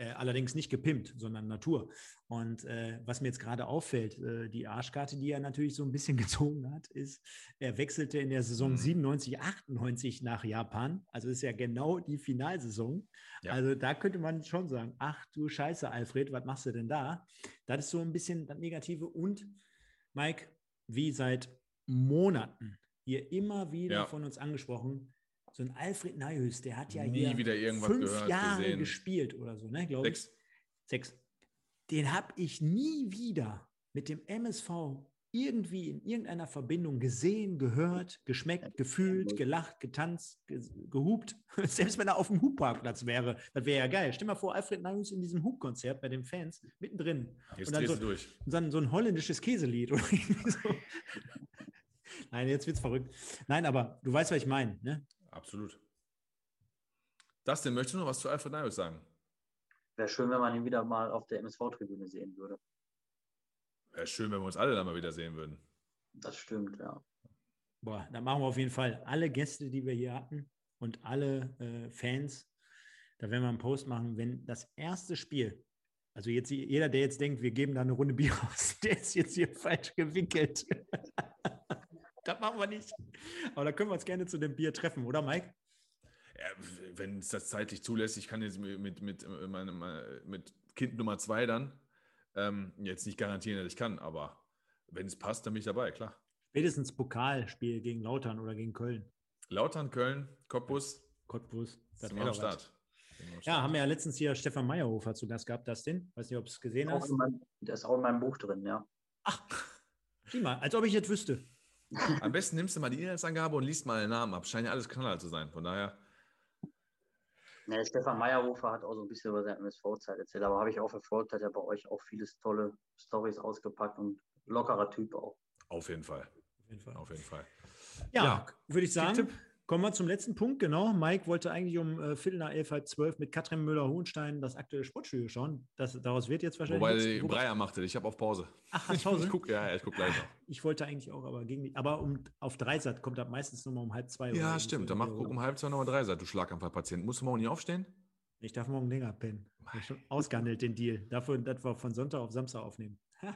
Äh, allerdings nicht gepimpt, sondern Natur. Und äh, was mir jetzt gerade auffällt, äh, die Arschkarte, die er natürlich so ein bisschen gezogen hat, ist, er wechselte in der Saison Mhm. 97, 98 nach Japan. Also ist ja genau die Finalsaison. Ja. Also da könnte man schon sagen, ach du Scheiße, Alfred, was machst du denn da? Das ist so ein bisschen das Negative. Und Mike, wie seit Monaten hier immer wieder Ja. von uns angesprochen, so ein Alfred Nahus, der hat ja Nie hier wieder irgendwas fünf gehört, Jahre gesehen. gespielt oder so, ne, glaube ich. Sechs. Den habe ich nie wieder mit dem MSV irgendwie in irgendeiner Verbindung gesehen, gehört, geschmeckt, gefühlt, gelacht, getanzt, ge gehupt. Selbst wenn er auf dem Hubparkplatz wäre, das wäre ja geil. Stell mal vor, Alfred Nahus in diesem Hubkonzert bei den Fans mittendrin. Jetzt Und dann so- du durch. Und dann so ein holländisches Käselied oder irgendwie so. Nein, jetzt wird's verrückt. Nein, aber du weißt, was ich meine. Ne? Absolut. Dustin, möchtest du noch was zu Alfred Nayos sagen? Wäre schön, wenn man ihn wieder mal auf der MSV-Tribüne sehen würde. Wäre schön, wenn wir uns alle da mal wieder sehen würden. Das stimmt, ja. Boah, da machen wir auf jeden Fall alle Gäste, die wir hier hatten und alle äh, Fans. Da werden wir einen Post machen, wenn das erste Spiel, also jetzt jeder, der jetzt denkt, wir geben da eine Runde Bier aus, der ist jetzt hier falsch gewickelt. das machen wir nicht. Aber da können wir uns gerne zu dem Bier treffen, oder Mike? Ja, wenn es das zeitlich zulässt, ich kann jetzt mit, mit, mit, äh, meinem, mit Kind Nummer zwei dann ähm, jetzt nicht garantieren, dass ich kann, aber wenn es passt, dann bin ich dabei, klar. Spätestens Pokalspiel gegen Lautern oder gegen Köln. Lautern, Köln, Cottbus, Cottbus. das sind wär wir am doch was. Start. Ja, haben wir ja letztens hier Stefan Meyerhofer zu Gast gehabt, Dustin. Weiß nicht, ob du es gesehen hast. in meinem, der ist auch in meinem Buch drin, ja. Ach, sieh mal, als ob ich jetzt wüsste. Am besten nimmst du mal die Inhaltsangabe und liest mal den Namen ab. Scheint ja alles Knaller zu sein. Von daher, Ja, Stefan Meyerhofer hat auch so ein bisschen über seine MSV-Zeit erzählt, aber habe ich auch verfolgt, hat er bei euch auch viele tolle Stories ausgepackt und lockerer Typ auch. auf jeden Fall. Auf jeden Fall. Auf jeden Fall. Ja, Ja. würde ich sagen, Tipp. Kommen wir zum letzten Punkt. Genau, Mike wollte eigentlich um äh, Viertel nach elf, halb zwölf mit Katrin Müller-Hohenstein das aktuelle Sportstudio schauen. Das, daraus wird jetzt wahrscheinlich Wobei nichts. die Breyer machte, ich habe auf Pause. Ach, hast Ich, Pause? ich gucke, ja, ich gucke gleich noch. Ich wollte eigentlich auch, aber ging nicht. Aber um, auf Dreisat kommt das meistens nur mal um halb zwei. Ja, stimmt. Dann mach, guck um halb zwei nochmal drei Seite, du Schlaganfallpatient. Musst du morgen nicht aufstehen? Ich darf morgen länger pennen. Ich schon ausgehandelt den Deal. Dafür, dass wir von Sonntag auf Samstag aufnehmen.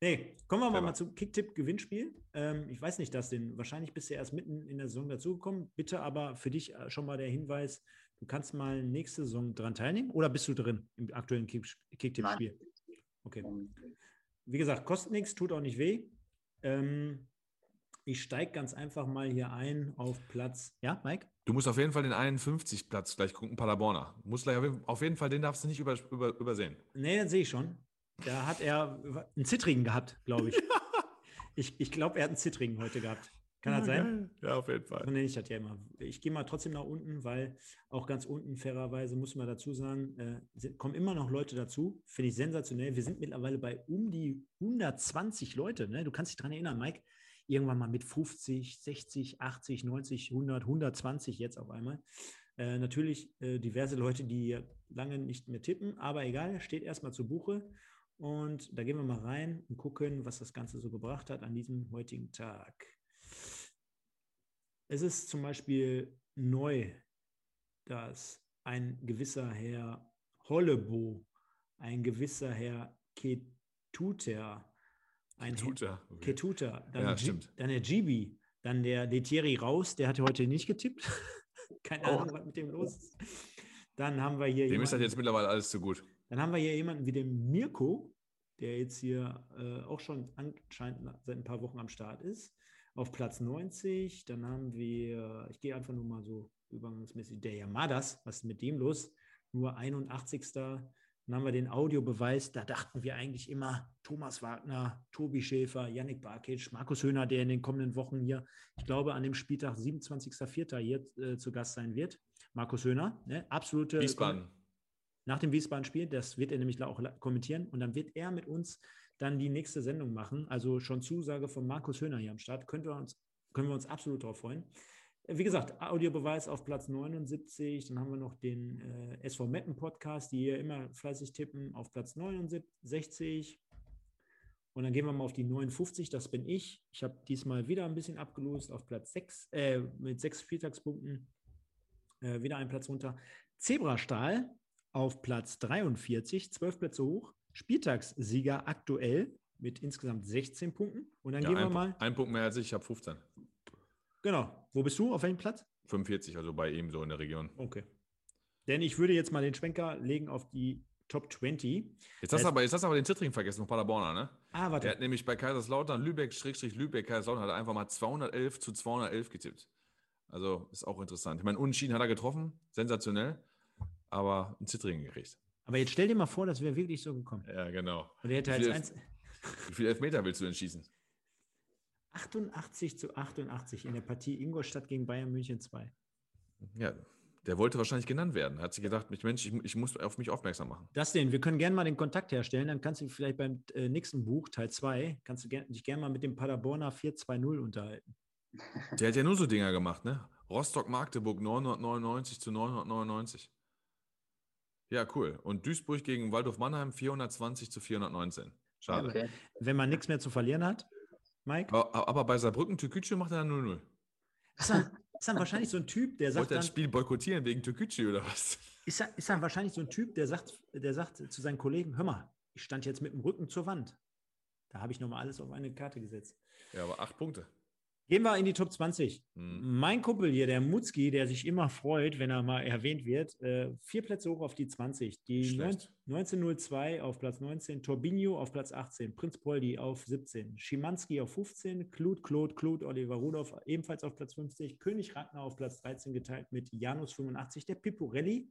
nee, kommen wir mal, Clever. mal zum Kicktipp-Gewinnspiel. Ähm, ich weiß nicht, dass den wahrscheinlich bist du erst mitten in der Saison dazugekommen. Bitte aber für dich äh, schon mal der Hinweis, du kannst mal nächste Saison dran teilnehmen oder bist du drin im aktuellen Kick- Kicktipp-Spiel? Okay. Wie gesagt, kostet nichts, tut auch nicht weh. Ähm, ich steige ganz einfach mal hier ein auf Platz. Ja, Mike? Du musst auf jeden Fall den 51 Platz gleich gucken, Paderborner. Du musst gleich auf jeden, Fall, den darfst du nicht über, über, übersehen. Nee, den sehe ich schon. Da hat er einen Zittrigen gehabt, glaube ich. ich. Ich glaube, er hat einen Zittrigen heute gehabt. Kann das sein? Ja, auf jeden Fall. So nenne ich das ja immer. Ich gehe mal trotzdem nach unten, weil auch ganz unten, fairerweise, muss man dazu sagen, äh, sind, kommen immer noch Leute dazu. Finde ich sensationell. Wir sind mittlerweile bei um die 120 Leute. Ne? Du kannst dich daran erinnern, Mike. Irgendwann mal mit 50, 60, 80, 90, 100, 120 jetzt auf einmal. Äh, natürlich äh, diverse Leute, die lange nicht mehr tippen, aber egal, steht erstmal zu Buche. Und da gehen wir mal rein und gucken, was das Ganze so gebracht hat an diesem heutigen Tag. Es ist zum Beispiel neu, dass ein gewisser Herr Hollebo, ein gewisser Herr Ketuter, ein Tut er. Okay. Ketuter, dann, Ja, G- dann der Gibi, dann der Letieri raus, der hatte heute nicht getippt. Keine Oh. Ahnung, was mit dem los ist. Dann haben wir hier Dem ist das jemanden- jetzt mittlerweile alles zu gut. Dann haben wir hier jemanden wie den Mirko, der jetzt hier äh, auch schon anscheinend seit ein paar Wochen am Start ist, auf Platz 90. Dann haben wir, ich gehe einfach nur mal so übergangsmäßig, der Yamadas, was ist mit dem los? Nur 81. Dann haben wir den Audiobeweis, da dachten wir eigentlich immer Thomas Wagner, Tobi Schäfer, Yannick Barkic, Markus Höhner, der in den kommenden Wochen hier, ich glaube, an dem Spieltag 27.04. hier äh, zu Gast sein wird. Markus Höhner, ne? absolute Wiesbaden. Nach dem Wiesbaden-Spiel. Das wird er nämlich auch kommentieren. Und dann wird er mit uns dann die nächste Sendung machen. Also schon Zusage von Markus Höhner hier am Start. Können wir uns, können wir uns absolut darauf freuen. Wie gesagt, Audiobeweis auf Platz 79. Dann haben wir noch den äh, SV Meppen Podcast, die hier immer fleißig tippen, auf Platz 69. Und dann gehen wir mal auf die 59, das bin ich. Ich habe diesmal wieder ein bisschen abgelost auf Platz 6, äh, mit sechs Spieltagspunkten. Äh, wieder einen Platz runter. Zebrastahl auf Platz 43, zwölf Plätze hoch. Spieltagssieger aktuell mit insgesamt 16 Punkten. Und dann ja, gehen wir mal. Ein Punkt mehr als ich, ich habe 15. Genau. Wo bist du? Auf welchem Platz? 45, also bei ihm so in der Region. Okay. Denn ich würde jetzt mal den Schwenker legen auf die Top 20. Jetzt hast, du aber, jetzt hast du aber den Zittring vergessen von Paderborner, ne? Ah, warte. Der hat nämlich bei Kaiserslautern, Lübeck, Schrägstrich Lübeck, Kaiserslautern, hat einfach mal 211 zu 211 getippt. Also ist auch interessant. Ich meine, Unschieden hat er getroffen, sensationell, aber ein Zittring gekriegt. Aber jetzt stell dir mal vor, das wäre wirklich so gekommen. Ja, genau. Und er hätte als eins. Wie viele Elfmeter willst du denn schießen? 88 zu 88 in der Partie Ingolstadt gegen Bayern München 2. Ja, der wollte wahrscheinlich genannt werden. Hat sich gedacht, Mensch, ich, ich muss auf mich aufmerksam machen. Das denn, wir können gerne mal den Kontakt herstellen. Dann kannst du vielleicht beim äh, nächsten Buch, Teil 2, kannst du dich gerne mal mit dem Paderborner 420 unterhalten. Der hat ja nur so Dinger gemacht, ne? Rostock-Magdeburg 999 zu 999. Ja, cool. Und Duisburg gegen Waldorf Mannheim 420 zu 419. Schade. Okay. Wenn man nichts mehr zu verlieren hat, Mike? Aber, aber bei Saarbrücken Türkgücü macht er dann 0-0. Ist dann, ist dann wahrscheinlich so ein Typ, der sagt. Wollte das Spiel boykottieren wegen Türkgücü oder was? Ist dann, ist dann wahrscheinlich so ein Typ, der sagt, der sagt zu seinen Kollegen: Hör mal, ich stand jetzt mit dem Rücken zur Wand. Da habe ich nochmal alles auf eine Karte gesetzt. Ja, aber acht Punkte. Gehen wir in die Top 20. Mhm. Mein Kumpel hier, der Mutzki, der sich immer freut, wenn er mal erwähnt wird, äh, vier Plätze hoch auf die 20. Die 1902 auf Platz 19, Torbinho auf Platz 18, Prinz Poldi auf 17, Schimanski auf 15, Claude, Claude, Claude, Oliver Rudolph ebenfalls auf Platz 50, König Ragnar auf Platz 13 geteilt mit Janus 85, der Piporelli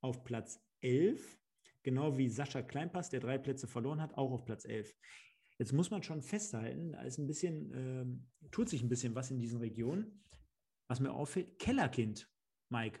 auf Platz 11, genau wie Sascha Kleinpass, der drei Plätze verloren hat, auch auf Platz 11. Jetzt muss man schon festhalten, da ist ein bisschen, äh, tut sich ein bisschen was in diesen Regionen. Was mir auffällt, Kellerkind, Mike.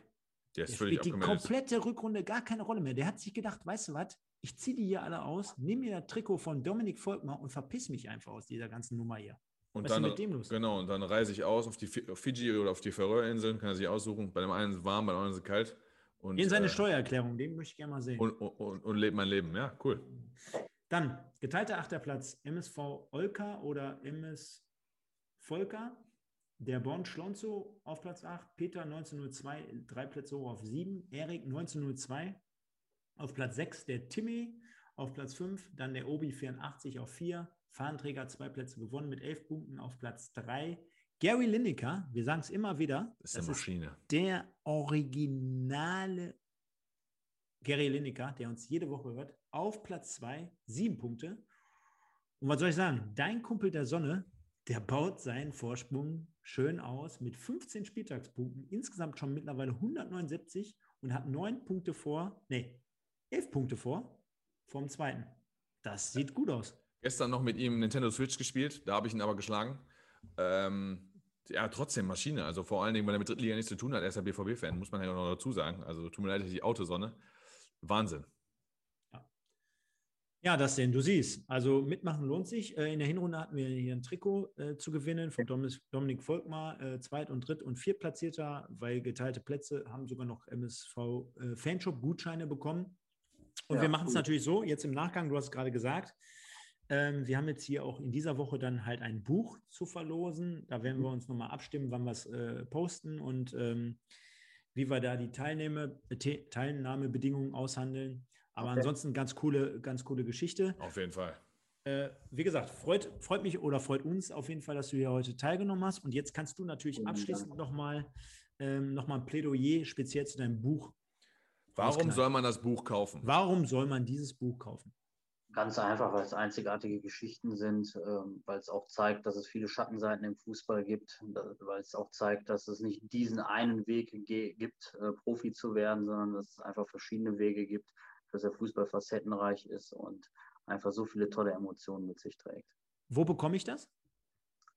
Der, der spielt die komplette Rückrunde gar keine Rolle mehr. Der hat sich gedacht, weißt du was, ich ziehe die hier alle aus, nehme mir das Trikot von Dominik Volkmar und verpiss mich einfach aus dieser ganzen Nummer hier. Und was dann, ist mit dem los? Genau, und dann reise ich aus auf die auf Fiji oder auf die Färöerinseln, kann er sich aussuchen. Bei dem einen ist es warm, bei dem anderen ist es kalt. Und, in seine äh, Steuererklärung, den möchte ich gerne mal sehen. Und, und, und, und lebe mein Leben, ja, cool. Dann geteilter Achterplatz MSV Olka oder MS Volker. Der Born Schlonzo auf Platz 8, Peter 1902, drei Plätze hoch auf 7, Erik 1902 auf Platz 6, der Timmy auf Platz 5, dann der Obi 84 auf 4, Fahnenträger zwei Plätze gewonnen mit 11 Punkten auf Platz 3. Gary Lineker, wir sagen es immer wieder, das ist, das Maschine. Ist der originale Gary Lineker, der uns jede Woche hört, auf Platz 2, sieben Punkte. Und was soll ich sagen? Dein Kumpel der Sonne, der baut seinen Vorsprung schön aus mit 15 Spieltagspunkten, insgesamt schon mittlerweile 179 und hat neun Punkte vor, nee, elf Punkte vor, vom zweiten. Das sieht gut aus. Gestern noch mit ihm Nintendo Switch gespielt, da habe ich ihn aber geschlagen. Ähm, ja, trotzdem Maschine. Also vor allen Dingen, weil er mit Drittliga nichts zu tun hat. Er ist ja BVB-Fan, muss man ja noch dazu sagen. Also tut mir leid, die Autosonne. Wahnsinn. Ja, das denn, du siehst. Also mitmachen lohnt sich. Äh, in der Hinrunde hatten wir hier ein Trikot äh, zu gewinnen von Dominik Volkmar, äh, Zweit- und Dritt- und Viertplatzierter, weil geteilte Plätze haben sogar noch MSV äh, Fanshop-Gutscheine bekommen. Und ja, wir machen es natürlich so, jetzt im Nachgang, du hast es gerade gesagt, ähm, wir haben jetzt hier auch in dieser Woche dann halt ein Buch zu verlosen. Da werden wir uns nochmal abstimmen, wann wir es äh, posten und ähm, wie wir da die Teilnahme, Teilnahmebedingungen aushandeln. Aber okay. ansonsten ganz coole, ganz coole Geschichte. Auf jeden Fall. Äh, wie gesagt, freut, freut mich oder freut uns auf jeden Fall, dass du hier heute teilgenommen hast. Und jetzt kannst du natürlich abschließend nochmal ähm, noch ein Plädoyer speziell zu deinem Buch. Warum soll man das Buch kaufen? Warum soll man dieses Buch kaufen? Ganz einfach, weil es einzigartige Geschichten sind, ähm, weil es auch zeigt, dass es viele Schattenseiten im Fußball gibt, weil es auch zeigt, dass es nicht diesen einen Weg gibt, äh, Profi zu werden, sondern dass es einfach verschiedene Wege gibt dass der Fußball facettenreich ist und einfach so viele tolle Emotionen mit sich trägt. Wo bekomme ich das?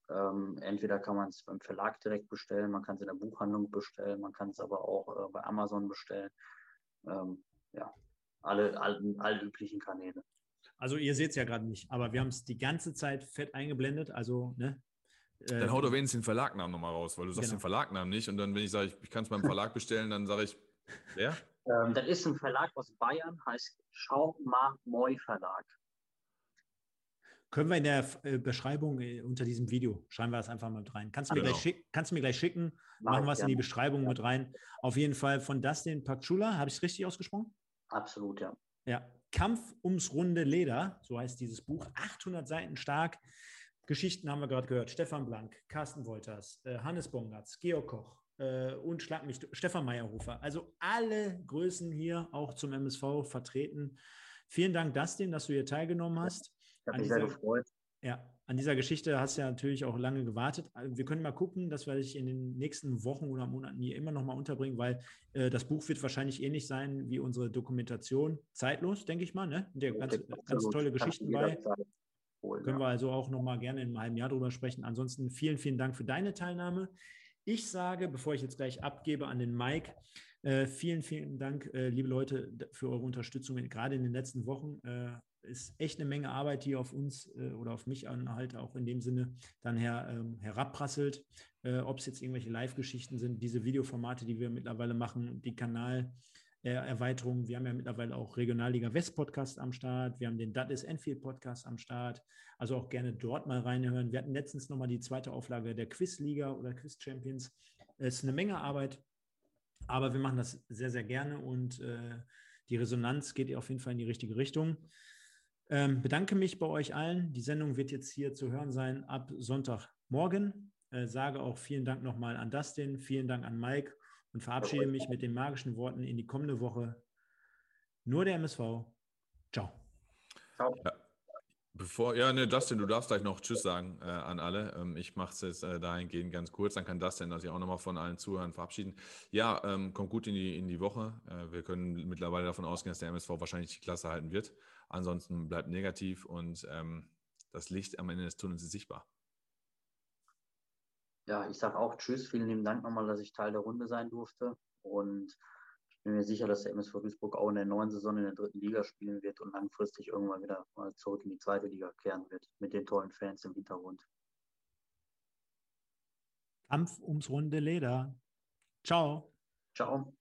Ähm, entweder kann man es beim Verlag direkt bestellen, man kann es in der Buchhandlung bestellen, man kann es aber auch äh, bei Amazon bestellen. ähm, ja, alle, alle, alle üblichen Kanäle. Also ihr seht es ja gerade nicht, aber wir haben es die ganze Zeit fett eingeblendet. Also, ne? Dann Äh, hau doch wenigstens den Verlagnamen nochmal raus, weil du sagst Genau. den Verlagnamen nicht. Und dann, wenn ich sage, ich, ich kann es beim Verlag bestellen, dann sage ich, wer? Ähm, das ist ein Verlag aus Bayern, heißt Schau Ma Moi Verlag. Können wir in der äh, Beschreibung äh, unter diesem Video, schreiben wir das einfach mal mit rein. Kannst du mir, Genau. gleich, kannst du mir gleich schicken, Mach machen wir es in die. Beschreibung mit rein. Auf jeden Fall von Dustin Pakchula, habe ich es richtig ausgesprochen? Absolut, ja. Ja, Kampf ums runde Leder, so heißt dieses Buch, 800 Seiten stark. Geschichten haben wir gerade gehört. Stefan Blank, Carsten Wolters, äh, Hannes Bongatz, Georg Koch und Schlag mich, Stefan Meyerhofer. Also alle Größen hier auch zum MSV vertreten. Vielen Dank, Dustin, dass du hier teilgenommen hast. Ich habe mich sehr dieser- gefreut. Ja, an dieser Geschichte hast du ja natürlich auch lange gewartet. Also Wir können mal gucken, dass wir dich in den nächsten Wochen oder Monaten hier immer noch mal unterbringen, weil äh, das Buch wird wahrscheinlich ähnlich sein wie unsere Dokumentation. Zeitlos, denke ich mal. Ne? Der ganz, ganz Absolut. tolle Geschichten bei. holen, Können ja. wir also auch noch mal gerne in einem halben Jahr drüber sprechen. Ansonsten vielen, vielen Dank für deine Teilnahme. Ich sage, bevor ich jetzt gleich abgebe an den Mike, äh, vielen, vielen Dank, äh, liebe Leute, für eure Unterstützung, gerade in den letzten Wochen. Äh, ist echt eine Menge Arbeit, die auf uns äh, oder auf mich an, halt auch in dem Sinne dann her, ähm, herabprasselt. Äh, Ob es jetzt irgendwelche Live-Geschichten sind, diese Videoformate, die wir mittlerweile machen, die Kanal. Äh, Erweiterungen. Wir haben ja mittlerweile auch Regionalliga West Podcast am Start. Wir haben den is Enfield Podcast am Start. Also auch gerne dort mal reinhören. Wir hatten letztens nochmal die zweite Auflage der Quizliga oder Quiz Champions. Es ist eine Menge Arbeit, aber wir machen das sehr, sehr gerne und äh, die Resonanz geht auf jeden Fall in die richtige Richtung. Ähm, bedanke mich bei euch allen. Die Sendung wird jetzt hier zu hören sein ab Sonntagmorgen. Äh, sage auch vielen Dank nochmal an Dustin, vielen Dank an Mike und verabschiede mich mit den magischen Worten in die kommende Woche. Nur der MSV. Ciao. Bevor, ja, ne, Dustin, du darfst gleich noch Tschüss sagen äh, an alle. Ähm, ich mache es jetzt äh, dahingehend ganz kurz, dann kann Dustin sich auch nochmal von allen Zuhörern verabschieden. Ja, ähm, kommt gut in die, in die Woche. Äh, wir können mittlerweile davon ausgehen, dass der MSV wahrscheinlich die Klasse halten wird. Ansonsten bleibt negativ und ähm, das Licht am Ende des Tunnels ist sichtbar. Ja, ich sage auch Tschüss. Vielen lieben Dank nochmal, dass ich Teil der Runde sein durfte. Und ich bin mir sicher, dass der MSV Duisburg auch in der neuen Saison in der dritten Liga spielen wird und langfristig irgendwann wieder mal zurück in die zweite Liga kehren wird. Mit den tollen Fans im Hintergrund. Kampf ums runde Leder. Ciao. Ciao.